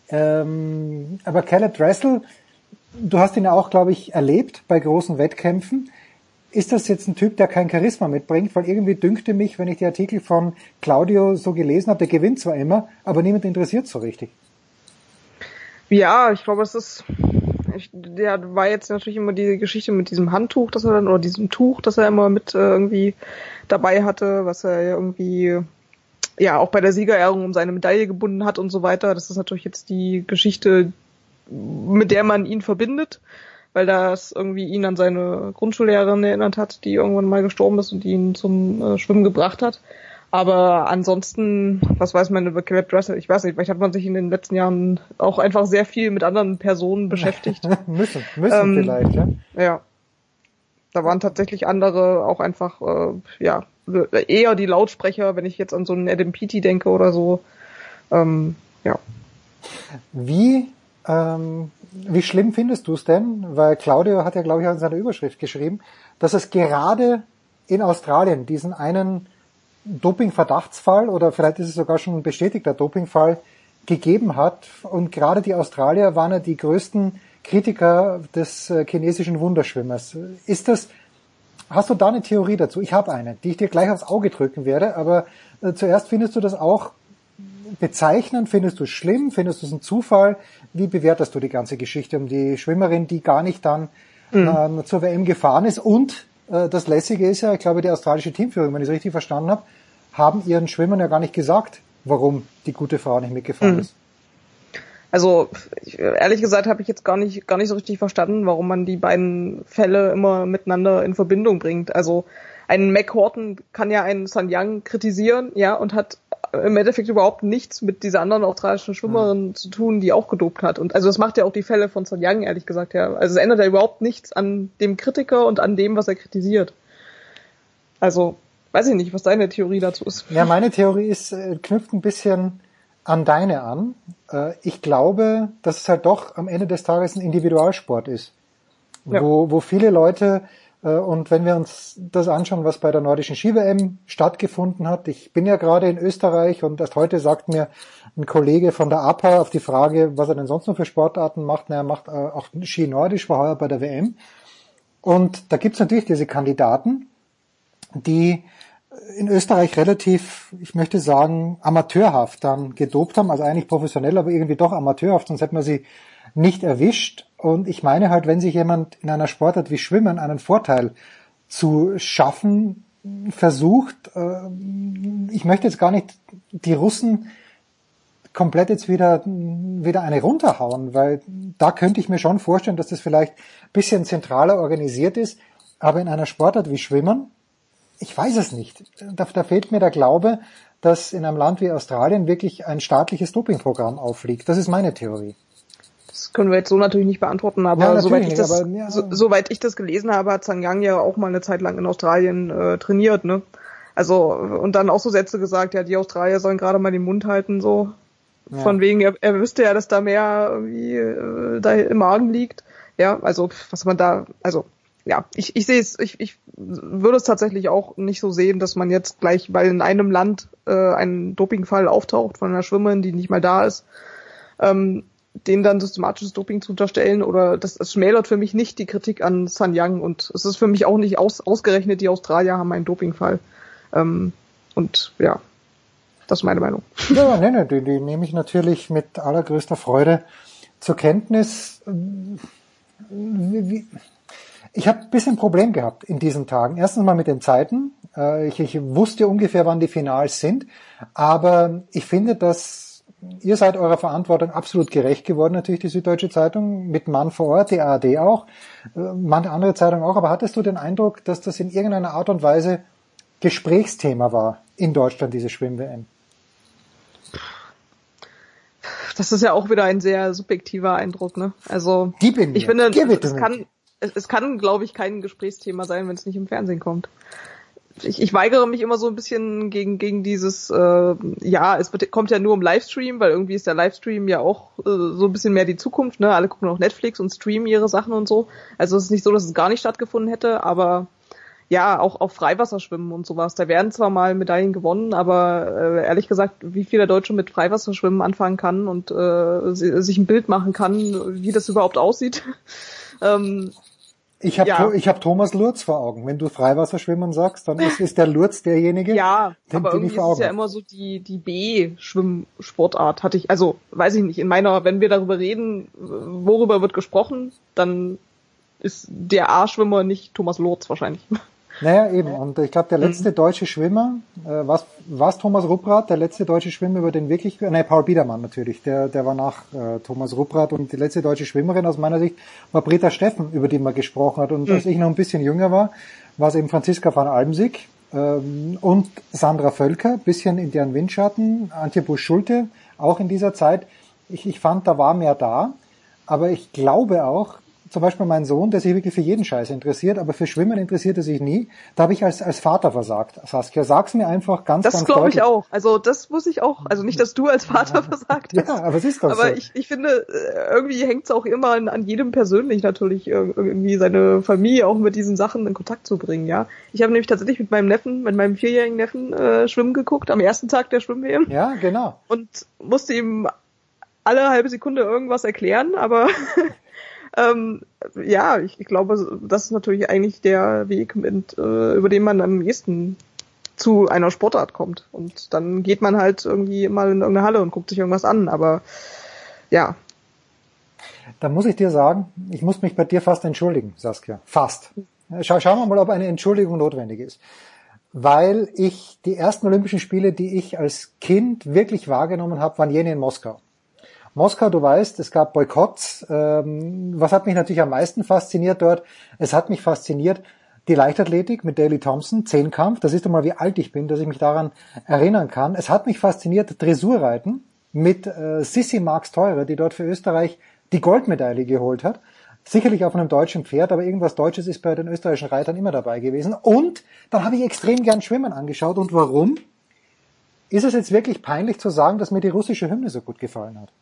Ähm, aber Caleb Dressel, du hast ihn ja auch, glaube ich, erlebt bei großen Wettkämpfen. Ist das jetzt ein Typ, der kein Charisma mitbringt? Weil irgendwie dünkte mich, wenn ich die Artikel von Claudio so gelesen habe, der gewinnt zwar immer, aber niemand interessiert so richtig. Ja, ich glaube, es ist, ich, der war jetzt natürlich immer diese Geschichte mit diesem Handtuch, das er dann, oder diesem Tuch, das er immer mit äh, irgendwie dabei hatte, was er irgendwie, ja, auch bei der Siegerehrung um seine Medaille gebunden hat und so weiter. Das ist natürlich jetzt die Geschichte, mit der man ihn verbindet, weil das irgendwie ihn an seine Grundschullehrerin erinnert hat, die irgendwann mal gestorben ist und ihn zum äh, Schwimmen gebracht hat. Aber ansonsten, was weiß man über Caleb Dressel? Ich weiß nicht, vielleicht hat man sich in den letzten Jahren auch einfach sehr viel mit anderen Personen beschäftigt. müssen, müssen Ähm, vielleicht, ja. Ja. Da waren tatsächlich andere auch einfach, äh, ja, eher die Lautsprecher, wenn ich jetzt an so einen Adam Peaty denke oder so. Ähm, ja. Wie, ähm, wie schlimm findest du es denn? Weil Claudio hat ja, glaube ich, auch in seiner Überschrift geschrieben, dass es gerade in Australien diesen einen Doping-Verdachtsfall oder vielleicht ist es sogar schon ein bestätigter Dopingfall gegeben hat. Und gerade die Australier waren ja die größten Kritiker des äh, chinesischen Wunderschwimmers. Ist das, hast du da eine Theorie dazu? Ich habe eine, die ich dir gleich aufs Auge drücken werde, aber äh, zuerst findest du das auch bezeichnend? Findest du es schlimm? Findest du es ein Zufall? Wie bewertest du die ganze Geschichte um die Schwimmerin, die gar nicht dann Mhm. ähm, zur WM gefahren ist? Und äh, das Lässige ist ja, ich glaube, die australische Teamführung, wenn ich es richtig verstanden habe, haben ihren Schwimmern ja gar nicht gesagt, warum die gute Frau nicht mitgefahren Mhm. ist. Also ich, ehrlich gesagt habe ich jetzt gar nicht gar nicht so richtig verstanden, warum man die beiden Fälle immer miteinander in Verbindung bringt. Also ein Mac Horton kann ja einen Sun Yang kritisieren, ja, und hat im Endeffekt überhaupt nichts mit dieser anderen australischen Schwimmerin zu tun, die auch gedopt hat. Und also das macht ja auch die Fälle von Sun Yang, ehrlich gesagt, ja. Also es ändert ja überhaupt nichts an dem Kritiker und an dem, was er kritisiert. Also, weiß ich nicht, was deine Theorie dazu ist. Ja, meine Theorie ist, äh, knüpft ein bisschen an deine an. Äh, Ich glaube, dass es halt doch am Ende des Tages ein Individualsport ist, Ja. wo, wo viele Leute, und wenn wir uns das anschauen, was bei der nordischen Ski-WM stattgefunden hat, ich bin ja gerade in Österreich und erst heute sagt mir ein Kollege von der APA auf die Frage, was er denn sonst noch für Sportarten macht, na, er macht äh, auch Ski Nordisch, war heuer bei der WM. Und da gibt's natürlich diese Kandidaten, die in Österreich relativ, ich möchte sagen, amateurhaft dann gedopt haben, also eigentlich professionell, aber irgendwie doch amateurhaft, sonst hätte man sie nicht erwischt. Und ich meine halt, wenn sich jemand in einer Sportart wie Schwimmen einen Vorteil zu schaffen versucht, äh, ich möchte jetzt gar nicht die Russen komplett jetzt wieder, wieder eine runterhauen, weil da könnte ich mir schon vorstellen, dass das vielleicht ein bisschen zentraler organisiert ist, aber in einer Sportart wie Schwimmen, ich weiß es nicht. Da, da fehlt mir der Glaube, dass in einem Land wie Australien wirklich ein staatliches Dopingprogramm aufliegt. Das ist meine Theorie. Können wir jetzt so natürlich nicht beantworten, aber, Ja, soweit, ich das, aber, ja. so, soweit ich das gelesen habe, hat Zhang Yang ja auch mal eine Zeit lang in Australien äh, trainiert, ne? Also, und dann auch so Sätze gesagt, ja, die Australier sollen gerade mal den Mund halten, so. Ja. Von wegen, er, er wüsste ja, dass da mehr irgendwie äh, da im Magen liegt. Ja, also was man da, also ja, ich, ich sehe es, ich, ich würde es tatsächlich auch nicht so sehen, dass man jetzt gleich, weil in einem Land äh, ein Dopingfall auftaucht von einer Schwimmerin, die nicht mal da ist, ähm, denen dann systematisches Doping zu unterstellen oder das, das schmälert für mich nicht die Kritik an Sun Yang und es ist für mich auch nicht aus, ausgerechnet, die Australier haben einen Dopingfall. Ähm, und ja, das ist meine Meinung. Ja, nee, nee, die, die nehme ich natürlich mit allergrößter Freude zur Kenntnis. Ich habe ein bisschen Problem gehabt in diesen Tagen. Erstens mal mit den Zeiten. Äh, ich, ich wusste ungefähr, wann die Finals sind. Aber ich finde, dass ihr seid eurer Verantwortung absolut gerecht geworden, natürlich die Süddeutsche Zeitung, mit Mann vor Ort, die ARD auch, äh, manche andere Zeitungen auch. Aber hattest du den Eindruck, dass das in irgendeiner Art und Weise Gesprächsthema war in Deutschland, diese Schwimm-WM? Das ist ja auch wieder ein sehr subjektiver Eindruck, ne? Also ich mir. finde, es kann, es, es kann, glaube ich, kein Gesprächsthema sein, wenn es nicht im Fernsehen kommt. Ich, ich weigere mich immer so ein bisschen gegen gegen dieses äh, ja es wird, kommt ja nur im Livestream weil irgendwie ist der Livestream ja auch äh, so ein bisschen mehr die Zukunft ne alle gucken auf Netflix und streamen ihre Sachen und so also es ist nicht so dass es gar nicht stattgefunden hätte aber ja, auch auf Freiwasserschwimmen und sowas. Da werden zwar mal Medaillen gewonnen, aber äh, ehrlich gesagt, wie viel der Deutsche mit Freiwasserschwimmen anfangen kann und äh, sich ein Bild machen kann, wie das überhaupt aussieht. ähm, ich habe ja. ich hab Thomas Lurz vor Augen. Wenn du Freiwasserschwimmen sagst, dann ist, ist der Lurz derjenige. Ja, den, aber den irgendwie ist es ja immer so die die B-Schwimmsportart hatte ich. Also weiß ich nicht. In meiner, wenn wir darüber reden, worüber wird gesprochen, dann ist der A-Schwimmer nicht Thomas Lurz wahrscheinlich. Naja, eben. Und ich glaube, der letzte mhm. deutsche Schwimmer, äh, was was Thomas Rupprath, der letzte deutsche Schwimmer, über den wirklich, ne, Paul Biedermann natürlich, der, der war nach äh, Thomas Rupprath und die letzte deutsche Schwimmerin aus meiner Sicht war Britta Steffen, über die man gesprochen hat. Und mhm. als ich noch ein bisschen jünger war, war es eben Franziska van Almsig ähm, und Sandra Völker, bisschen in deren Windschatten, Antje Busch-Schulte, auch in dieser Zeit. Ich, ich fand, da war mehr da. Aber ich glaube auch, zum Beispiel mein Sohn, der sich wirklich für jeden Scheiß interessiert, aber für Schwimmen interessiert er sich nie. Da habe ich als, als Vater versagt, Saskia. Sag's mir einfach ganz, das ganz Das glaube ich auch. Also das muss ich auch. Also nicht, dass du als Vater versagt hast. Ja, aber es ist doch Aber so. ich, ich finde, äh, irgendwie hängt es auch immer an, an jedem persönlich natürlich, irgendwie seine Familie auch mit diesen Sachen in Kontakt zu bringen, ja. Ich habe nämlich tatsächlich mit meinem Neffen, mit meinem vierjährigen Neffen äh, schwimmen geguckt, am ersten Tag der Schwimm-WM. Ja, genau. Und musste ihm alle halbe Sekunde irgendwas erklären, aber ähm, ja, ich, ich, glaube, das ist natürlich eigentlich der Weg, mit, äh, über den man am ehesten zu einer Sportart kommt. Und dann geht man halt irgendwie mal in irgendeine Halle und guckt sich irgendwas an. Aber ja. Da muss ich dir sagen, ich muss mich bei dir fast entschuldigen, Saskia. Fast. Schau, schauen wir mal, ob eine Entschuldigung notwendig ist. Weil ich die ersten Olympischen Spiele, die ich als Kind wirklich wahrgenommen habe, waren jene in Moskau. Moskau, du weißt, es gab Boykotts. Ähm, was hat mich natürlich am meisten fasziniert dort? Es hat mich fasziniert, die Leichtathletik mit Daley Thompson, Zehnkampf. Das ist doch mal, wie alt ich bin, dass ich mich daran erinnern kann. Es hat mich fasziniert, Dressurreiten mit äh, Sissi Marx Teure, die dort für Österreich die Goldmedaille geholt hat. Sicherlich auf einem deutschen Pferd, aber irgendwas Deutsches ist bei den österreichischen Reitern immer dabei gewesen. Und dann habe ich extrem gern Schwimmen angeschaut. Und warum? Ist es jetzt wirklich peinlich zu sagen, dass mir die russische Hymne so gut gefallen hat?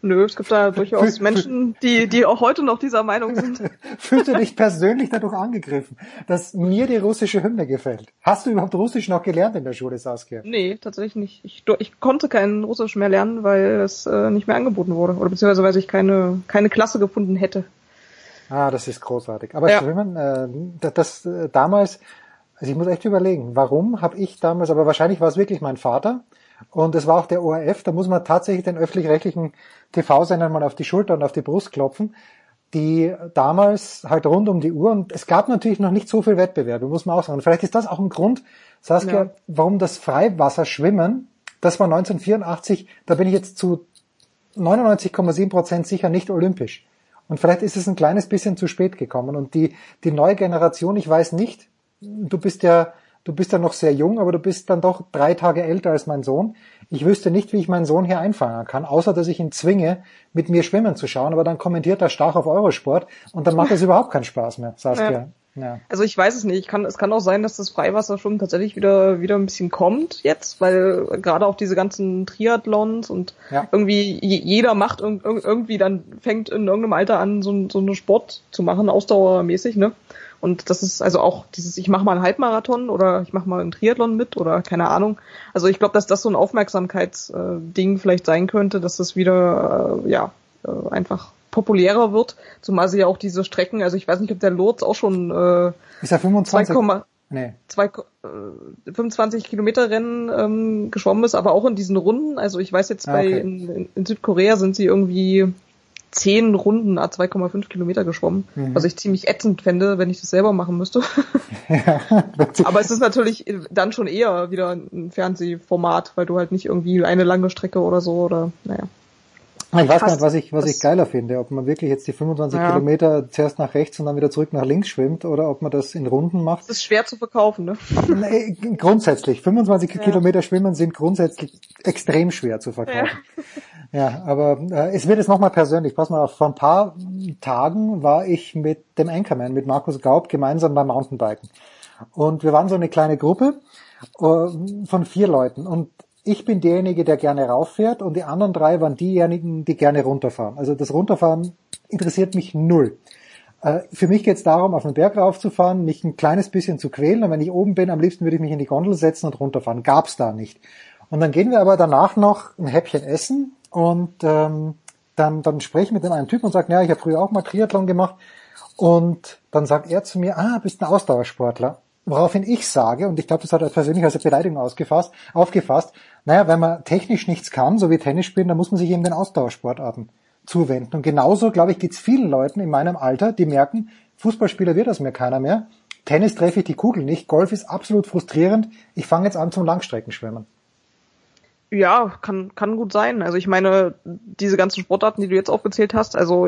Nö, es gibt da durchaus Menschen, die, die auch heute noch dieser Meinung sind. Fühlst du dich persönlich dadurch angegriffen, dass mir die russische Hymne gefällt? Hast du überhaupt Russisch noch gelernt in der Schule, Saskia? Nee, tatsächlich nicht. Ich, ich konnte kein Russisch mehr lernen, weil es äh, nicht mehr angeboten wurde. Oder beziehungsweise weil ich keine, keine Klasse gefunden hätte. Ah, das ist großartig. Aber ja. Schwimmen, äh, das, das äh, damals, also ich muss echt überlegen, warum habe ich damals, aber wahrscheinlich war es wirklich mein Vater, und es war auch der ORF, da muss man tatsächlich den öffentlich-rechtlichen TV-Sendern mal auf die Schulter und auf die Brust klopfen, die damals halt rund um die Uhr, und es gab natürlich noch nicht so viel Wettbewerbe, muss man auch sagen. Und vielleicht ist das auch ein Grund, Saskia, ja. warum das Freiwasserschwimmen, das war 1984, da bin ich jetzt zu 99,7 Prozent sicher nicht olympisch. Und vielleicht ist es ein kleines bisschen zu spät gekommen. Und die, die neue Generation, ich weiß nicht, du bist ja du bist ja noch sehr jung, aber du bist dann doch drei Tage älter als mein Sohn. Ich wüsste nicht, wie ich meinen Sohn hier einfangen kann, außer dass ich ihn zwinge, mit mir schwimmen zu schauen, aber dann kommentiert er stark auf Eurosport und dann macht es überhaupt keinen Spaß mehr, Saskia. Ja. Ja. Also ich weiß es nicht. Ich kann, es kann auch sein, dass das Freiwasserschwimmen tatsächlich wieder wieder ein bisschen kommt jetzt, weil gerade auch diese ganzen Triathlons und Ja. irgendwie je- jeder macht irg- irg- irgendwie dann fängt in irgendeinem Alter an, so, so einen Sport zu machen, ausdauermäßig, ne? Und das ist also auch dieses, ich mache mal einen Halbmarathon oder ich mache mal einen Triathlon mit oder keine Ahnung. Also ich glaube, dass das so ein Aufmerksamkeitsding vielleicht sein könnte, dass das wieder äh, ja äh, einfach populärer wird, zumal sie ja auch diese Strecken, also ich weiß nicht, ob der Lourdes auch schon äh, Ist er 25? 2,2 Nee. zwei, äh, 25 Kilometer Rennen ähm, geschwommen ist, aber auch in diesen Runden. Also ich weiß jetzt Ah, bei okay. in, in, in Südkorea sind sie irgendwie zehn Runden a 2,5 Kilometer geschwommen, Mhm. was ich ziemlich ätzend fände, wenn ich das selber machen müsste. aber es ist natürlich dann schon eher wieder ein Fernsehformat, weil du halt nicht irgendwie eine lange Strecke oder so oder naja. Ich weiß gar nicht, was ich, was ich geiler finde, ob man wirklich jetzt die 25 Ja. Kilometer zuerst nach rechts und dann wieder zurück nach links schwimmt oder ob man das in Runden macht. Das ist schwer zu verkaufen, ne? Nee, grundsätzlich, 25 Ja. Kilometer Schwimmen sind grundsätzlich extrem schwer zu verkaufen. Ja, aber äh, es wird jetzt nochmal persönlich. Pass mal auf, vor ein paar Tagen war ich mit dem Anchorman, mit Markus Gaub, gemeinsam beim Mountainbiken. Und wir waren so eine kleine Gruppe äh, von vier Leuten. Und ich bin derjenige, der gerne rauffährt und die anderen drei waren diejenigen, die gerne runterfahren. Also das Runterfahren interessiert mich null. Äh, Für mich geht es darum, auf den Berg raufzufahren, mich ein kleines bisschen zu quälen und wenn ich oben bin, am liebsten würde ich mich in die Gondel setzen und runterfahren. Gab's da nicht. Und dann gehen wir aber danach noch ein Häppchen essen und ähm, dann, dann spreche ich mit dem einen Typen und sage, ja, ich habe früher auch mal Triathlon gemacht. Und dann sagt er zu mir, ah, bist ein Ausdauersportler. Woraufhin ich sage, und ich glaube, das hat er persönlich als Beleidigung ausgefasst, aufgefasst, naja, wenn man technisch nichts kann, so wie Tennis spielen, dann muss man sich eben den Ausdauersportarten zuwenden. Und genauso, glaube ich, geht's vielen Leuten in meinem Alter, die merken, Fußballspieler wird aus mir keiner mehr. Tennis treffe ich die Kugel nicht. Golf ist absolut frustrierend. Ich fange jetzt an zum Langstreckenschwimmen. Ja, kann, kann gut sein. Also ich meine, diese ganzen Sportarten, die du jetzt aufgezählt hast, also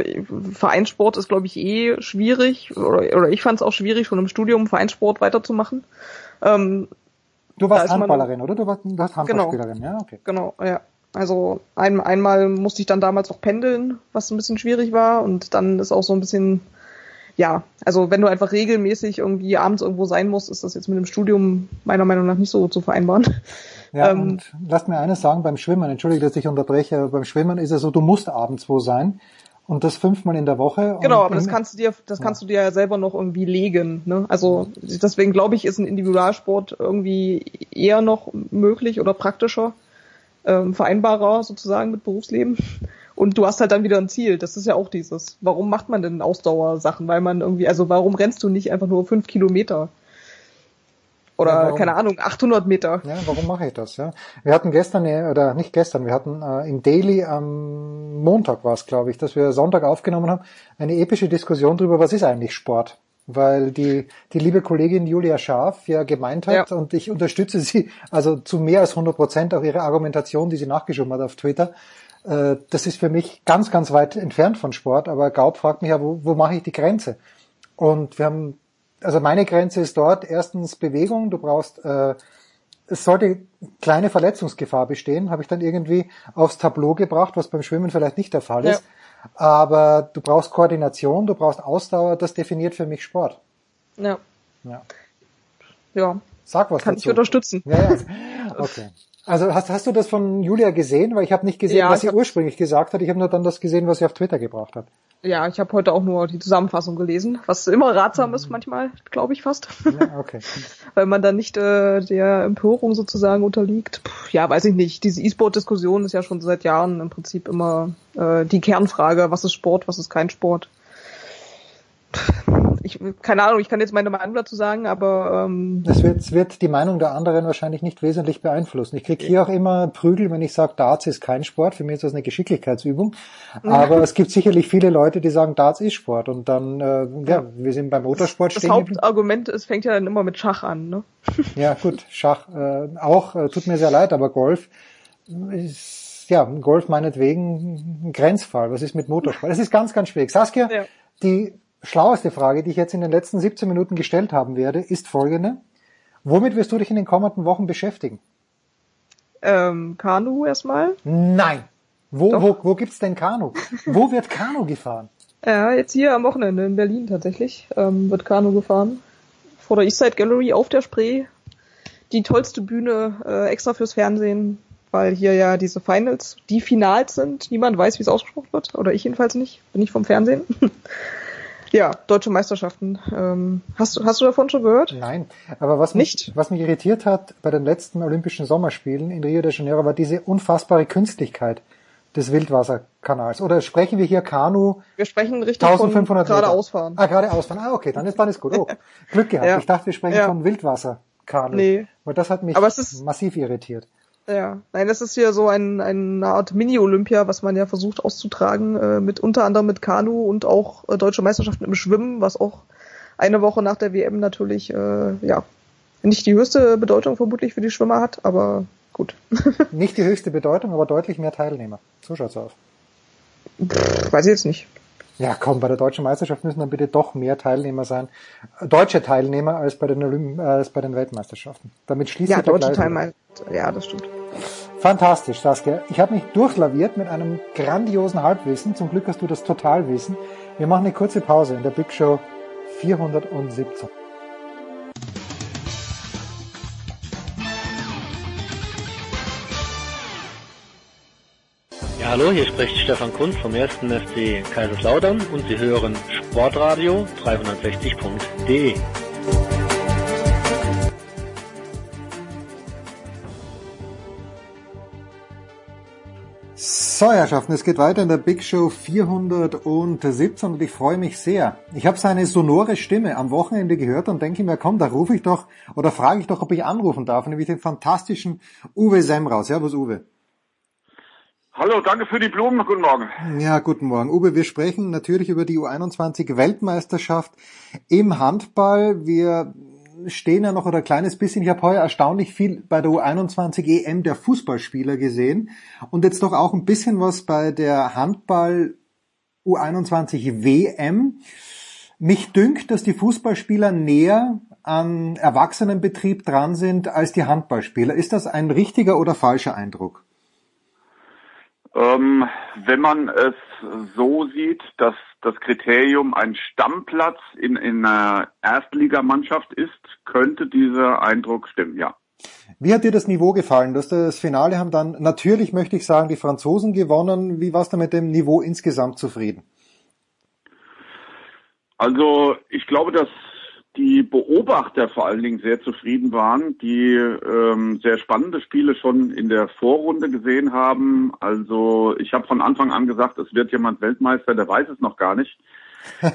Vereinssport ist, glaube ich, eh schwierig. Oder, oder ich fand es auch schwierig, schon im Studium Vereinssport weiterzumachen. Ähm, Du warst ist man- Handballerin, oder? Du warst, du warst Handballspielerin, ja, okay. Genau, ja. Also ein, einmal musste ich dann damals auch pendeln, was ein bisschen schwierig war. Und dann ist auch so ein bisschen, ja, also wenn du einfach regelmäßig irgendwie abends irgendwo sein musst, ist das jetzt mit dem Studium meiner Meinung nach nicht so zu vereinbaren. Ja, Ähm, und lasst mir eines sagen, beim Schwimmen, entschuldige, dass ich unterbreche, aber beim Schwimmen ist es so, du musst abends wo sein und das fünfmal in der Woche. Genau, aber das kannst du dir, das kannst du dir ja selber noch irgendwie legen. Ne? Also deswegen glaube ich, ist ein Individualsport irgendwie eher noch möglich oder praktischer, ähm, vereinbarer sozusagen mit Berufsleben. Und du hast halt dann wieder ein Ziel. Das ist ja auch dieses. Warum macht man denn Ausdauersachen? Weil man irgendwie, also warum rennst du nicht einfach nur fünf Kilometer? Oder Ja, keine Ahnung, 800 Meter. Ja, warum mache ich das? Ja? Wir hatten gestern, eine- oder nicht gestern, wir hatten äh, im Daily am Montag war es, glaube ich, dass wir Sonntag aufgenommen haben, eine epische Diskussion darüber, was ist eigentlich Sport? Weil die, die liebe Kollegin Julia Scharf ja gemeint hat, und ich unterstütze sie also zu mehr als 100 Prozent auch ihre Argumentation, die sie nachgeschoben hat auf Twitter, äh, das ist für mich ganz, ganz weit entfernt von Sport, aber Gaub fragt mich ja, wo, wo mache ich die Grenze? Und wir haben, also meine Grenze ist dort erstens Bewegung, du brauchst, äh, es sollte kleine Verletzungsgefahr bestehen, habe ich dann irgendwie aufs Tableau gebracht, was beim Schwimmen vielleicht nicht der Fall ist. Aber du brauchst Koordination, du brauchst Ausdauer, das definiert für mich Sport. Ja. Ja. Ja. Sag was Kann dazu. ich unterstützen. Ja, ja. Okay. Also hast, hast du das von Julia gesehen? Weil ich habe nicht gesehen, Ja, was sie ursprünglich gesagt hat. Ich habe nur dann das gesehen, was sie auf Twitter gebracht hat. Ja, ich habe heute auch nur die Zusammenfassung gelesen, was immer ratsam ist manchmal, glaube ich fast. Ja, okay. Weil man dann nicht äh, der Empörung sozusagen unterliegt. Puh, ja, weiß ich nicht. Diese E-Sport-Diskussion ist ja schon seit Jahren im Prinzip immer äh, die Kernfrage, was ist Sport, was ist kein Sport. Ich, keine Ahnung, ich kann jetzt meine Meinung dazu sagen, aber ähm, Es wird, es wird die Meinung der anderen wahrscheinlich nicht wesentlich beeinflussen. Ich krieg hier auch immer Prügel, wenn ich sage, Darts ist kein Sport. Für mich ist das eine Geschicklichkeitsübung. Aber es gibt sicherlich viele Leute, die sagen, Darts ist Sport. Und dann, äh, ja, wir sind beim Motorsport das stehen geblieben. Hauptargument ist, fängt ja dann immer mit Schach an, ne? Ja, gut, Schach äh, auch, äh, tut mir sehr leid, aber Golf ist, ja, Golf meinetwegen ein Grenzfall. Was ist mit Motorsport? Es ist ganz, ganz schwierig. Saskia, Ja. die schlaueste Frage, die ich jetzt in den letzten 17 Minuten gestellt haben werde, ist folgende. Womit wirst du dich in den kommenden Wochen beschäftigen? Ähm, Kanu erstmal. Nein. Wo, wo, wo gibt's denn Kanu? Wo wird Kanu gefahren? Ja, jetzt hier am Wochenende in Berlin tatsächlich ähm, wird Kanu gefahren. Vor der Eastside Gallery auf der Spree. Die tollste Bühne äh, extra fürs Fernsehen, weil hier ja diese Finals, die Finals sind. Niemand weiß, wie es ausgesprochen wird. Oder ich jedenfalls nicht. Bin ich vom Fernsehen. ja, deutsche Meisterschaften. Ähm, hast, hast du davon schon gehört? Nein, aber was mich, was mich irritiert hat bei den letzten Olympischen Sommerspielen in Rio de Janeiro war diese unfassbare Künstlichkeit des Wildwasserkanals. Oder sprechen wir hier Kanu? Wir sprechen richtig 1500 von gerade ausfahren. Ah, gerade ausfahren. Ah, okay, dann ist, dann ist gut. Oh, Glück gehabt. Ja. Ich dachte, wir sprechen Ja. von Wildwasserkanu. Nee. Weil das hat mich Aber es ist- massiv irritiert. Ja, nein, das ist hier so ein, eine Art Mini-Olympia, was man ja versucht auszutragen, äh, mit unter anderem mit Kanu und auch äh, deutsche Meisterschaften im Schwimmen, was auch eine Woche nach der WM natürlich äh, ja nicht die höchste Bedeutung vermutlich für die Schwimmer hat, aber gut. Nicht die höchste Bedeutung, aber deutlich mehr Teilnehmer. So schaut's aus. Weiß ich jetzt nicht. Ja, komm, bei der deutschen Meisterschaft müssen dann bitte doch mehr Teilnehmer sein, deutsche Teilnehmer als bei den Olymp als bei den Weltmeisterschaften. Damit schließt Ja, sich der deutsche. Teilnehmer. Ja, das stimmt. Fantastisch, Saskia. Ich habe mich durchlaviert mit einem grandiosen Halbwissen. Zum Glück hast du das Totalwissen. Wir machen eine kurze Pause in der Big Show 417. hallo, hier spricht Stefan Kunz vom 1. FC Kaiserslautern und Sie hören Sportradio 360.de. So, Herrschaften, es geht weiter in der Big Show 417 und ich freue mich sehr. Ich habe seine sonore Stimme am Wochenende gehört und denke mir, komm, da rufe ich doch oder frage ich doch, ob ich anrufen darf, nämlich den fantastischen Uwe Semraus. Servus, Uwe. Hallo, danke für die Blumen. Guten Morgen. Ja, guten Morgen. Uwe, wir sprechen natürlich über die U21 Weltmeisterschaft im Handball. Wir stehen ja noch oder ein kleines bisschen, ich habe heuer erstaunlich viel bei der U21 EM der Fußballspieler gesehen und jetzt doch auch ein bisschen was bei der Handball U21 WM. Mich dünkt, dass die Fußballspieler näher an Erwachsenenbetrieb dran sind als die Handballspieler. Ist das ein richtiger oder falscher Eindruck? Ähm, wenn man es so sieht, dass das Kriterium ein Stammplatz in, in einer Erstligamannschaft ist, könnte dieser Eindruck stimmen, ja. Wie hat dir das Niveau gefallen? Das, das Finale haben dann natürlich, möchte ich sagen, die Franzosen gewonnen. Wie warst du mit dem Niveau insgesamt zufrieden? Also ich glaube, dass die Beobachter vor allen Dingen sehr zufrieden waren, die ähm, sehr spannende Spiele schon in der Vorrunde gesehen haben. Also ich habe von Anfang an gesagt, es wird jemand Weltmeister, der weiß es noch gar nicht.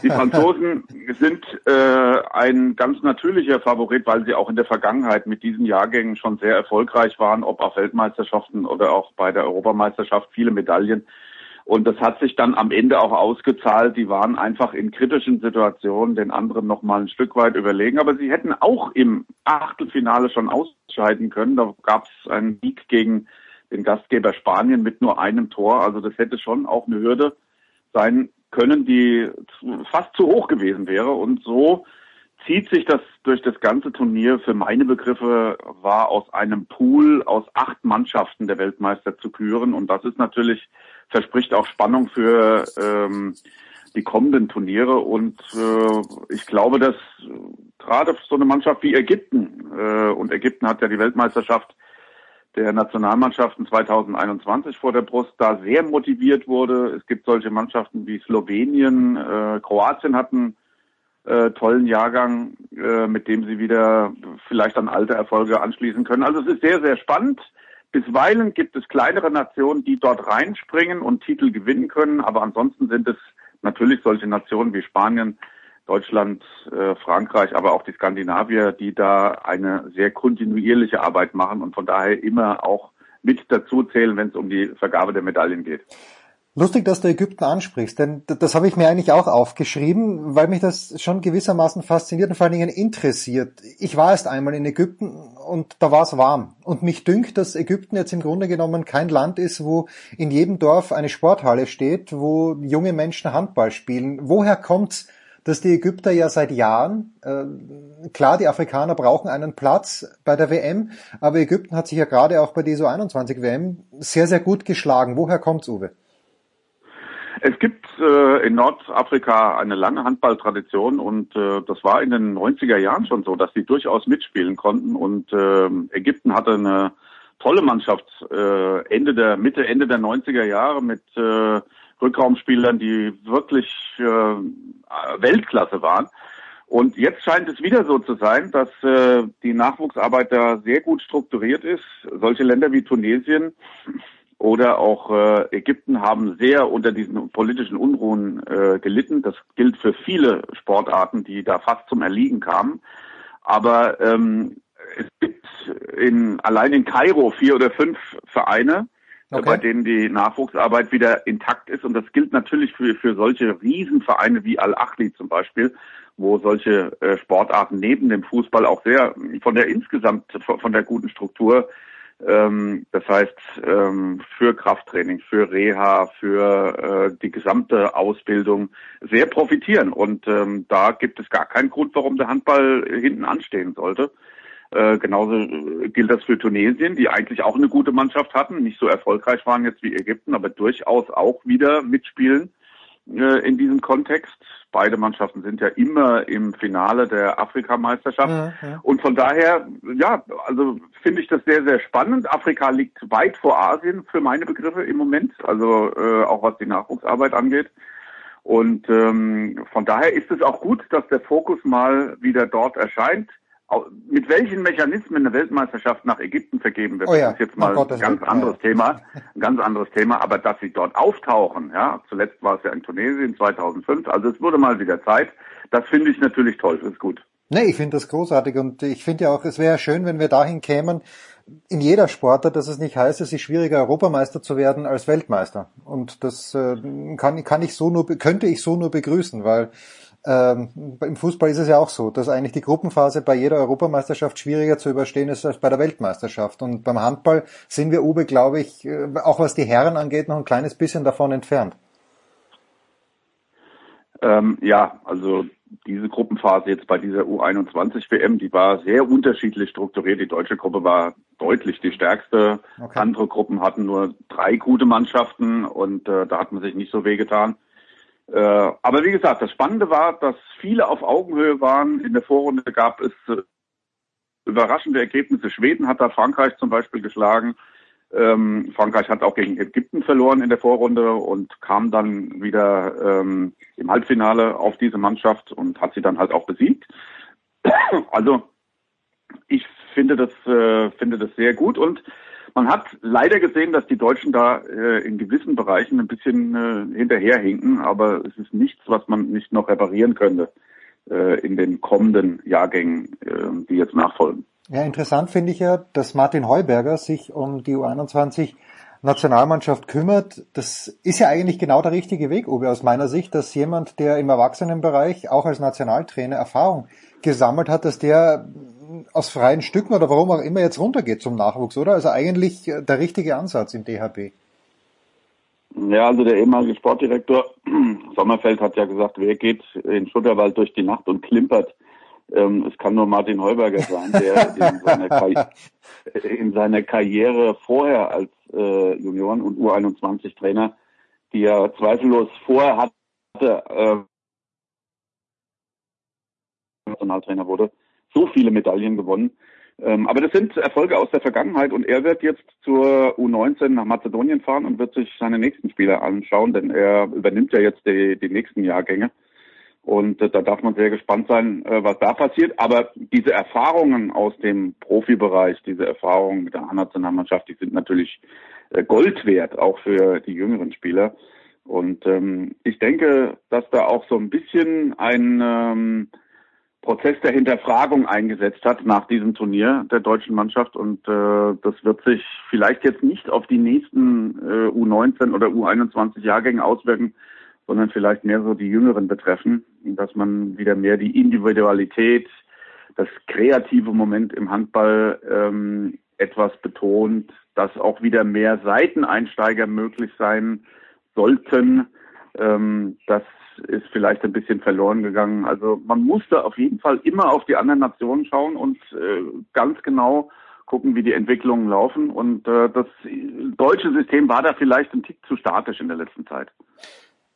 Die Franzosen sind äh, ein ganz natürlicher Favorit, weil sie auch in der Vergangenheit mit diesen Jahrgängen schon sehr erfolgreich waren, ob auf Weltmeisterschaften oder auch bei der Europameisterschaft viele Medaillen. Und das hat sich dann am Ende auch ausgezahlt. Die waren einfach in kritischen Situationen den anderen noch mal ein Stück weit überlegen. Aber sie hätten auch im Achtelfinale schon ausscheiden können. Da gab es einen Sieg gegen den Gastgeber Spanien mit nur einem Tor. Also das hätte schon auch eine Hürde sein können, die fast zu hoch gewesen wäre. Und so zieht sich das durch das ganze Turnier. Für meine Begriffe war aus einem Pool aus acht Mannschaften der Weltmeister zu küren. Und das ist natürlich verspricht auch Spannung für ähm, die kommenden Turniere. Und äh, ich glaube, dass äh, gerade so eine Mannschaft wie Ägypten, äh, und Ägypten hat ja die Weltmeisterschaft der Nationalmannschaften 2021 vor der Brust da sehr motiviert wurde. Es gibt solche Mannschaften wie Slowenien, äh, Kroatien hatten äh, tollen Jahrgang, äh, mit dem sie wieder vielleicht an alte Erfolge anschließen können. Also es ist sehr, sehr spannend. Bisweilen gibt es kleinere Nationen, die dort reinspringen und Titel gewinnen können, aber ansonsten sind es natürlich solche Nationen wie Spanien, Deutschland, äh, Frankreich, aber auch die Skandinavier, die da eine sehr kontinuierliche Arbeit machen und von daher immer auch mit dazu zählen, wenn es um die Vergabe der Medaillen geht. Lustig, dass du Ägypten ansprichst, denn das habe ich mir eigentlich auch aufgeschrieben, weil mich das schon gewissermaßen fasziniert und vor allen Dingen interessiert. Ich war erst einmal in Ägypten und da war es warm. Und mich dünkt, dass Ägypten jetzt im Grunde genommen kein Land ist, wo in jedem Dorf eine Sporthalle steht, wo junge Menschen Handball spielen. Woher kommt's, dass die Ägypter ja seit Jahren, äh, klar, die Afrikaner brauchen einen Platz bei der WM, aber Ägypten hat sich ja gerade auch bei dieser 21 WM sehr, sehr gut geschlagen. Woher kommt's, Uwe? Es gibt äh, in Nordafrika eine lange Handballtradition und äh, das war in den 90er Jahren schon so, dass sie durchaus mitspielen konnten und äh, Ägypten hatte eine tolle Mannschaft äh, Ende der Mitte Ende der 90er Jahre mit äh, Rückraumspielern, die wirklich äh, Weltklasse waren. Und jetzt scheint es wieder so zu sein, dass äh, die Nachwuchsarbeit da sehr gut strukturiert ist. Solche Länder wie Tunesien oder auch äh, Ägypten haben sehr unter diesen politischen Unruhen äh, gelitten. Das gilt für viele Sportarten, die da fast zum Erliegen kamen. Aber ähm, es gibt in, allein in Kairo vier oder fünf Vereine, äh, okay. bei denen die Nachwuchsarbeit wieder intakt ist. Und das gilt natürlich für, für solche Riesenvereine wie Al-Achli zum Beispiel, wo solche äh, Sportarten neben dem Fußball auch sehr von der insgesamt von der guten Struktur, ähm, das heißt ähm, für Krafttraining, für Reha, für äh, die gesamte Ausbildung sehr profitieren. Und ähm, da gibt es gar keinen Grund, warum der Handball hinten anstehen sollte. Äh, genauso gilt das für Tunesien, die eigentlich auch eine gute Mannschaft hatten, nicht so erfolgreich waren jetzt wie Ägypten, aber durchaus auch wieder mitspielen äh, in diesem Kontext. Beide Mannschaften sind ja immer im Finale der Afrikameisterschaft. Ja, ja. Und von daher, ja, also finde ich das sehr, sehr spannend. Afrika liegt weit vor Asien für meine Begriffe im Moment, also äh, auch was die Nachwuchsarbeit angeht. Und ähm, von daher ist es auch gut, dass der Fokus mal wieder dort erscheint mit welchen Mechanismen eine Weltmeisterschaft nach Ägypten vergeben wird, oh ja. das ist jetzt mal Gott, ein ganz anderes ja. Thema, ein ganz anderes Thema, aber dass sie dort auftauchen, ja, zuletzt war es ja in Tunesien 2005, also es wurde mal wieder Zeit, das finde ich natürlich toll, das ist gut. Nee, ich finde das großartig und ich finde ja auch, es wäre schön, wenn wir dahin kämen, in jeder Sportart, dass es nicht heißt, es ist schwieriger, Europameister zu werden als Weltmeister. Und das äh, kann, kann ich so nur, könnte ich so nur begrüßen, weil ähm, Im Fußball ist es ja auch so, dass eigentlich die Gruppenphase bei jeder Europameisterschaft schwieriger zu überstehen ist als bei der Weltmeisterschaft. Und beim Handball sind wir, Uwe, glaube ich, äh, auch was die Herren angeht, noch ein kleines bisschen davon entfernt. Ähm, ja, also diese Gruppenphase jetzt bei dieser U21 WM, die war sehr unterschiedlich strukturiert. Die deutsche Gruppe war deutlich die stärkste. Okay. Andere Gruppen hatten nur drei gute Mannschaften und äh, da hat man sich nicht so wehgetan. Äh, aber wie gesagt, das Spannende war, dass viele auf Augenhöhe waren. In der Vorrunde gab es äh, überraschende Ergebnisse. Schweden hat da Frankreich zum Beispiel geschlagen. Ähm, Frankreich hat auch gegen Ägypten verloren in der Vorrunde und kam dann wieder ähm, im Halbfinale auf diese Mannschaft und hat sie dann halt auch besiegt. also ich finde das äh, finde das sehr gut und man hat leider gesehen, dass die Deutschen da äh, in gewissen Bereichen ein bisschen äh, hinterherhinken, aber es ist nichts, was man nicht noch reparieren könnte äh, in den kommenden Jahrgängen, äh, die jetzt nachfolgen. Ja, interessant finde ich ja, dass Martin Heuberger sich um die U21 Nationalmannschaft kümmert. Das ist ja eigentlich genau der richtige Weg, Uwe, aus meiner Sicht, dass jemand, der im Erwachsenenbereich auch als Nationaltrainer Erfahrung gesammelt hat, dass der aus freien Stücken oder warum auch immer jetzt runtergeht zum Nachwuchs, oder? Also eigentlich äh, der richtige Ansatz im DHB. Ja, also der ehemalige Sportdirektor Sommerfeld hat ja gesagt, wer geht in Schutterwald durch die Nacht und klimpert. Ähm, es kann nur Martin Heuberger sein, der in seiner, in seiner Karriere vorher als äh, Junioren- und U21-Trainer, die er zweifellos vorher hatte, äh, Nationaltrainer wurde, so viele Medaillen gewonnen. Ähm, aber das sind Erfolge aus der Vergangenheit und er wird jetzt zur U19 nach Mazedonien fahren und wird sich seine nächsten Spieler anschauen, denn er übernimmt ja jetzt die, die nächsten Jahrgänge. Und äh, da darf man sehr gespannt sein, äh, was da passiert. Aber diese Erfahrungen aus dem Profibereich, diese Erfahrungen mit der A-Nationalmannschaft, die sind natürlich äh, Gold wert, auch für die jüngeren Spieler. Und ähm, ich denke, dass da auch so ein bisschen ein ähm, Prozess der Hinterfragung eingesetzt hat nach diesem Turnier der deutschen Mannschaft. Und äh, das wird sich vielleicht jetzt nicht auf die nächsten äh, U19 oder U21 Jahrgänge auswirken, sondern vielleicht mehr so die Jüngeren betreffen, dass man wieder mehr die Individualität, das kreative Moment im Handball ähm, etwas betont, dass auch wieder mehr Seiteneinsteiger möglich sein sollten, ähm, dass ist vielleicht ein bisschen verloren gegangen. Also man musste auf jeden Fall immer auf die anderen Nationen schauen und äh, ganz genau gucken, wie die Entwicklungen laufen. Und äh, das deutsche System war da vielleicht ein Tick zu statisch in der letzten Zeit.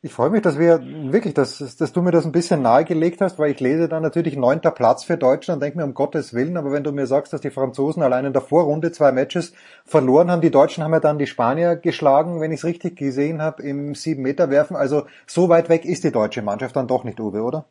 Ich freue mich, dass wir wirklich, dass, dass du mir das ein bisschen nahegelegt hast, weil ich lese dann natürlich neunter Platz für Deutschland und denke mir um Gottes Willen, aber wenn du mir sagst, dass die Franzosen allein in der Vorrunde zwei Matches verloren haben, die Deutschen haben ja dann die Spanier geschlagen, wenn ich es richtig gesehen habe, im sieben Meter werfen. Also so weit weg ist die deutsche Mannschaft dann doch nicht, Uwe, oder?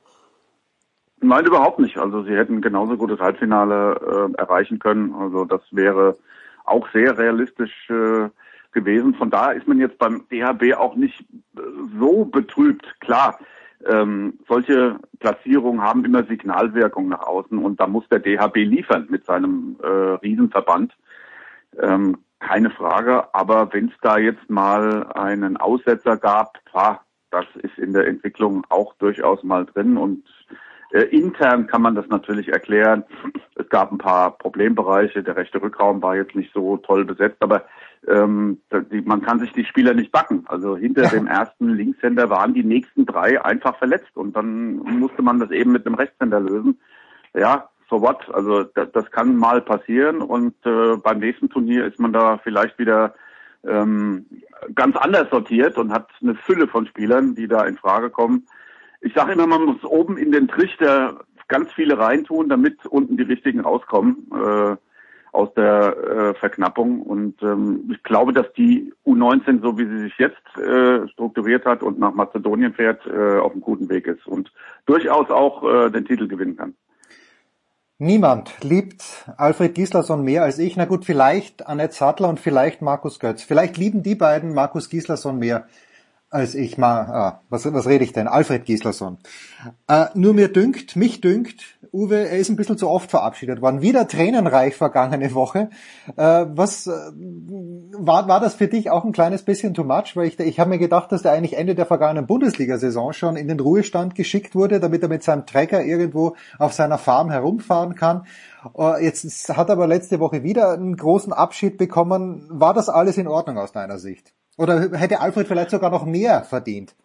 Nein, überhaupt nicht. Also sie hätten genauso gutes Halbfinale äh, erreichen können. Also das wäre auch sehr realistisch äh, gewesen. Von daher ist man jetzt beim DHB auch nicht äh, so betrübt. Klar, ähm, solche Platzierungen haben immer Signalwirkung nach außen und da muss der DHB liefern mit seinem äh, Riesenverband. Ähm, keine Frage, aber wenn es da jetzt mal einen Aussetzer gab, pah, das ist in der Entwicklung auch durchaus mal drin und äh, intern kann man das natürlich erklären. Es gab ein paar Problembereiche, der rechte Rückraum war jetzt nicht so toll besetzt, aber ähm, die, man kann sich die Spieler nicht backen. Also hinter ja. dem ersten Linkshänder waren die nächsten drei einfach verletzt und dann musste man das eben mit einem Rechtshänder lösen. Ja, so what? Also das, das kann mal passieren und äh, beim nächsten Turnier ist man da vielleicht wieder ähm, ganz anders sortiert und hat eine Fülle von Spielern, die da in Frage kommen. Ich sage immer, man muss oben in den Trichter ganz viele reintun, damit unten die richtigen rauskommen. Äh, aus der äh, Verknappung. Und ähm, ich glaube, dass die U19, so wie sie sich jetzt äh, strukturiert hat und nach Mazedonien fährt, äh, auf einem guten Weg ist und durchaus auch äh, den Titel gewinnen kann. Niemand liebt Alfred Gislason mehr als ich. Na gut, vielleicht Annette Sattler und vielleicht Markus Götz. Vielleicht lieben die beiden Markus Gislason mehr als ich mal, ah, was, was rede ich denn? Alfred Gislason. Äh, nur mir dünkt, mich dünkt, Uwe, er ist ein bisschen zu oft verabschiedet worden. Wieder tränenreich vergangene Woche. Äh, was äh, war, war das für dich auch ein kleines bisschen too much? Weil ich, ich habe mir gedacht, dass er eigentlich Ende der vergangenen Bundesliga-Saison schon in den Ruhestand geschickt wurde, damit er mit seinem Trecker irgendwo auf seiner Farm herumfahren kann. Äh, jetzt hat er aber letzte Woche wieder einen großen Abschied bekommen. War das alles in Ordnung aus deiner Sicht? Oder hätte Alfred vielleicht sogar noch mehr verdient?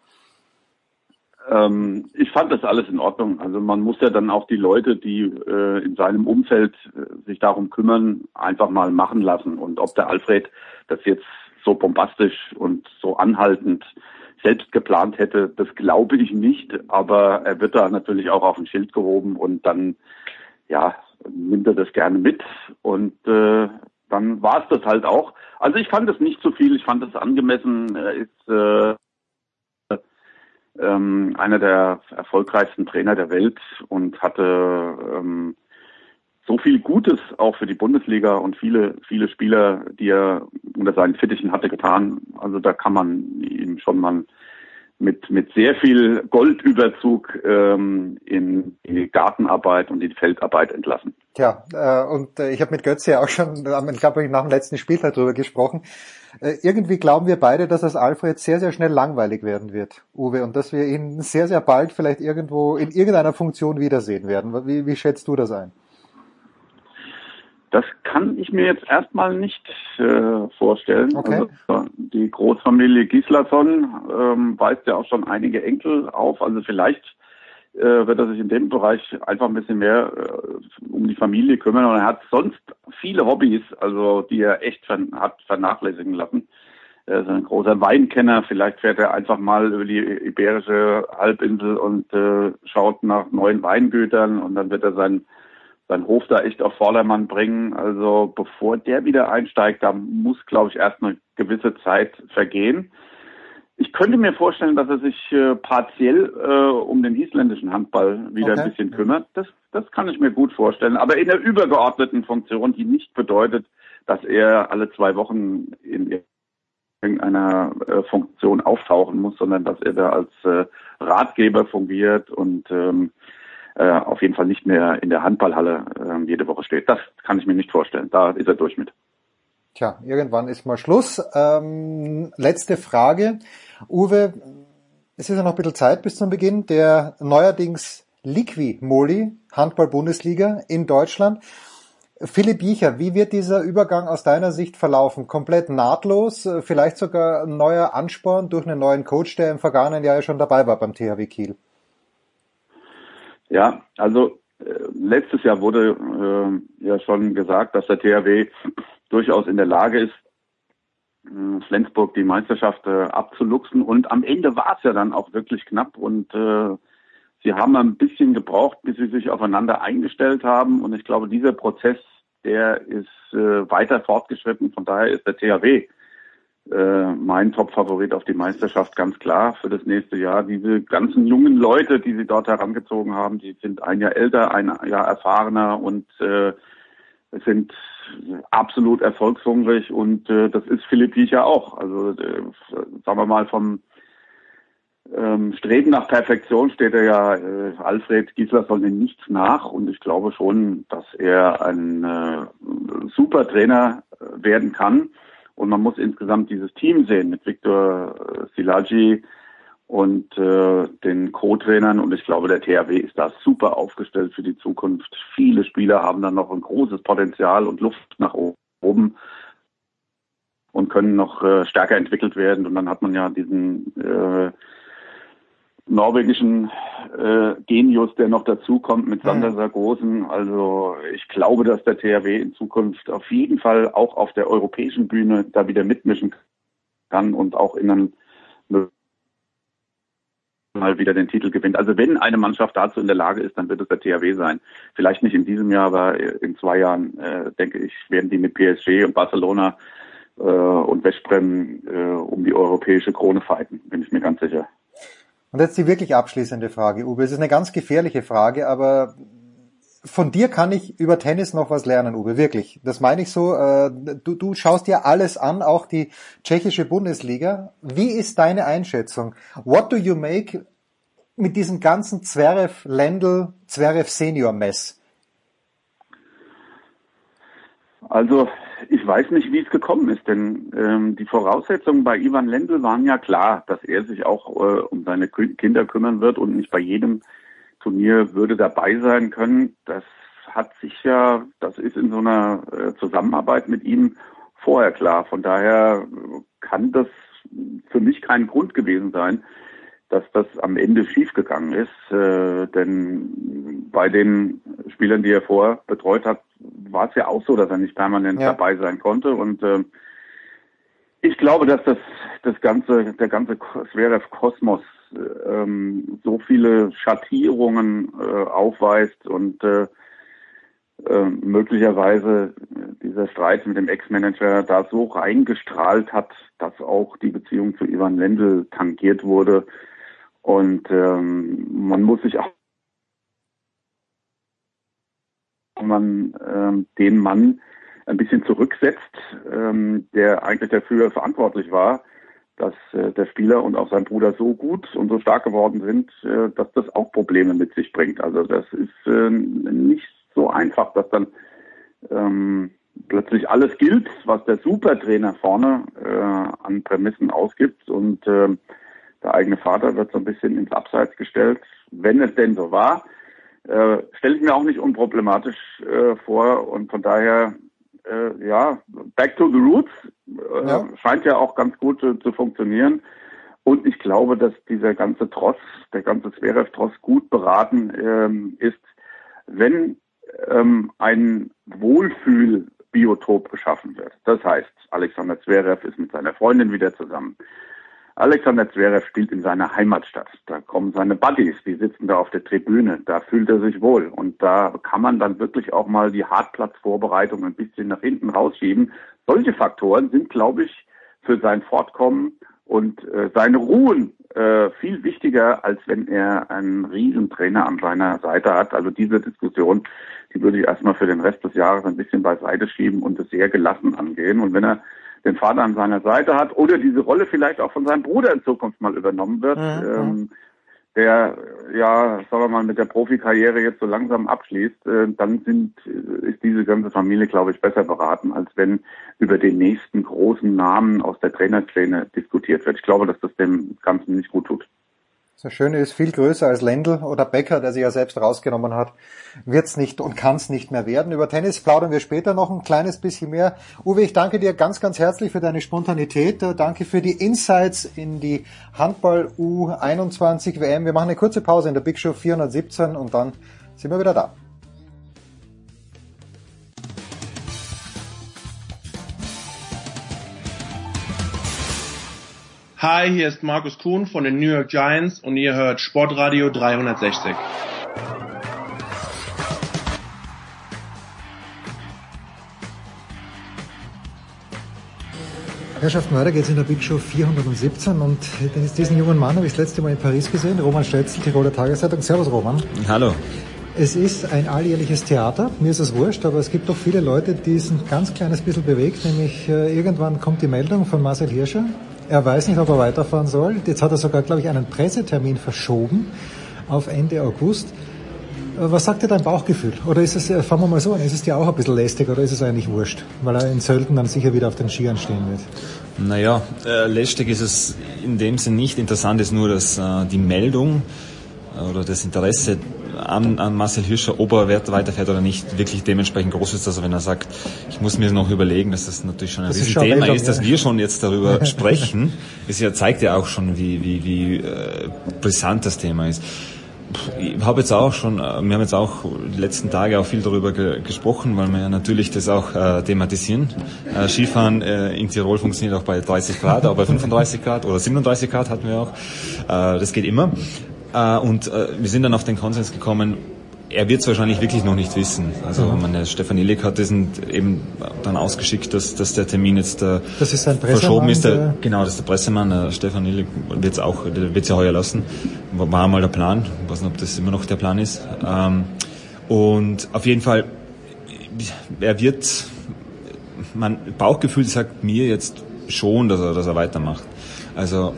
Ähm, ich fand das alles in Ordnung. Also man muss ja dann auch die Leute, die äh, in seinem Umfeld äh, sich darum kümmern, einfach mal machen lassen. Und ob der Alfred das jetzt so bombastisch und so anhaltend selbst geplant hätte, das glaube ich nicht. Aber er wird da natürlich auch auf ein Schild gehoben und dann, ja, nimmt er das gerne mit. Und äh, dann war es das halt auch. Also ich fand es nicht zu viel, ich fand es angemessen. Er ist äh, ähm, einer der erfolgreichsten Trainer der Welt und hatte ähm, so viel Gutes auch für die Bundesliga und viele, viele Spieler, die er unter seinen Fittichen hatte, getan. Also da kann man ihm schon mal mit, mit sehr viel Goldüberzug ähm, in die Gartenarbeit und die Feldarbeit entlassen. Tja, äh, und äh, ich habe mit Götze ja auch schon, ich glaube, nach dem letzten Spieltag drüber gesprochen. Äh, irgendwie glauben wir beide, dass das Alfred sehr, sehr schnell langweilig werden wird, Uwe, und dass wir ihn sehr, sehr bald vielleicht irgendwo in irgendeiner Funktion wiedersehen werden. Wie, wie schätzt du das ein? Das kann ich mir jetzt erstmal nicht äh, vorstellen. Okay. Also, die Großfamilie Gislason ähm, weist ja auch schon einige Enkel auf. Also vielleicht äh, wird er sich in dem Bereich einfach ein bisschen mehr äh, um die Familie kümmern. Und er hat sonst viele Hobbys, also die er echt vern hat vernachlässigen lassen. Er ist ein großer Weinkenner. Vielleicht fährt er einfach mal über die Iberische Halbinsel und äh, schaut nach neuen Weingütern und dann wird er sein seinen Hof da echt auf Vordermann bringen. Also bevor der wieder einsteigt, da muss, glaube ich, erst eine gewisse Zeit vergehen. Ich könnte mir vorstellen, dass er sich äh, partiell äh, um den isländischen Handball wieder okay. ein bisschen kümmert. Das, das kann ich mir gut vorstellen. Aber in der übergeordneten Funktion, die nicht bedeutet, dass er alle zwei Wochen in irgendeiner äh, Funktion auftauchen muss, sondern dass er da als äh, Ratgeber fungiert und ähm, äh, auf jeden Fall nicht mehr in der Handballhalle äh, jede Woche steht. Das kann ich mir nicht vorstellen. Da ist er durch mit. Tja, irgendwann ist mal Schluss. Ähm, letzte Frage. Uwe, es ist ja noch ein bisschen Zeit bis zum Beginn der neuerdings Liqui-Moli Handball-Bundesliga in Deutschland. Philipp Biecher, wie wird dieser Übergang aus deiner Sicht verlaufen? Komplett nahtlos? Vielleicht sogar ein neuer Ansporn durch einen neuen Coach, der im vergangenen Jahr ja schon dabei war beim THW Kiel? Ja, also äh, letztes Jahr wurde äh, ja schon gesagt, dass der THW durchaus in der Lage ist, äh, Flensburg die Meisterschaft äh, abzuluxen. Und am Ende war es ja dann auch wirklich knapp und äh, sie haben ein bisschen gebraucht, bis sie sich aufeinander eingestellt haben. Und ich glaube, dieser Prozess, der ist äh, weiter fortgeschritten. Von daher ist der THW äh, mein Top-Favorit auf die Meisterschaft ganz klar für das nächste Jahr. Diese ganzen jungen Leute, die sie dort herangezogen haben, die sind ein Jahr älter, ein Jahr erfahrener und äh, sind absolut erfolgshungrig und äh, das ist Philipp Piecher auch. Also äh, sagen wir mal vom ähm, Streben nach Perfektion steht er ja äh, Alfred Giesler soll in nichts nach und ich glaube schon, dass er ein äh, super Trainer äh, werden kann. Und man muss insgesamt dieses Team sehen mit Viktor äh, Silagi und äh, den Co-Trainern. Und ich glaube, der THW ist da super aufgestellt für die Zukunft. Viele Spieler haben dann noch ein großes Potenzial und Luft nach oben und können noch äh, stärker entwickelt werden. Und dann hat man ja diesen äh, norwegischen äh, Genius, der noch dazukommt mit Sander Sargosen. Also ich glaube, dass der THW in Zukunft auf jeden Fall auch auf der europäischen Bühne da wieder mitmischen kann und auch in einem mal wieder den Titel gewinnt. Also wenn eine Mannschaft dazu in der Lage ist, dann wird es der THW sein. Vielleicht nicht in diesem Jahr, aber in zwei Jahren, äh, denke ich, werden die mit PSG und Barcelona äh, und Westbrem äh, um die europäische Krone fighten, bin ich mir ganz sicher. Und jetzt die wirklich abschließende Frage, Uwe. Es ist eine ganz gefährliche Frage, aber von dir kann ich über Tennis noch was lernen, Uwe, wirklich. Das meine ich so. Äh, du, du schaust dir alles an, auch die tschechische Bundesliga. Wie ist deine Einschätzung? What do you make mit diesem ganzen Zverev, Lendl, Zverev Senior Mess? Also ich weiß nicht, wie es gekommen ist, denn ähm, die Voraussetzungen bei Ivan Lendl waren ja klar, dass er sich auch äh, um seine Kinder kümmern wird und nicht bei jedem Turnier würde dabei sein können. Das hat sich ja, das ist in so einer äh, Zusammenarbeit mit ihm vorher klar. Von daher kann das für mich kein Grund gewesen sein, dass das am Ende schiefgegangen ist. Äh, denn bei den Spielern, die er vorher betreut hat, war es ja auch so, dass er nicht permanent ja. dabei sein konnte. Und äh, ich glaube, dass das, das ganze, der ganze Zverev-Kosmos ähm, so viele Schattierungen äh, aufweist und äh, äh, möglicherweise dieser Streit mit dem Ex-Manager da so reingestrahlt hat, dass auch die Beziehung zu Ivan Lendl tangiert wurde. Und ähm, man muss sich auch man ähm, den Mann ein bisschen zurücksetzt, ähm, der eigentlich dafür verantwortlich war, dass äh, der Spieler und auch sein Bruder so gut und so stark geworden sind, äh, dass das auch Probleme mit sich bringt. Also das ist äh, nicht so einfach, dass dann ähm, plötzlich alles gilt, was der Supertrainer vorne äh, an Prämissen ausgibt und äh, der eigene Vater wird so ein bisschen ins Abseits gestellt, wenn es denn so war. Äh, Stelle ich mir auch nicht unproblematisch äh, vor und von daher äh, ja, back to the roots äh, ja. scheint ja auch ganz gut zu funktionieren. Und ich glaube, dass dieser ganze Tross, der ganze Zverev-Tross gut beraten ähm, ist, wenn ähm, ein Wohlfühl-Biotop geschaffen wird. Das heißt, Alexander Zverev ist mit seiner Freundin wieder zusammen. Alexander Zverev spielt in seiner Heimatstadt. Da kommen seine Buddies, die sitzen da auf der Tribüne. Da fühlt er sich wohl. Und da kann man dann wirklich auch mal die Hartplatzvorbereitung ein bisschen nach hinten rausschieben. Solche Faktoren sind, glaube ich, für sein Fortkommen und äh, seine Ruhen äh, viel wichtiger, als wenn er einen Riesentrainer an seiner Seite hat. Also diese Diskussion, die würde ich erstmal für den Rest des Jahres ein bisschen beiseite schieben und es sehr gelassen angehen. Und wenn er den Vater an seiner Seite hat oder diese Rolle vielleicht auch von seinem Bruder in Zukunft mal übernommen wird, mhm. ähm, der ja, sagen wir mal, mit der Profikarriere jetzt so langsam abschließt, äh, dann sind, äh, ist diese ganze Familie, glaube ich, besser beraten, als wenn über den nächsten großen Namen aus der Trainerszene diskutiert wird. Ich glaube, dass das dem Ganzen nicht gut tut. Das Schöne ist, viel größer als Lendl oder Becker, der sich ja selbst rausgenommen hat, wird's nicht und kann's nicht mehr werden. Über Tennis plaudern wir später noch ein kleines bisschen mehr. Uwe, ich danke dir ganz, ganz herzlich für deine Spontanität. Danke für die Insights in die Handball U21 WM. Wir machen eine kurze Pause in der Big Show 417 und dann sind wir wieder da. Hi, hier ist Markus Kuhn von den New York Giants und ihr hört Sportradio 360. Herrschaften, weiter geht's in der Big Show 417 und diesen jungen Mann habe ich das letzte Mal in Paris gesehen, Roman Stetzel, Tiroler Tageszeitung. Servus Roman. Hallo. Es ist ein alljährliches Theater, mir ist es wurscht, aber es gibt doch viele Leute, die es ein ganz kleines bisschen bewegt, nämlich äh, irgendwann kommt die Meldung von Marcel Hirscher, er weiß nicht, ob er weiterfahren soll. Jetzt hat er sogar, glaube ich, einen Pressetermin verschoben auf Ende August. Äh, was sagt dir dein Bauchgefühl? Oder ist es, äh, fangen wir mal so an, ist es dir auch ein bisschen lästig oder ist es eigentlich wurscht? Weil er in Sölden dann sicher wieder auf den Skiern stehen wird. Naja, äh, lästig ist es in dem Sinn nicht. Interessant ist nur, dass äh, die Meldung äh, oder das Interesse an, an Marcel Hirscher, ob er weiterfährt oder nicht, wirklich dementsprechend groß ist, dass er, wenn er sagt, ich muss mir noch überlegen, dass das natürlich schon ein Thema ist, dass ja. wir schon jetzt darüber sprechen, ist ja, zeigt ja auch schon, wie, wie, wie äh, brisant das Thema ist. Ich habe jetzt auch schon, äh, wir haben jetzt auch die letzten Tage auch viel darüber ge gesprochen, weil wir ja natürlich das auch äh, thematisieren. Äh, Skifahren äh, in Tirol funktioniert auch bei 30 Grad, auch bei 35 Grad oder 37 Grad hatten wir auch. Äh, das geht immer. Äh, und äh, wir sind dann auf den Konsens gekommen, er wird es wahrscheinlich wirklich noch nicht wissen. Also mhm. meine, Stefan Illig hat diesen eben dann ausgeschickt, dass, dass der Termin jetzt äh, das ist verschoben ist. Der, genau, das ist der Pressemann. Der Stefan Illig wird es auch, wird ja heuer lassen. War mal der Plan. Ich weiß nicht, ob das immer noch der Plan ist. Ähm, und auf jeden Fall, er wird, mein Bauchgefühl sagt mir jetzt schon, dass er, dass er weitermacht. Also,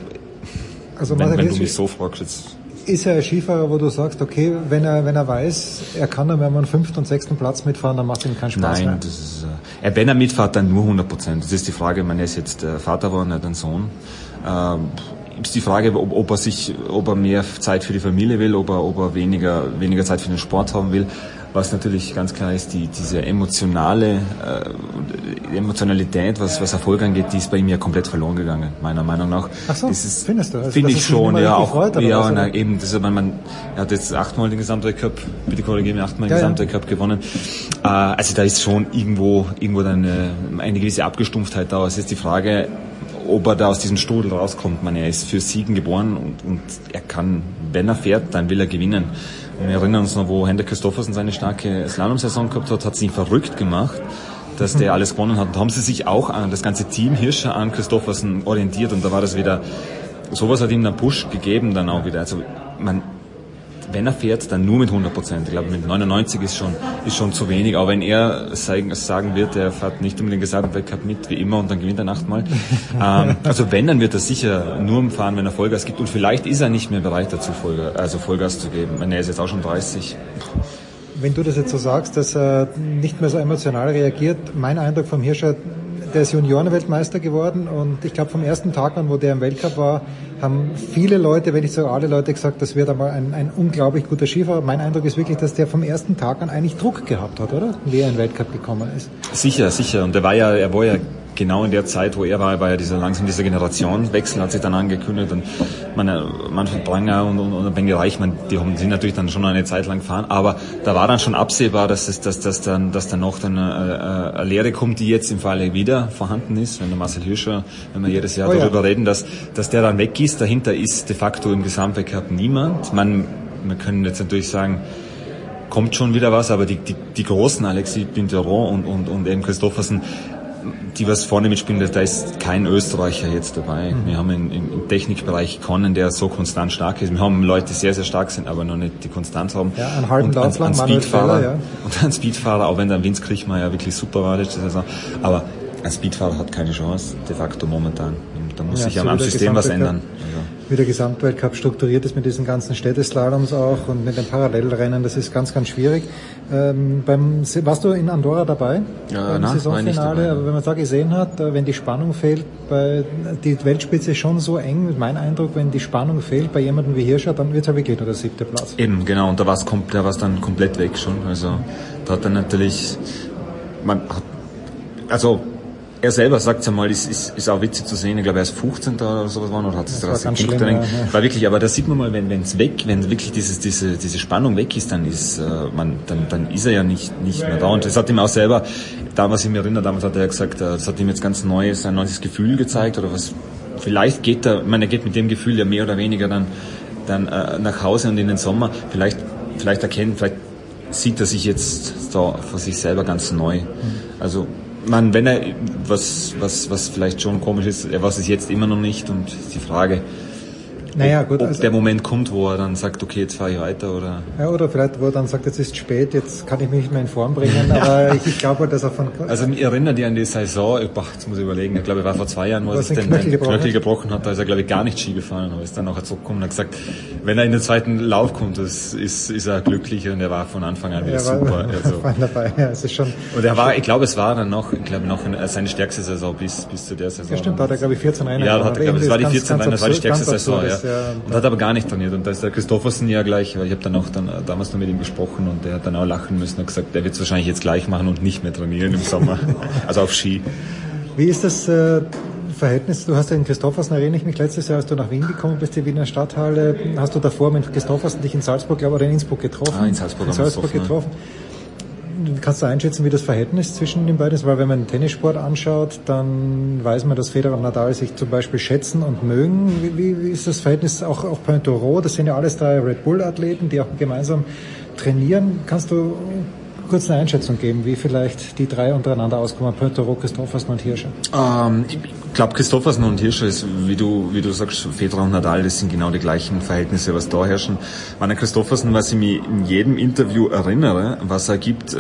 also wenn, wenn du mich so fragst jetzt ist er ein Skifahrer, wo du sagst, okay, wenn er, wenn er weiß, er kann dann, wenn man fünften und sechsten Platz mitfahren, dann macht ihm keinen Spaß Nein, mehr. Das ist, äh, wenn er mitfährt, dann nur 100 Prozent. Das ist die Frage, man ist jetzt äh, Vater geworden, er hat einen Sohn. Ähm, ist die Frage, ob, ob er sich, ob er mehr Zeit für die Familie will, ob er, ob er weniger, weniger Zeit für den Sport haben will. Was natürlich ganz klar ist, die, diese emotionale äh, Emotionalität, was, was Erfolg angeht, die ist bei ihm ja komplett verloren gegangen, meiner Meinung nach. Ach so, das ist, findest du? Also, Finde ich schon, ja. Auch, freut, ja, na, eben, das ist, man, man, er hat jetzt achtmal den Gesamtweltcup, bitte korrigieren mich, achtmal den ja, Gesamtweltcup ja. gewonnen. Äh, also da ist schon irgendwo, irgendwo eine, eine gewisse Abgestumpftheit da. Es ist die Frage, ob er da aus diesem Strudel rauskommt. Man, er ist für Siegen geboren und, und er kann, wenn er fährt, dann will er gewinnen. Wir erinnern uns noch, wo Hendrik Christoffersen seine starke Slalom-Saison gehabt hat, hat sie ihn verrückt gemacht, dass der alles gewonnen hat. Und da haben sie sich auch an das ganze Team Hirscher an Christoffersen orientiert und da war das wieder, sowas hat ihm einen Push gegeben dann auch wieder. Also man, wenn er fährt, dann nur mit 100 Prozent. Ich glaube, mit 99 ist schon, ist schon zu wenig. Aber wenn er sagen, sagen wird, er fährt nicht um den Gesamtweltcup mit, wie immer, und dann gewinnt er achtmal. ähm, also wenn, dann wird er sicher nur fahren, wenn er Vollgas gibt. Und vielleicht ist er nicht mehr bereit dazu, Vollgas, also Vollgas zu geben. Wenn er ist jetzt auch schon 30. Wenn du das jetzt so sagst, dass er nicht mehr so emotional reagiert, mein Eindruck vom Hirscher, der ist Juniorenweltmeister geworden und ich glaube vom ersten Tag an, wo der im Weltcup war, haben viele Leute, wenn nicht sogar alle Leute gesagt, das wird einmal ein, ein unglaublich guter Skifahrer. Mein Eindruck ist wirklich, dass der vom ersten Tag an eigentlich Druck gehabt hat, oder? Wie er in den Weltcup gekommen ist. Sicher, sicher. Und er war ja, er war ja genau in der Zeit, wo er war, war ja dieser langsam dieser Generationenwechsel hat sich dann angekündigt und meine, Manfred Pranger und, und, und Benny Reichmann, die haben sind natürlich dann schon eine Zeit lang gefahren, aber da war dann schon absehbar, dass es, dass, dass dann, dass dann noch dann eine, äh, eine Lehre kommt, die jetzt im Falle wieder vorhanden ist, wenn der Marcel Hirscher, wenn wir jedes Jahr oh, darüber ja. reden, dass, dass der dann weg ist, dahinter ist de facto im Gesamtweltcup niemand. Man, wir können jetzt natürlich sagen, kommt schon wieder was, aber die, die, die großen Alexis Binteron und, und, und eben Christoffersen, die was vorne mitspielen, da ist kein Österreicher jetzt dabei. Mhm. Wir haben im, im Technikbereich Connen, der so konstant stark ist. Wir haben Leute, die sehr, sehr stark sind, aber noch nicht die Konstanz haben. Ja, einen halben und an, an Speedfahrer, ja. Und ein Speedfahrer, auch wenn der Vince Kriechmeier wirklich super war letzte Saison. Aber ein Speedfahrer hat keine Chance, de facto momentan. Da muss ja, sich am System was ändern. Also wie der Gesamtweltcup strukturiert ist mit diesen ganzen Städteslaloms auch und mit den Parallelrennen, das ist ganz, ganz schwierig. Ähm, beim, warst du in Andorra dabei? Ja, beim na, Saisonfinale, aber wenn man da gesehen hat, äh, wenn die Spannung fehlt, bei, die Weltspitze ist schon so eng, mein Eindruck, wenn die Spannung fehlt bei jemandem wie Hirscher, dann wird es ja wirklich nur der siebte Platz. Eben, genau, und da war es dann komplett weg schon. Also da hat er natürlich, man hat, also er selber sagt es einmal, ist, ist, ist auch witzig zu sehen. Ich glaube, er ist 15. oder sowas waren oder hat es 30 Punkte. Schlimm, ja. War wirklich, aber da sieht man mal, wenn es weg, wenn wirklich dieses, diese, diese Spannung weg ist, dann ist äh, man, dann, dann ist er ja nicht, nicht mehr da. Und das hat ihm auch selber, damals ich mich erinnere, damals hat er ja gesagt, äh, das hat ihm jetzt ganz neues, ein neues Gefühl gezeigt oder was vielleicht geht er, ich meine, er geht mit dem Gefühl ja mehr oder weniger dann, dann äh, nach Hause und in den Sommer. Vielleicht, vielleicht erkennen, vielleicht sieht er sich jetzt da vor sich selber ganz neu. Also man, wenn er was, was, was vielleicht schon komisch ist, er weiß es jetzt immer noch nicht und die Frage, naja, gut, ob also, der Moment kommt, wo er dann sagt, okay, jetzt fahre ich weiter oder. Ja, oder vielleicht, wo er dann sagt, jetzt ist spät, jetzt kann ich mich nicht mehr in Form bringen, aber ich, ich glaube, dass er von. Also mich erinnert ihr an die Saison, boah, jetzt muss ich überlegen, ich glaube, er war vor zwei Jahren, wo er sich den Knöchel gebrochen, Knöchel gebrochen hat, da ist er, glaube ich, gar nicht Ski gefahren, aber ist dann nachher zurückgekommen und hat gesagt, wenn er in den zweiten Lauf kommt, das ist, ist er glücklich und er war von Anfang an wieder er war, super. Also. War dabei, ja, es ist schon. Und er war, ich glaube, es war dann noch, ich glaube, noch seine stärkste Saison bis, bis zu der Saison. Ja, stimmt, da hat er, glaube ich, 14 Rennen. Ja, da hat er, glaube ich, das war die 14 Rennen, das war die stärkste Saison, ja. Ja. Und hat aber gar nicht trainiert. Und da ist der Christoffersen ja gleich, weil ich habe dann auch dann, damals noch mit ihm gesprochen und der hat dann auch lachen müssen und gesagt, der wird es wahrscheinlich jetzt gleich machen und nicht mehr trainieren im Sommer. also auf Ski. Wie ist das äh, Verhältnis? Du hast ja in Christoffersen, erinnere ich mich, letztes Jahr, als du nach Wien gekommen bist, die Wiener Stadthalle, hast du davor mit Christoffersen dich in Salzburg, glaube ich, oder in Innsbruck getroffen? Ah, in Salzburg, in Salzburg getroffen. Kannst du einschätzen, wie das Verhältnis zwischen den beiden ist? Weil wenn man den Tennissport anschaut, dann weiß man, dass Federer und Nadal sich zum Beispiel schätzen und mögen. Wie, wie, wie ist das Verhältnis auch auf Pointero? Das sind ja alles drei Red Bull-Athleten, die auch gemeinsam trainieren. Kannst du kurz eine Einschätzung geben, wie vielleicht die drei untereinander auskommen, Pointero, Christoffersen und Hirscher? Ähm, ich glaube, Christoffersen und Hirscher ist, wie du, wie du sagst, Federer und Nadal, das sind genau die gleichen Verhältnisse, was da herrschen. Meiner Christoffersen, was ich mich in jedem Interview erinnere, was er gibt, äh,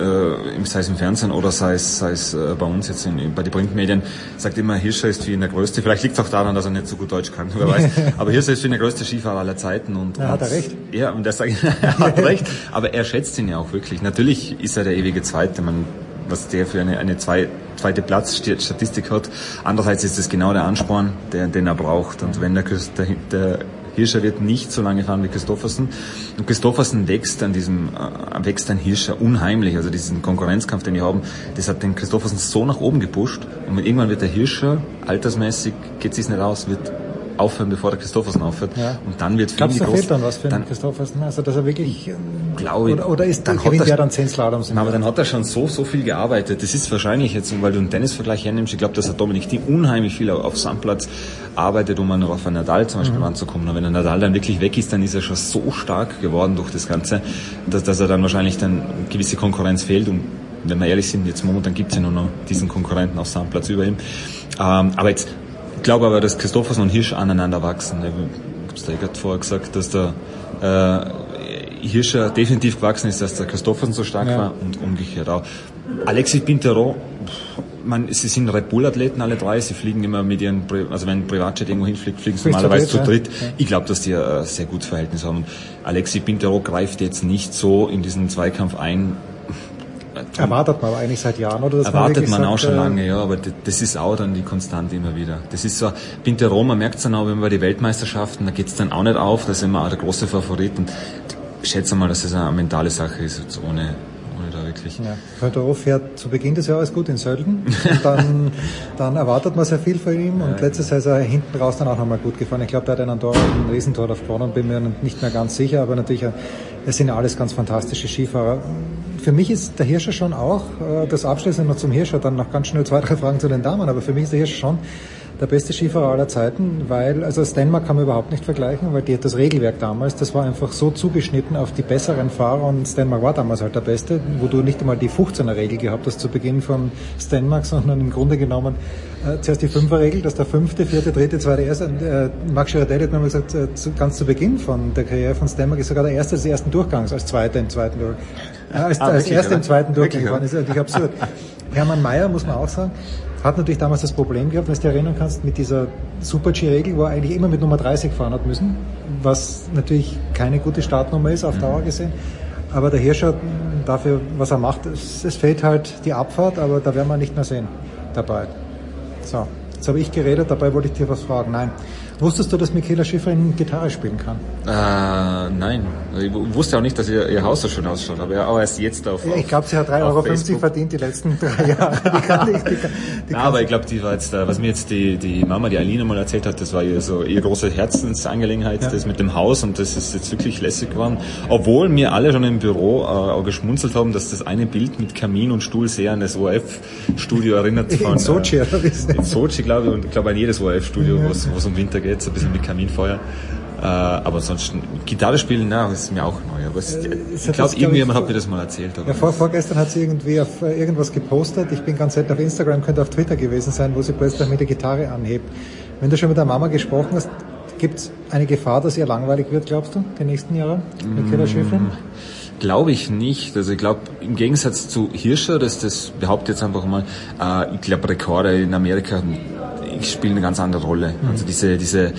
sei es im Fernsehen oder sei es, sei es äh, bei uns jetzt in, bei den Printmedien, sagt immer, Hirscher ist für ihn der größte. Vielleicht liegt es auch daran, dass er nicht so gut Deutsch kann, wer weiß. Aber Hirscher ist für ihn der größte Skifahrer aller Zeiten. Und, ja, hat er recht. Ja, und er sagt, er hat recht. Aber er schätzt ihn ja auch wirklich. Natürlich ist er der ewige Zweite. Man, was der für eine, eine zwei, zweite Platzstatistik hat. Andererseits ist es genau der Ansporn, der, den er braucht. Und wenn der, der, der Hirscher wird nicht so lange fahren wie Christoffersen. Und Christoffersen wächst an diesem, äh, wächst an Hirscher unheimlich. Also diesen Konkurrenzkampf, den die haben, das hat den Christoffersen so nach oben gepusht. Und irgendwann wird der Hirscher, altersmäßig, geht es nicht aus, wird aufhören, bevor der Christoffersen aufhört. Ja. Und dann wird für Glaubst ihn die fehlt groß, dann was für den Christoffersen? Also, dass er wirklich, ähm, glaube ich, oder, oder ist, dann dann gewinnt er- dann 10 Slaloms im Na, aber dann hat er schon so, so viel gearbeitet. Das ist wahrscheinlich jetzt, weil du einen Tennisvergleich hernimmst, ich glaube, dass er Dominik Thiem unheimlich viel auf Sandplatz arbeitet, um auf einen Nadal zum Beispiel Mhm. ranzukommen. Und wenn der Nadal dann wirklich weg ist, dann ist er schon so stark geworden durch das Ganze, dass, dass er dann wahrscheinlich dann gewisse Konkurrenz fehlt. Und wenn wir ehrlich sind, jetzt momentan gibt es ja nur noch diesen Konkurrenten auf Sandplatz über ihm. Ähm, aber jetzt, glaube aber, dass Christoffersen und Hirsch aneinander wachsen. Ich da gerade vorher gesagt, dass der äh, Hirscher definitiv gewachsen ist, dass der Christoffersen so stark Ja. war und umgekehrt auch. Alexis Pintero, man, sie sind Red Bull-Athleten alle drei, sie fliegen immer mit ihren, Pri- also wenn ein Privatjet irgendwo hinfliegt, fliegen sie normalerweise zu dritt, ja. Ich glaube, dass die ein sehr gutes Verhältnis haben. Und Alexis Pintero greift jetzt nicht so in diesen Zweikampf ein. Erwartet man aber eigentlich seit Jahren, oder? Erwartet man auch sagt, schon äh, lange, ja, aber das ist auch dann die Konstante immer wieder. Das ist so, Pintero, man merkt es dann auch, wenn wir bei die Weltmeisterschaften, da geht's dann auch nicht auf, da sind wir auch der große Favorit und ich schätze mal, dass das eine mentale Sache ist, jetzt ohne, ohne da wirklich. Ja, Pointero fährt zu Beginn des Jahres gut in Sölden. Und dann, dann erwartet man sehr viel von ihm. Und letztes Jahr ist er hinten raus dann auch nochmal gut gefahren. Ich glaube, der hat einen Tor, einen Riesentor auf gewonnen, bin mir nicht mehr ganz sicher. Aber natürlich, äh, es sind alles ganz fantastische Skifahrer. Für mich ist der Hirscher schon auch, äh, das abschließend noch zum Hirscher, dann noch ganz schnell zwei, drei Fragen zu den Damen. Aber für mich ist der Hirscher schon der beste Skifahrer aller Zeiten, weil, also Stenmark kann man überhaupt nicht vergleichen, weil die, das Regelwerk damals, das war einfach so zugeschnitten auf die besseren Fahrer und Stenmark war damals halt der Beste, wo du nicht einmal die 15er Regel gehabt hast zu Beginn von Stenmark, sondern im Grunde genommen äh, zuerst die 5er Regel, dass der fünfte, vierte, dritte, zweite, erste, äh, Max Girardelli hat mir mal gesagt, äh, zu, ganz zu Beginn von der Karriere von Stenmark ist sogar der erste des ersten Durchgangs, als zweiter im zweiten Durchgang. Äh, als, Ah, wirklich, erster im oder? zweiten Durchgang geworden. Ist natürlich absurd. Hermann Mayer, muss man auch sagen, hat natürlich damals das Problem gehabt, wenn du dich erinnern kannst, mit dieser Super-G-Regel, wo er eigentlich immer mit Nummer 30 fahren hat müssen, was natürlich keine gute Startnummer ist auf Dauer gesehen. Aber der Hirscher dafür, was er macht, es, es fehlt halt die Abfahrt, aber da werden wir nicht mehr sehen dabei. So, jetzt habe ich geredet, dabei wollte ich dir was fragen. Nein. Wusstest du, dass Michaela Schifrin Gitarre spielen kann? Äh, nein. Ich wusste auch nicht, dass ihr, ihr Haus so schön ausschaut, aber auch erst jetzt auf. Ja, ich glaube, sie hat 3,50 Euro Facebook. verdient die letzten drei Jahre. Die kann nicht, die kann, die Na, aber ich glaube, die war jetzt, was mir jetzt die, die Mama, die Alina mal erzählt hat, das war ihr so ihre große Herzensangelegenheit, ja. das mit dem Haus und das ist jetzt wirklich lässig geworden. Obwohl mir alle schon im Büro äh, auch geschmunzelt haben, dass das eine Bild mit Kamin und Stuhl sehr an das ORF-Studio erinnert. Von, in Sochi, äh, In Sochi, glaube ich, und ich glaube an jedes ORF-Studio, ja. wo es um Winter geht, so ein bisschen mit Kaminfeuer. Äh, aber ansonsten, Gitarre spielen, na, das ist mir auch neu. Aber es, äh, ich glaube, irgendjemand hat mir das mal erzählt. ja, vor, vorgestern hat sie irgendwie auf äh, irgendwas gepostet. Ich bin ganz selten auf Instagram, könnte auf Twitter gewesen sein, wo sie plötzlich mit der Gitarre anhebt. Wenn du schon mit der Mama gesprochen hast, gibt es eine Gefahr, dass ihr langweilig wird, glaubst du, die nächsten Jahre mit Killer Schäflin? Glaube ich nicht. Also ich glaube, im Gegensatz zu Hirscher, das, das behauptet jetzt einfach mal, äh, ich glaube, Rekorde in Amerika spielen eine ganz andere Rolle. Mhm. Also diese, diese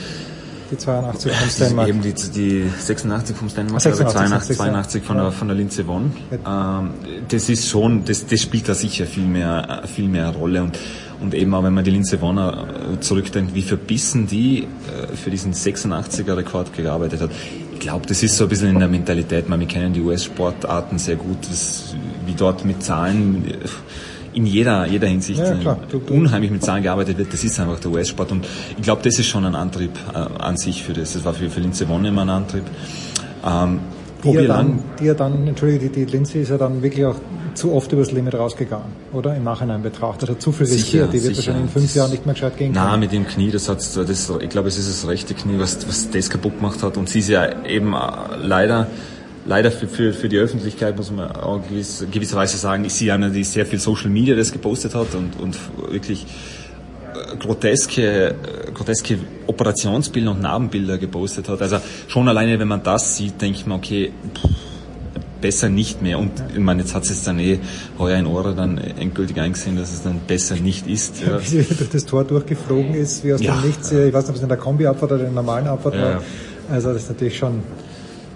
die 82 vom Stenmark. Eben die, die 86 vom Stenmark, 86, 82, 82 von, der, von der Linze Won. Ähm, das ist schon, das, das spielt da sicher viel mehr, viel mehr Rolle und, und eben auch wenn man die Linze Wonner äh, zurückdenkt, wie verbissen die äh, für diesen 86er Rekord gearbeitet hat. Ich glaube, das ist so ein bisschen in der Mentalität. Man, wir kennen die US-Sportarten sehr gut, das, wie dort mit Zahlen in jeder, jeder Hinsicht ja, klar. Du, du, unheimlich mit Zahlen gearbeitet wird, das ist einfach der US-Sport. Und ich glaube, das ist schon ein Antrieb äh, an sich für das. Das war für, für Linze Wonne immer ein Antrieb. Ähm, die, ja dann, die ja dann, Entschuldige, die, die Lindsay ist ja dann wirklich auch zu oft übers Limit rausgegangen, oder? Im Nachhinein betrachtet. Hat zu viel riskiert. Die wird wahrscheinlich in fünf Jahren nicht mehr gescheit gehen können. Nein, mit dem Knie, das hat, das, ich glaube, es ist das rechte Knie, was, was das kaputt gemacht hat. Und sie ist ja eben äh, leider leider für, für, für die Öffentlichkeit muss man auch gewiss, gewisserweise sagen, ist sie eine, die sehr viel Social Media das gepostet hat und, und wirklich äh, groteske, äh, groteske Operationsbilder und Narbenbilder gepostet hat. Also schon alleine, wenn man das sieht, denkt man, okay, pff, besser nicht mehr. Und ich meine, jetzt hat es dann eh heuer in Ohren dann endgültig eingesehen, dass es dann besser nicht ist. Ja. Wie sie durch das Tor durchgeflogen ist, wie aus ja. dem Nichts. Ich weiß nicht, ob es in der Kombi-Abfahrt oder in der normalen Abfahrt ja. war. Also das ist natürlich schon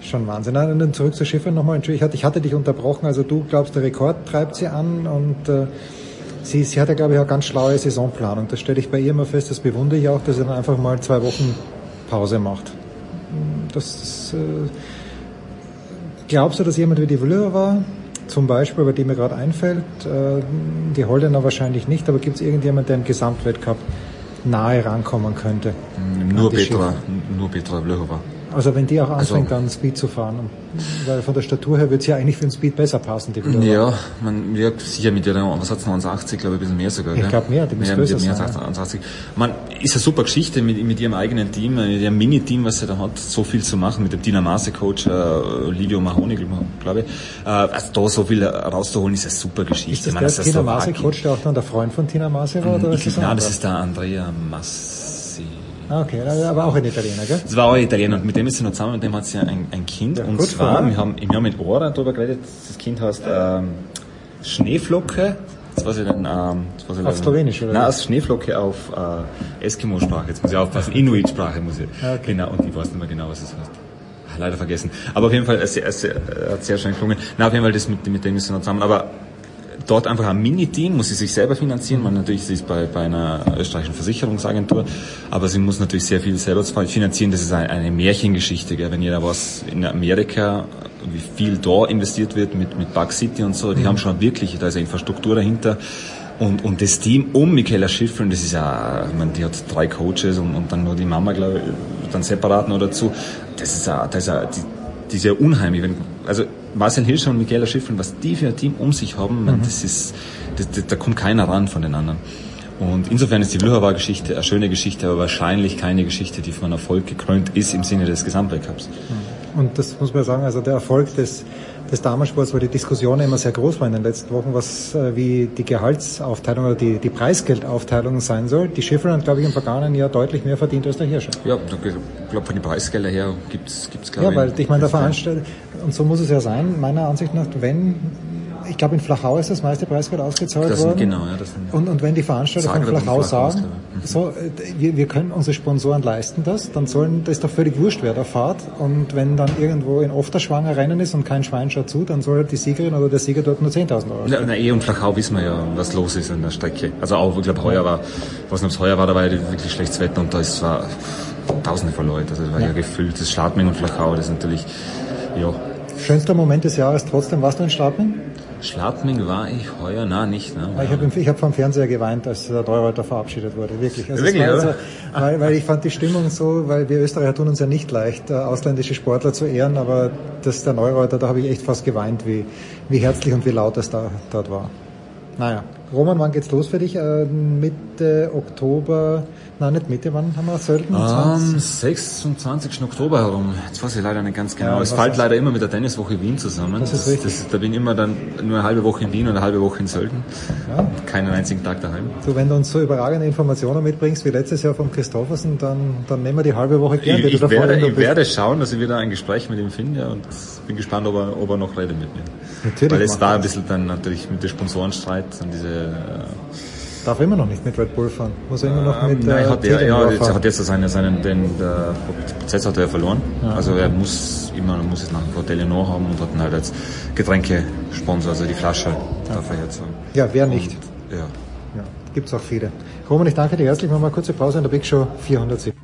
Schon Wahnsinn. Und dann zurück zur Schiffe nochmal. Entschuldigung, ich hatte, ich hatte dich unterbrochen. Also du glaubst, der Rekord treibt sie an und äh, sie, sie hat ja, glaube ich, auch ganz schlaue Saisonplanung. Das stelle ich bei ihr immer fest. Das bewundere ich auch, dass sie dann einfach mal zwei Wochen Pause macht. Das, äh, glaubst du, dass jemand wie die Vlöva zum Beispiel, bei dem mir gerade einfällt, äh, die Holländer wahrscheinlich nicht, aber gibt es irgendjemand, der im Gesamtweltcup nahe rankommen könnte? Nur Petra, nur Petra Vlhova. Also wenn die auch also anfängt, also, dann Speed zu fahren. Weil von der Statur her wird sie ja eigentlich für den Speed besser passen. Die ja, man, ja, sicher mit ihrer, was hat 89, glaube ich, ein bisschen mehr sogar. Ich glaube mehr, die muss größer mehr, sein. 89. Man, ist eine super Geschichte mit, mit ihrem eigenen Team, mit ihrem Mini-Team, was sie da hat, so viel zu machen, mit dem Dynamase-Coach, äh, Livio Mahoney, glaube ich. Äh, also da so viel rauszuholen, ist eine super Geschichte. Ist das ich meine, der Tina Mase-Coach, der auch dann der Freund von Tina Mase war? Oder ich, ist das nein, das ist der Andrea Mass. Ah, okay, aber auch ein Italiener, gell? Das war auch ein Italiener und mit dem ist sie noch zusammen, mit dem hat sie ein, ein Kind. Ja, und zwar, wir haben, wir haben mit Ora darüber geredet, das Kind heißt ähm, Schneeflocke. Das weiß ich dann, ähm, das weiß ich auf Slowenisch, oder? Nein, als Schneeflocke auf äh, Eskimo-Sprache. Jetzt muss ich aufpassen, Inuit-Sprache muss ich. Ah, okay. Genau, und ich weiß nicht mehr genau, was es heißt leider vergessen. Aber auf jeden Fall, es, es, es hat sehr schön gelungen. Na, auf jeden Fall, das mit, mit dem ist sie noch zusammen. Aber dort einfach ein Mini-Team, muss sie sich selber finanzieren. Man natürlich, sie ist bei, bei einer österreichischen Versicherungsagentur, aber sie muss natürlich sehr viel selber finanzieren. Das ist eine, eine Märchengeschichte, gell? wenn jeder was in Amerika, wie viel da investiert wird mit, mit Bug City und so, die mhm. haben schon wirklich, da ist eine Infrastruktur dahinter. Und, und das Team um Michaela Schiffrin, das ist ja, ich meine, die hat drei Coaches und, und dann nur die Mama, glaube ich, dann separat noch dazu. Das ist ja, das ist ja, die, die ist ja unheimlich. Wenn, also Marcel Hirscher und Michaela Schiffrin, was die für ein Team um sich haben, mhm. das ist, das, das, da kommt keiner ran von den anderen. Und insofern ist die Vlhova-Geschichte eine schöne Geschichte, aber wahrscheinlich keine Geschichte, die von Erfolg gekrönt ist im Sinne des Gesamtweltcups. Und das muss man sagen, also der Erfolg des des Damensports, weil die Diskussion immer sehr groß war in den letzten Wochen, was äh, wie die Gehaltsaufteilung oder die, die Preisgeldaufteilung sein soll. Die Schiffer hat, glaube ich, im vergangenen Jahr deutlich mehr verdient als der Hirscher. Ja, ich glaube, von den Preisgelder her gibt es, glaube ich. Ja, weil ich meine, der Veranstalter, und so muss es ja sein, meiner Ansicht nach, wenn ich glaube in Flachau ist das meiste Preisgeld ausgezahlt das worden. Sind, genau, ja, das sind und, und wenn die Veranstalter von Flachau, Flachau sagen, so, äh, wir, wir können unsere Sponsoren leisten das, dann sollen, das ist doch völlig wurscht, wer da fahrt. Und wenn dann irgendwo in Ofterschwanger Rennen ist und kein Schwein schaut zu, dann soll die Siegerin oder der Sieger dort nur 10.000 Euro. Na, na, eh und Flachau wissen wir ja, was los ist an der Strecke. Also auch, ich glaube, heuer war, was noch heuer war, da war ja wirklich schlechtes Wetter und da ist zwar Tausende von Leuten. Also das war ja, ja gefüllt. Das Schladming und Flachau, das ist natürlich, ja. Schönster Moment des Jahres trotzdem, warst du in Schladming? Schladming war ich heuer, na nicht. Ne? Ich habe ich hab vom Fernseher geweint, als der Treureuther verabschiedet wurde, wirklich. Also wirklich, also, weil, weil ich fand die Stimmung so, weil wir Österreicher tun uns ja nicht leicht, ausländische Sportler zu ehren, aber das der Neureuter, da habe ich echt fast geweint, wie, wie herzlich und wie laut das da, dort war. Naja, Roman, wann geht's los für dich? Äh, Mitte Oktober Nein, nicht Mitte, wann haben wir Sölden? Am 26. Oktober herum. Jetzt weiß ich leider nicht ganz genau. Ja, es fällt leider immer mit der Tenniswoche Wien zusammen. Das ist richtig. Das, da bin ich immer dann nur eine halbe Woche in Wien und eine halbe Woche in Sölden. Ja. Keinen einzigen Tag daheim. Du, wenn du uns so überragende Informationen mitbringst wie letztes Jahr vom Christoffersen, dann, dann nehmen wir die halbe Woche gern. Ich, ich, werde, ich werde schauen, dass ich wieder ein Gespräch mit ihm finde und bin gespannt, ob er, ob er noch redet mit mir. Natürlich. Weil es da ein bisschen dann natürlich mit dem Sponsorenstreit und diese darf immer noch nicht mit Red Bull fahren. Muss er immer noch mit ähm, Nein, hat er, ja, jetzt hat jetzt seine, seinen, den, der Prozess hat er verloren. Ja. Also er muss immer, muss es nach dem vor Telenor haben und hat dann halt als Getränkesponsor, also die Flasche, ja. darf er jetzt haben. Ja, wer nicht? Und, ja. ja. Gibt's auch viele. Roman, ich danke dir herzlich. Machen wir mal eine kurze Pause in der Big Show 407.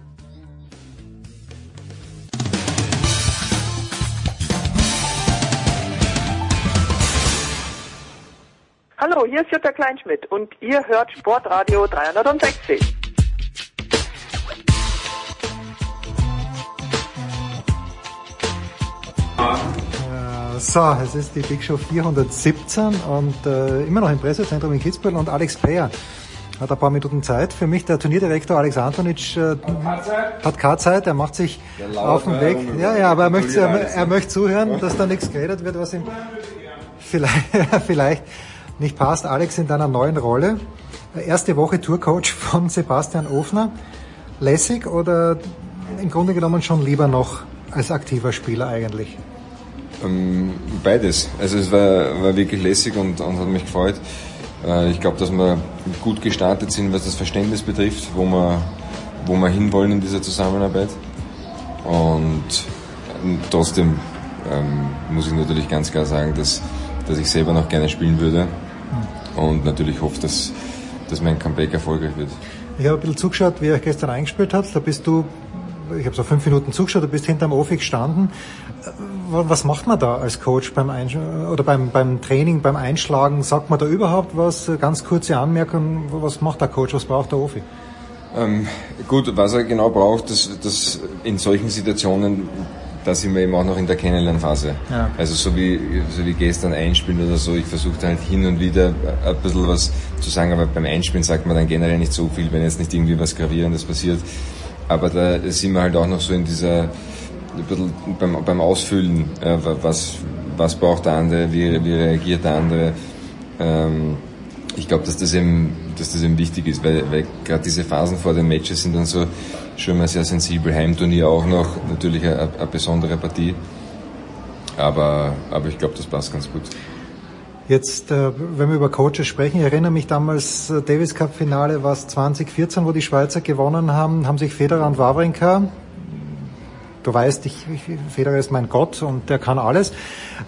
Kleinschmidt und ihr hört Sportradio 360. So, es ist die Big Show 417 und äh, immer noch im Pressezentrum in Kitzbühel und Alex Player hat ein paar Minuten Zeit. Für mich der Turnierdirektor Alex Antonic äh, hat keine Zeit, er macht sich auf den Weg. Ja, ja, aber er möchte, er, er möchte zuhören, dass da nichts geredet wird, was ihm vielleicht, vielleicht nicht passt. Alex in deiner neuen Rolle. Erste Woche Tourcoach von Sebastian Ofner. Lässig oder im Grunde genommen schon lieber noch als aktiver Spieler eigentlich? Ähm, beides. Also es war, war wirklich lässig und, und hat mich gefreut. Äh, ich glaube, dass wir gut gestartet sind, was das Verständnis betrifft, wo wir, wo wir hinwollen in dieser Zusammenarbeit. Und trotzdem ähm, muss ich natürlich ganz klar sagen, dass, dass ich selber noch gerne spielen würde und natürlich hoffe, dass, dass mein Comeback erfolgreich wird. Ich habe ein bisschen zugeschaut, wie ihr euch gestern eingespielt habt. Da bist du, ich habe so fünf Minuten zugeschaut, du bist hinterm Ofi gestanden. Was macht man da als Coach beim Einsch oder beim, beim Training, beim Einschlagen? Sagt man da überhaupt was? Ganz kurze Anmerkung, was macht der Coach, was braucht der Ofi? Ähm, gut, was er genau braucht, dass, dass in solchen Situationen da sind wir eben auch noch in der Kennenlernphase. Ja. Also so wie, so wie gestern einspielen oder so, ich versuche halt hin und wieder ein bisschen was zu sagen, aber beim Einspielen sagt man dann generell nicht so viel, wenn jetzt nicht irgendwie was Gravierendes passiert. Aber da sind wir halt auch noch so in dieser, ein bisschen beim, beim Ausfüllen, äh, was, was braucht der andere, wie, wie reagiert der andere. Ähm, ich glaube, dass das eben, dass das eben wichtig ist, weil, weil gerade diese Phasen vor den Matches sind dann so, schon mal sehr sensibel. Heimturnier auch noch, natürlich eine, eine besondere Partie. Aber, aber ich glaube, das passt ganz gut. Jetzt, äh, wenn wir über Coaches sprechen, ich erinnere mich damals, äh, Davis Cup Finale war es 2014, wo die Schweizer gewonnen haben, haben sich Federer und Wawrinka, du weißt, ich, Federer ist mein Gott und der kann alles,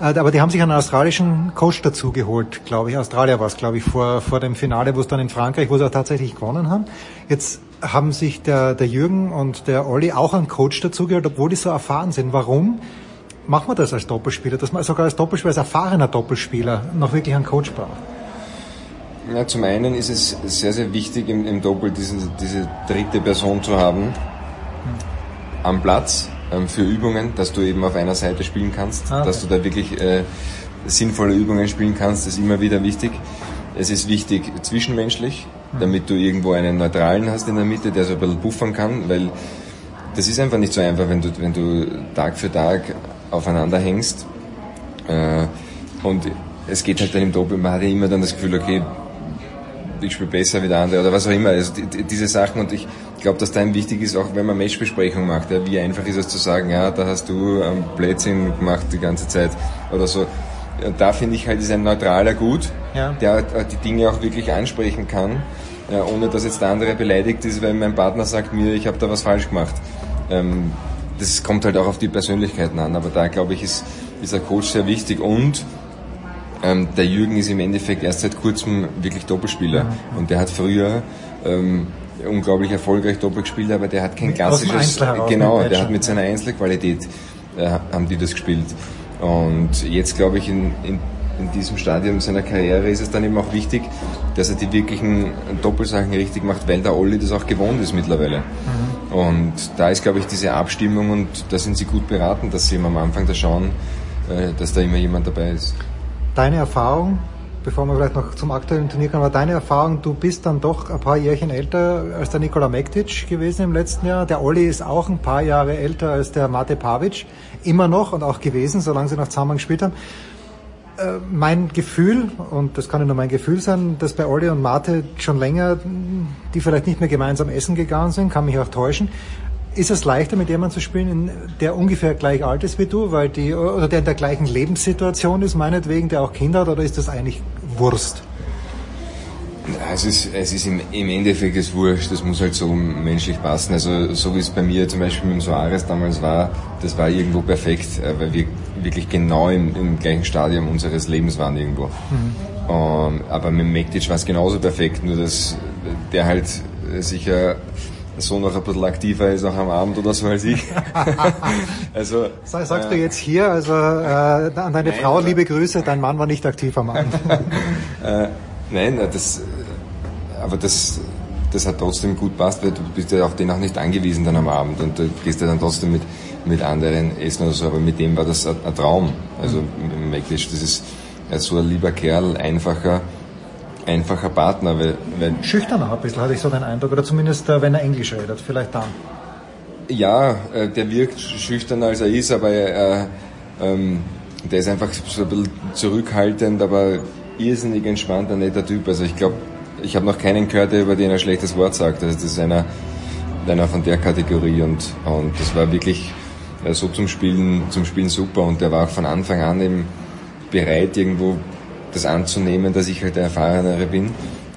äh, aber die haben sich einen australischen Coach dazu geholt, glaube ich, Australier war es, glaube ich, vor, vor dem Finale, wo es dann in Frankreich, wo sie auch tatsächlich gewonnen haben. Jetzt haben sich der, der Jürgen und der Olli auch einen Coach dazugehört, obwohl die so erfahren sind. Warum macht man das als Doppelspieler, dass man sogar als Doppelspieler, als erfahrener Doppelspieler noch wirklich einen Coach braucht? Ja, zum einen ist es sehr, sehr wichtig im, im Doppel diese, diese dritte Person zu haben am Platz ähm, für Übungen, dass du eben auf einer Seite spielen kannst, ah, okay. dass du da wirklich äh, sinnvolle Übungen spielen kannst, ist immer wieder wichtig. Es ist wichtig zwischenmenschlich, damit du irgendwo einen Neutralen hast in der Mitte, der so ein bisschen buffern kann, weil das ist einfach nicht so einfach, wenn du, wenn du Tag für Tag aufeinander hängst. Äh, und es geht halt dann im Doppel, man hat ja immer dann das Gefühl, okay, ich spiele besser wie der andere oder was auch immer. Also die, diese Sachen und ich glaube, dass dann wichtig ist, auch wenn man Matchbesprechung macht, ja, wie einfach ist es zu sagen, ja, da hast du ähm, Blödsinn gemacht die ganze Zeit oder so. da finde ich halt, ist ein neutraler Gut, ja. der die Dinge auch wirklich ansprechen kann, ja, ohne dass jetzt der andere beleidigt ist, wenn mein Partner sagt mir, ich habe da was falsch gemacht. Ähm, das kommt halt auch auf die Persönlichkeiten an, aber da glaube ich, ist, ist ein Coach sehr wichtig und ähm, der Jürgen ist im Endeffekt erst seit kurzem wirklich Doppelspieler mhm. und der hat früher ähm, unglaublich erfolgreich Doppel gespielt, aber der hat kein klassisches, genau, der hat mit seiner Einzelqualität äh, haben die das gespielt. Und jetzt glaube ich in, in, in diesem Stadium seiner Karriere ist es dann eben auch wichtig, dass er die wirklichen Doppelsachen richtig macht, weil der Olli das auch gewohnt ist mittlerweile. Mhm. Und da ist, glaube ich, diese Abstimmung und da sind sie gut beraten, dass sie am Anfang da schauen, äh, dass da immer jemand dabei ist. Deine Erfahrung bevor wir vielleicht noch zum aktuellen Turnier kommen, war deine Erfahrung, du bist dann doch ein paar Jährchen älter als der Nikola Mektic gewesen im letzten Jahr. Der Olli ist auch ein paar Jahre älter als der Mate Pavic, immer noch und auch gewesen, solange sie noch zusammen gespielt haben. Äh, mein Gefühl, und das kann ja nur mein Gefühl sein, dass bei Olli und Mate schon länger, die vielleicht nicht mehr gemeinsam essen gegangen sind, kann mich auch täuschen, ist es leichter, mit jemandem zu spielen, der ungefähr gleich alt ist wie du, weil die, oder der in der gleichen Lebenssituation ist, meinetwegen, der auch Kinder hat, oder ist das eigentlich Wurst? Es ist, es ist im, im Endeffekt es wurscht, das muss halt so menschlich passen. Also so wie es bei mir zum Beispiel mit dem Soares damals war, das war irgendwo perfekt, äh, weil wir wirklich genau im, im gleichen Stadium unseres Lebens waren irgendwo. Mhm. Um, ähm, aber mit Mektic war es genauso perfekt, nur dass der halt sicher so noch ein bisschen aktiver ist auch am Abend oder so als ich. also, Sag, sagst äh, du jetzt hier, also äh, an deine nein, Frau liebe Grüße, dein Mann war nicht aktiv am Abend. äh, nein, das, aber das, das hat trotzdem gut passt, weil du bist ja auf den auch nicht angewiesen dann am Abend und du gehst ja dann trotzdem mit, mit anderen essen oder so, aber mit dem war das ein, ein Traum. Also mhm. Meklisch, das ist so ein lieber Kerl, einfacher, einfacher Partner. Weil, weil Schüchterner ein bisschen, hatte ich so den Eindruck, oder zumindest äh, wenn er Englisch redet, vielleicht dann. Ja, äh, der wirkt schüchterner als er ist, aber äh, ähm, der ist einfach so ein bisschen zurückhaltend, aber irrsinnig entspannter, netter Typ. Also ich glaube, ich habe noch keinen gehört, der über den ein schlechtes Wort sagt. Also das ist einer, einer von der Kategorie und, und das war wirklich äh, so zum Spielen, zum Spielen super und der war auch von Anfang an eben bereit, irgendwo das anzunehmen, dass ich halt der Erfahrenere bin.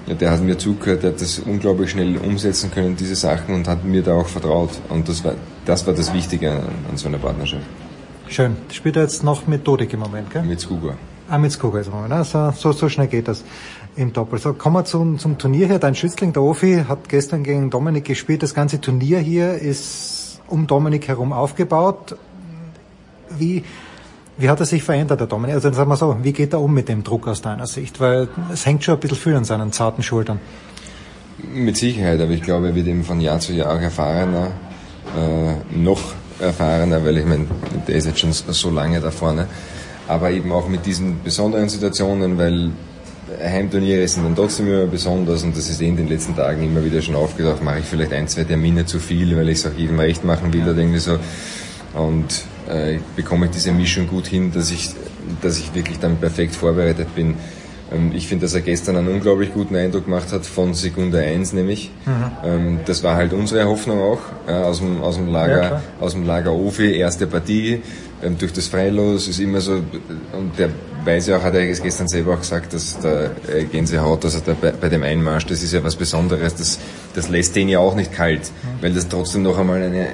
Ja, der hat mir zugehört, der hat das unglaublich schnell umsetzen können, diese Sachen, und hat mir da auch vertraut. Und das war das, war das Wichtige an, an so einer Partnerschaft. Schön. Spielt er jetzt noch mit Dodik im Moment, gell? Mit Skuga. Ah, mit Skuga im Moment. Also, so, so schnell geht das im Doppel. So, kommen wir zum, zum Turnier hier. Dein Schützling, der Ofi, hat gestern gegen Dominik gespielt. Das ganze Turnier hier ist um Dominik herum aufgebaut. Wie, wie hat er sich verändert, der Dominik? Also sagen wir so, wie geht er um mit dem Druck aus deiner Sicht? Weil es hängt schon ein bisschen viel an seinen zarten Schultern. Mit Sicherheit, aber ich glaube, er wird eben von Jahr zu Jahr erfahrener, äh, noch erfahrener, weil ich meine, der ist jetzt schon so lange da vorne. Aber eben auch mit diesen besonderen Situationen, weil Heimturniere sind dann trotzdem immer besonders und das ist eh in den letzten Tagen immer wieder schon aufgedacht, mache ich vielleicht ein, zwei Termine zu viel, weil ich es auch jedem recht machen will oder irgendwie so. Und äh, bekomme ich diese Mischung gut hin, dass ich, dass ich wirklich dann perfekt vorbereitet bin. Ähm, ich finde, dass er gestern einen unglaublich guten Eindruck gemacht hat von Sekunde 1 nämlich. Mhm. Ähm, das war halt unsere Hoffnung auch ja, aus, dem, aus, dem Lager, ja, aus dem Lager Ofi, erste Partie durch das Freilos ist immer so, und der weiß ja auch, hat er gestern selber auch gesagt, dass der äh, Gänsehaut, dass er da bei, dem Einmarsch, das ist ja was Besonderes, das, das lässt den ja auch nicht kalt, weil das trotzdem noch einmal eine,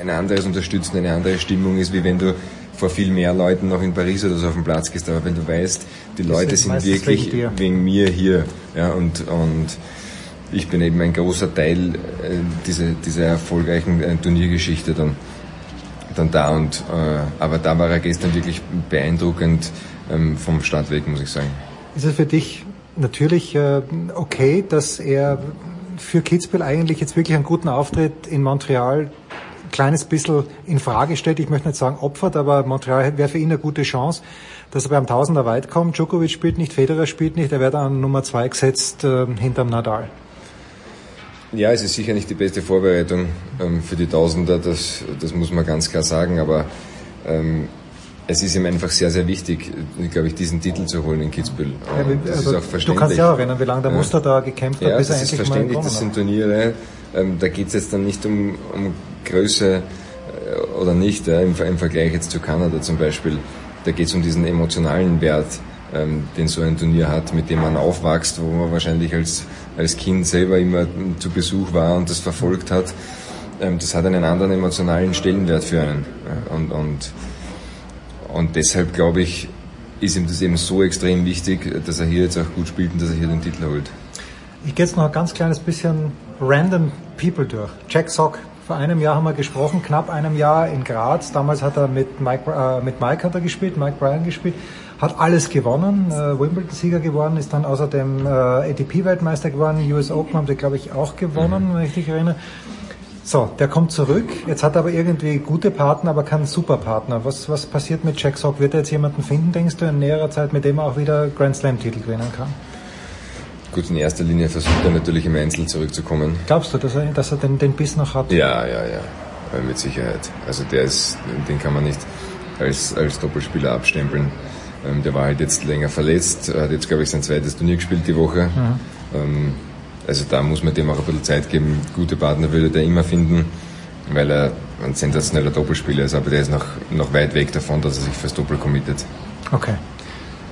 ein anderes Unterstützen, eine andere Stimmung ist, wie wenn du vor viel mehr Leuten noch in Paris oder so auf den Platz gehst. Aber wenn du weißt, die Leute sind wirklich wegen, wegen, mir hier, ja, und, und ich bin eben ein großer Teil äh, dieser, dieser erfolgreichen äh, Turniergeschichte dann, dann da und, äh, aber da war er gestern wirklich beeindruckend ähm, vom Start weg, muss ich sagen. Ist es für dich natürlich äh, okay, dass er für Kitzbühel eigentlich jetzt wirklich einen guten Auftritt in Montreal kleines bisschen in Frage stellt. Ich möchte nicht sagen opfert, aber Montreal wäre für ihn eine gute Chance, dass er beim Tausender weit kommt. Djokovic spielt nicht, Federer spielt nicht, er wird an Nummer zwei gesetzt äh, hinterm Nadal. Ja, es ist sicher nicht die beste Vorbereitung ähm, für die Tausender, das, das muss man ganz klar sagen, aber ähm, es ist ihm einfach sehr, sehr wichtig, glaube ich, diesen Titel zu holen in Kitzbühel. Ja, das also, ist auch verständlich. Du kannst ja auch erinnern, wie lange der Muster da gekämpft hat, ja, bis er mal Ja, das ist verständlich, das sind Turniere, ähm, da geht es jetzt dann nicht um, um Größe äh, oder nicht, ja, im, im, Vergleich jetzt zu Kanada zum Beispiel. da geht es um diesen emotionalen Wert, ähm, den so ein Turnier hat, mit dem man aufwächst, wo man wahrscheinlich als, als Kind selber immer zu Besuch war und das verfolgt hat. Ähm, das hat einen anderen emotionalen Stellenwert für einen. Und, und, und deshalb glaube ich, ist ihm das eben so extrem wichtig, dass er hier jetzt auch gut spielt und dass er hier den Titel holt. Ich gehe jetzt noch ein ganz kleines bisschen random People durch. Jack Sock, vor einem Jahr haben wir gesprochen, knapp einem Jahr in Graz. Damals hat er mit Mike, äh, mit Mike hat er gespielt, Mike Bryan gespielt, hat alles gewonnen, äh, Wimbledon-Sieger geworden, ist dann außerdem äh, ATP-Weltmeister geworden, US Open haben sie, glaube ich, auch gewonnen, mhm. wenn ich mich erinnere. So, der kommt zurück. Jetzt hat er aber irgendwie gute Partner, aber keinen Superpartner. Was, was passiert mit Jack Sock? Wird er jetzt jemanden finden, denkst du, in näherer Zeit, mit dem er auch wieder Grand Slam-Titel gewinnen kann? Gut, in erster Linie versucht er natürlich im Einzel zurückzukommen. Glaubst du, dass er, dass er den, den Biss noch hat? Ja, ja, ja. Mit Sicherheit. Also der ist, den kann man nicht als, als Doppelspieler abstempeln. Ähm, der war halt jetzt länger verletzt, hat jetzt, glaube ich, sein zweites Turnier gespielt die Woche. Mhm. Ähm, also da muss man dem auch ein bisschen Zeit geben. Gute Partner würde der immer finden, weil er ein sensationeller Doppelspieler ist, aber der ist noch, noch weit weg davon, dass er sich fürs Doppel committet. Okay.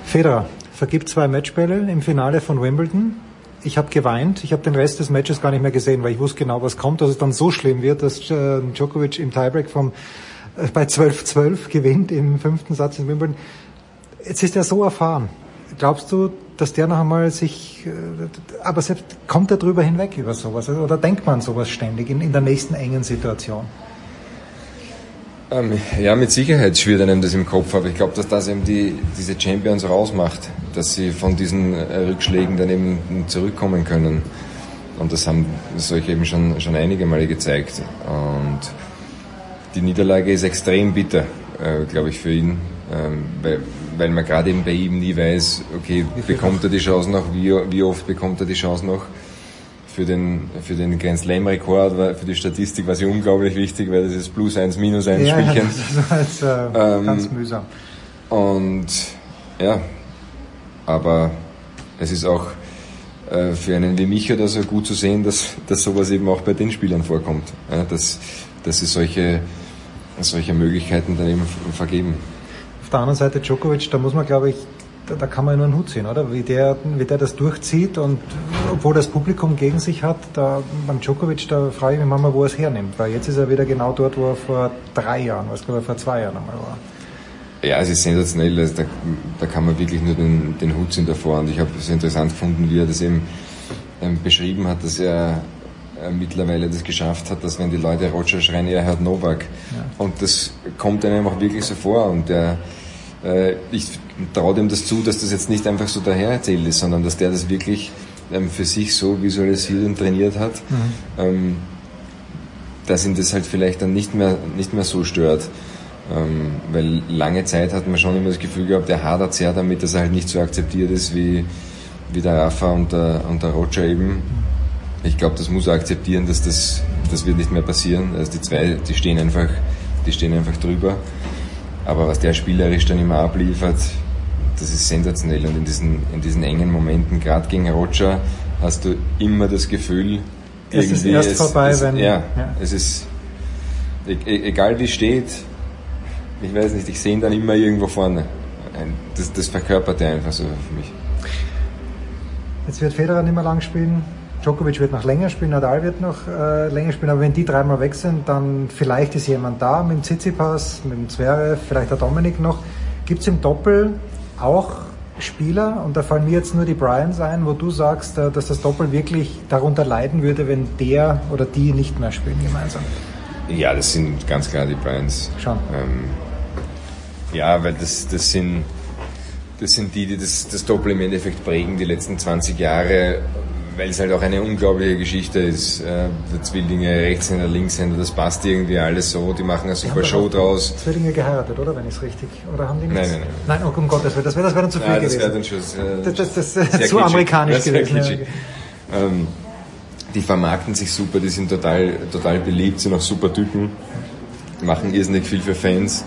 Federer, vergibt zwei Matchbälle im Finale von Wimbledon. Ich habe geweint. Ich habe den Rest des Matches gar nicht mehr gesehen, weil ich wusste genau, was kommt, dass es dann so schlimm wird, dass äh, Djokovic im Tiebreak vom, äh, bei 12-12 gewinnt im fünften Satz in Wimbledon. Jetzt ist er so erfahren. Glaubst du, dass der noch einmal sich, äh, aber selbst kommt er drüber hinweg über sowas? Oder denkt man sowas ständig in, in der nächsten engen Situation? Ähm, ja, mit Sicherheit schwirrt einem das im Kopf, aber ich glaube, dass das eben die, diese Champions rausmacht, dass sie von diesen äh, Rückschlägen dann eben zurückkommen können. Und das haben solche eben schon, schon einige Male gezeigt. Und die Niederlage ist extrem bitter, äh, glaube ich, für ihn, ähm, weil, weil man gerade eben bei ihm nie weiß, okay, bekommt er die Chance noch, wie, wie oft bekommt er die Chance noch für den, für den Grand Slam Rekord, für die Statistik war sie unglaublich wichtig, weil das ist plus eins, minus eins ja, Spielchen. Das ist äh, ähm, ganz mühsam. Und ja, aber es ist auch äh, für einen wie mich oder so gut zu sehen, dass, dass sowas eben auch bei den Spielern vorkommt. Ja, dass, dass sie solche, solche Möglichkeiten dann eben vergeben. Auf der anderen Seite Djokovic, da muss man glaube ich da, da kann man nur einen Hut sehen, oder? Wie der, wie der das durchzieht und obwohl das Publikum gegen sich hat, da beim Djokovic, da frage ich mich manchmal, wo er es hernimmt, weil jetzt ist er wieder genau dort, wo er vor drei Jahren, was glaube ich vor zwei Jahren einmal war. Ja, es ist sensationell, also da, da kann man wirklich nur den, den Hut ziehen davor und ich habe es interessant gefunden, wie er das eben ähm, beschrieben hat, dass er äh, mittlerweile das geschafft hat, dass wenn die Leute Roger schreien, er hört Novak. Ja. Und das kommt einem auch wirklich so vor und der, ich traue dem das zu, dass das jetzt nicht einfach so daher erzählt ist, sondern dass der das wirklich ähm, für sich so visualisiert und trainiert hat, mhm. ähm, dass ihn das halt vielleicht dann nicht mehr, nicht mehr so stört. Ähm, weil lange Zeit hat man schon immer das Gefühl gehabt, der hadert sehr damit, dass er halt nicht so akzeptiert ist wie, wie der Rafa und der, und der Roger eben. Ich glaube, das muss er akzeptieren, dass das, das wird nicht mehr passieren. Also die zwei, die stehen einfach, die stehen einfach drüber. Aber was der spielerisch dann immer abliefert, das ist sensationell. Und in diesen, in diesen engen Momenten, gerade gegen Roger, hast du immer das Gefühl, es ist erst es, vorbei, es, wenn. Ja, ja, es ist, e, e, egal wie steht, ich weiß nicht, ich sehe ihn dann immer irgendwo vorne. Das, das verkörpert er einfach so für mich. Jetzt wird Federer nicht mehr lang spielen. Djokovic wird noch länger spielen, Nadal wird noch äh, länger spielen, aber wenn die dreimal weg sind, dann vielleicht ist jemand da mit dem Tsitsipas, mit dem Zverev, vielleicht der Dominik noch. Gibt es im Doppel auch Spieler, und da fallen mir jetzt nur die Bryans ein, wo du sagst, äh, dass das Doppel wirklich darunter leiden würde, wenn der oder die nicht mehr spielen gemeinsam? Ja, das sind ganz klar die Bryans. Schon. Ähm, ja, weil das, das sind das sind die, die das, das Doppel im Endeffekt prägen, die letzten 20 Jahre weil es halt auch eine unglaubliche Geschichte ist. Äh, Zwillinge, Rechtshänder, Linkshänder, das passt irgendwie alles so. Die machen eine super Show draus. Zwillinge geheiratet, oder? Wenn ich es richtig. Oder haben die nichts? Nein, nein, nein. Nein, oh, um Gottes Willen, das wäre das wär dann zu viel nein, gewesen. Das wäre dann schon, äh, das, das, das, das zu amerikanisch gewesen. Ja, okay. ähm, die vermarkten sich super, die sind total, total beliebt, sind auch super Typen, machen irrsinnig viel für Fans.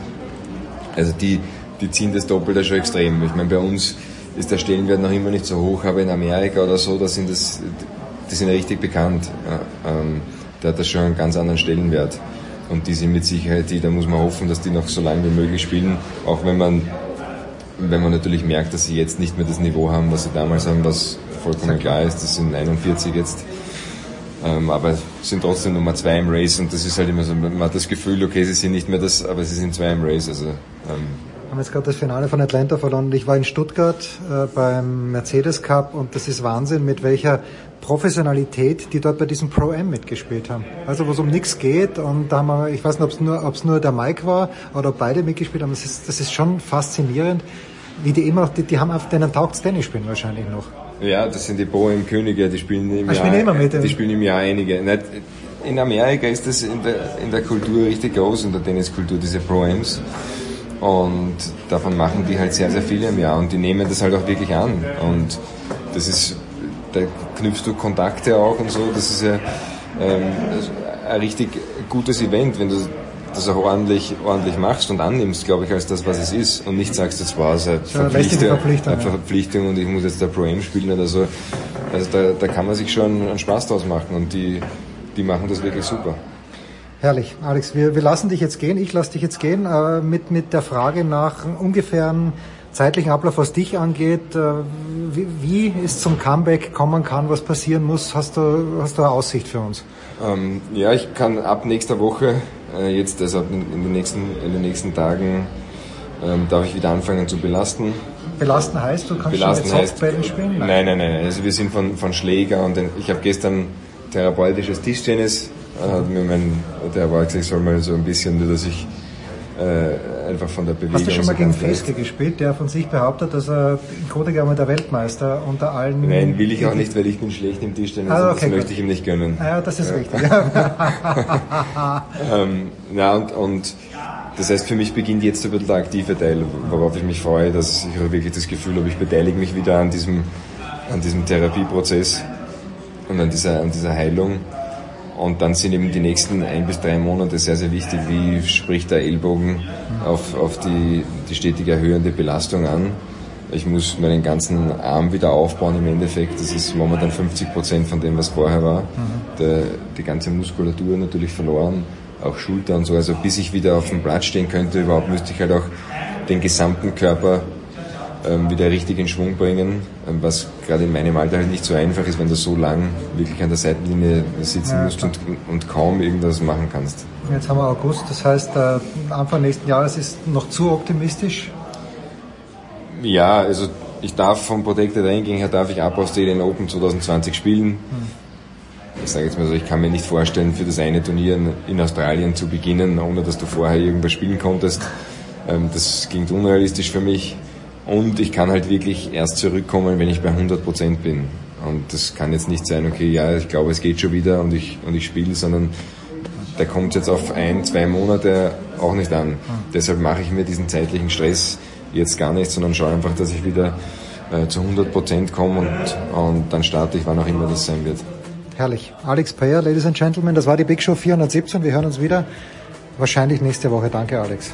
Also die, die ziehen das Doppelte schon extrem. Ich meine, bei uns ist der Stellenwert noch immer nicht so hoch, aber in Amerika oder so, da sind das, die sind richtig bekannt. Ähm, da hat das schon einen ganz anderen Stellenwert. Und die sind mit Sicherheit die, da muss man hoffen, dass die noch so lange wie möglich spielen, auch wenn man wenn man natürlich merkt, dass sie jetzt nicht mehr das Niveau haben, was sie damals haben, was vollkommen klar ist, das sind 41 jetzt. Ähm, aber sind trotzdem Nummer zwei im Race und das ist halt immer so, man hat das Gefühl, okay, sie sind nicht mehr das, aber sie sind zwei im Race. Also, ähm, haben jetzt gerade das Finale von Atlanta verloren. Ich war in Stuttgart äh, beim Mercedes Cup und das ist Wahnsinn, mit welcher Professionalität, die dort bei diesem Pro-M mitgespielt haben. Also wo es um nichts geht und da haben wir, ich weiß nicht, ob es nur, nur der Mike war oder ob beide mitgespielt haben, das ist, das ist schon faszinierend, wie die immer, die, die haben auf denen taugt Tennis spielen wahrscheinlich noch. Ja, das sind die Pro-M-Könige, die spielen im ah, Jahr, spielen immer mit die spielen im Jahr einige. Nicht, in Amerika ist das in der, in der Kultur richtig groß, in der Tenniskultur, diese Pro-Ms. Und davon machen die halt sehr, sehr viele im Jahr und die nehmen das halt auch wirklich an. Und das ist da knüpfst du Kontakte auch und so. Das ist ja ähm, ein richtig gutes Event, wenn du das auch ordentlich, ordentlich machst und annimmst, glaube ich, als das, was es ist. Und nicht sagst, das war es eine Verpflichtung, Verpflichtung, eine Verpflichtung und ich muss jetzt der Pro-Am spielen oder so. Also da, da kann man sich schon einen Spaß draus machen und die, die machen das wirklich super. Herrlich, Alex, wir, wir lassen dich jetzt gehen, ich lasse dich jetzt gehen, äh, mit, mit der Frage nach ungefähren zeitlichen Ablauf, was dich angeht, äh, wie, wie es zum Comeback kommen kann, was passieren muss, hast du, hast du eine Aussicht für uns? Ähm, ja, ich kann ab nächster Woche, äh, jetzt also in, in, den nächsten, in den nächsten Tagen, ähm, darf ich wieder anfangen zu belasten. Belasten heißt, du kannst belasten schon mit Softbällen spielen? Nein, nein, nein, Also wir sind von, von Schläger und den, ich habe gestern therapeutisches Tischtennis, äh, hat mir mein Therapeut gesagt, ich soll mal so ein bisschen, nur dass ich äh, einfach von der Bewegung. Hast du schon mal gegen Feske gespielt, der von sich behauptet, dass er im Grunde genommen der Weltmeister unter allen. Nein, will ich auch nicht, weil ich bin schlecht im Tischtennis. Ah, okay, das möchte ich ihm nicht gönnen. Ah, ja, das ist richtig. ähm, na und, und das heißt, für mich beginnt jetzt ein bisschen der aktive Teil, worauf ich mich freue, dass ich wirklich das Gefühl habe, ich beteilige mich wieder an diesem, an diesem Therapieprozess und an dieser, an dieser Heilung. Und dann sind eben die nächsten ein bis drei Monate sehr, sehr wichtig. Wie spricht der Ellbogen auf, auf die, die stetig erhöhende Belastung an? Ich muss meinen ganzen Arm wieder aufbauen im Endeffekt. Das ist momentan 50 Prozent von dem, was vorher war. Mhm. Der, die ganze Muskulatur natürlich verloren, auch Schulter und so. Also bis ich wieder auf dem Platz stehen könnte, überhaupt müsste ich halt auch den gesamten Körper wieder richtig in Schwung bringen, ähm, was gerade in meinem Alter halt nicht so einfach ist, wenn du so lang wirklich an der Seitenlinie sitzen ja, musst und, und, kaum irgendwas machen kannst. Jetzt haben wir August, das heißt, äh, Anfang nächsten Jahres ist noch zu optimistisch? Ja, also ich darf vom Protected Ranking her darf ich ab Australian Open 2020 spielen. Hm. Ich sage jetzt mal so, ich kann mir nicht vorstellen, für das eine Turnier in Australien zu beginnen, ohne dass du vorher irgendwas spielen konntest. Ähm, das klingt unrealistisch für mich. Und ich kann halt wirklich erst zurückkommen, wenn ich bei 100 Prozent bin. Und das kann jetzt nicht sein, okay, ja, ich glaube, es geht schon wieder und ich, und ich spiele, sondern da kommt es jetzt auf ein, zwei Monate auch nicht an. Mhm. Deshalb mache ich mir diesen zeitlichen Stress jetzt gar nicht, sondern schaue einfach, dass ich wieder äh, zu 100 Prozent komme und, und dann starte ich, wann auch immer das sein wird. Herrlich. Alex Payer, Ladies and Gentlemen, das war die Big Show 417. Wir hören uns wieder. Wahrscheinlich nächste Woche. Danke, Alex.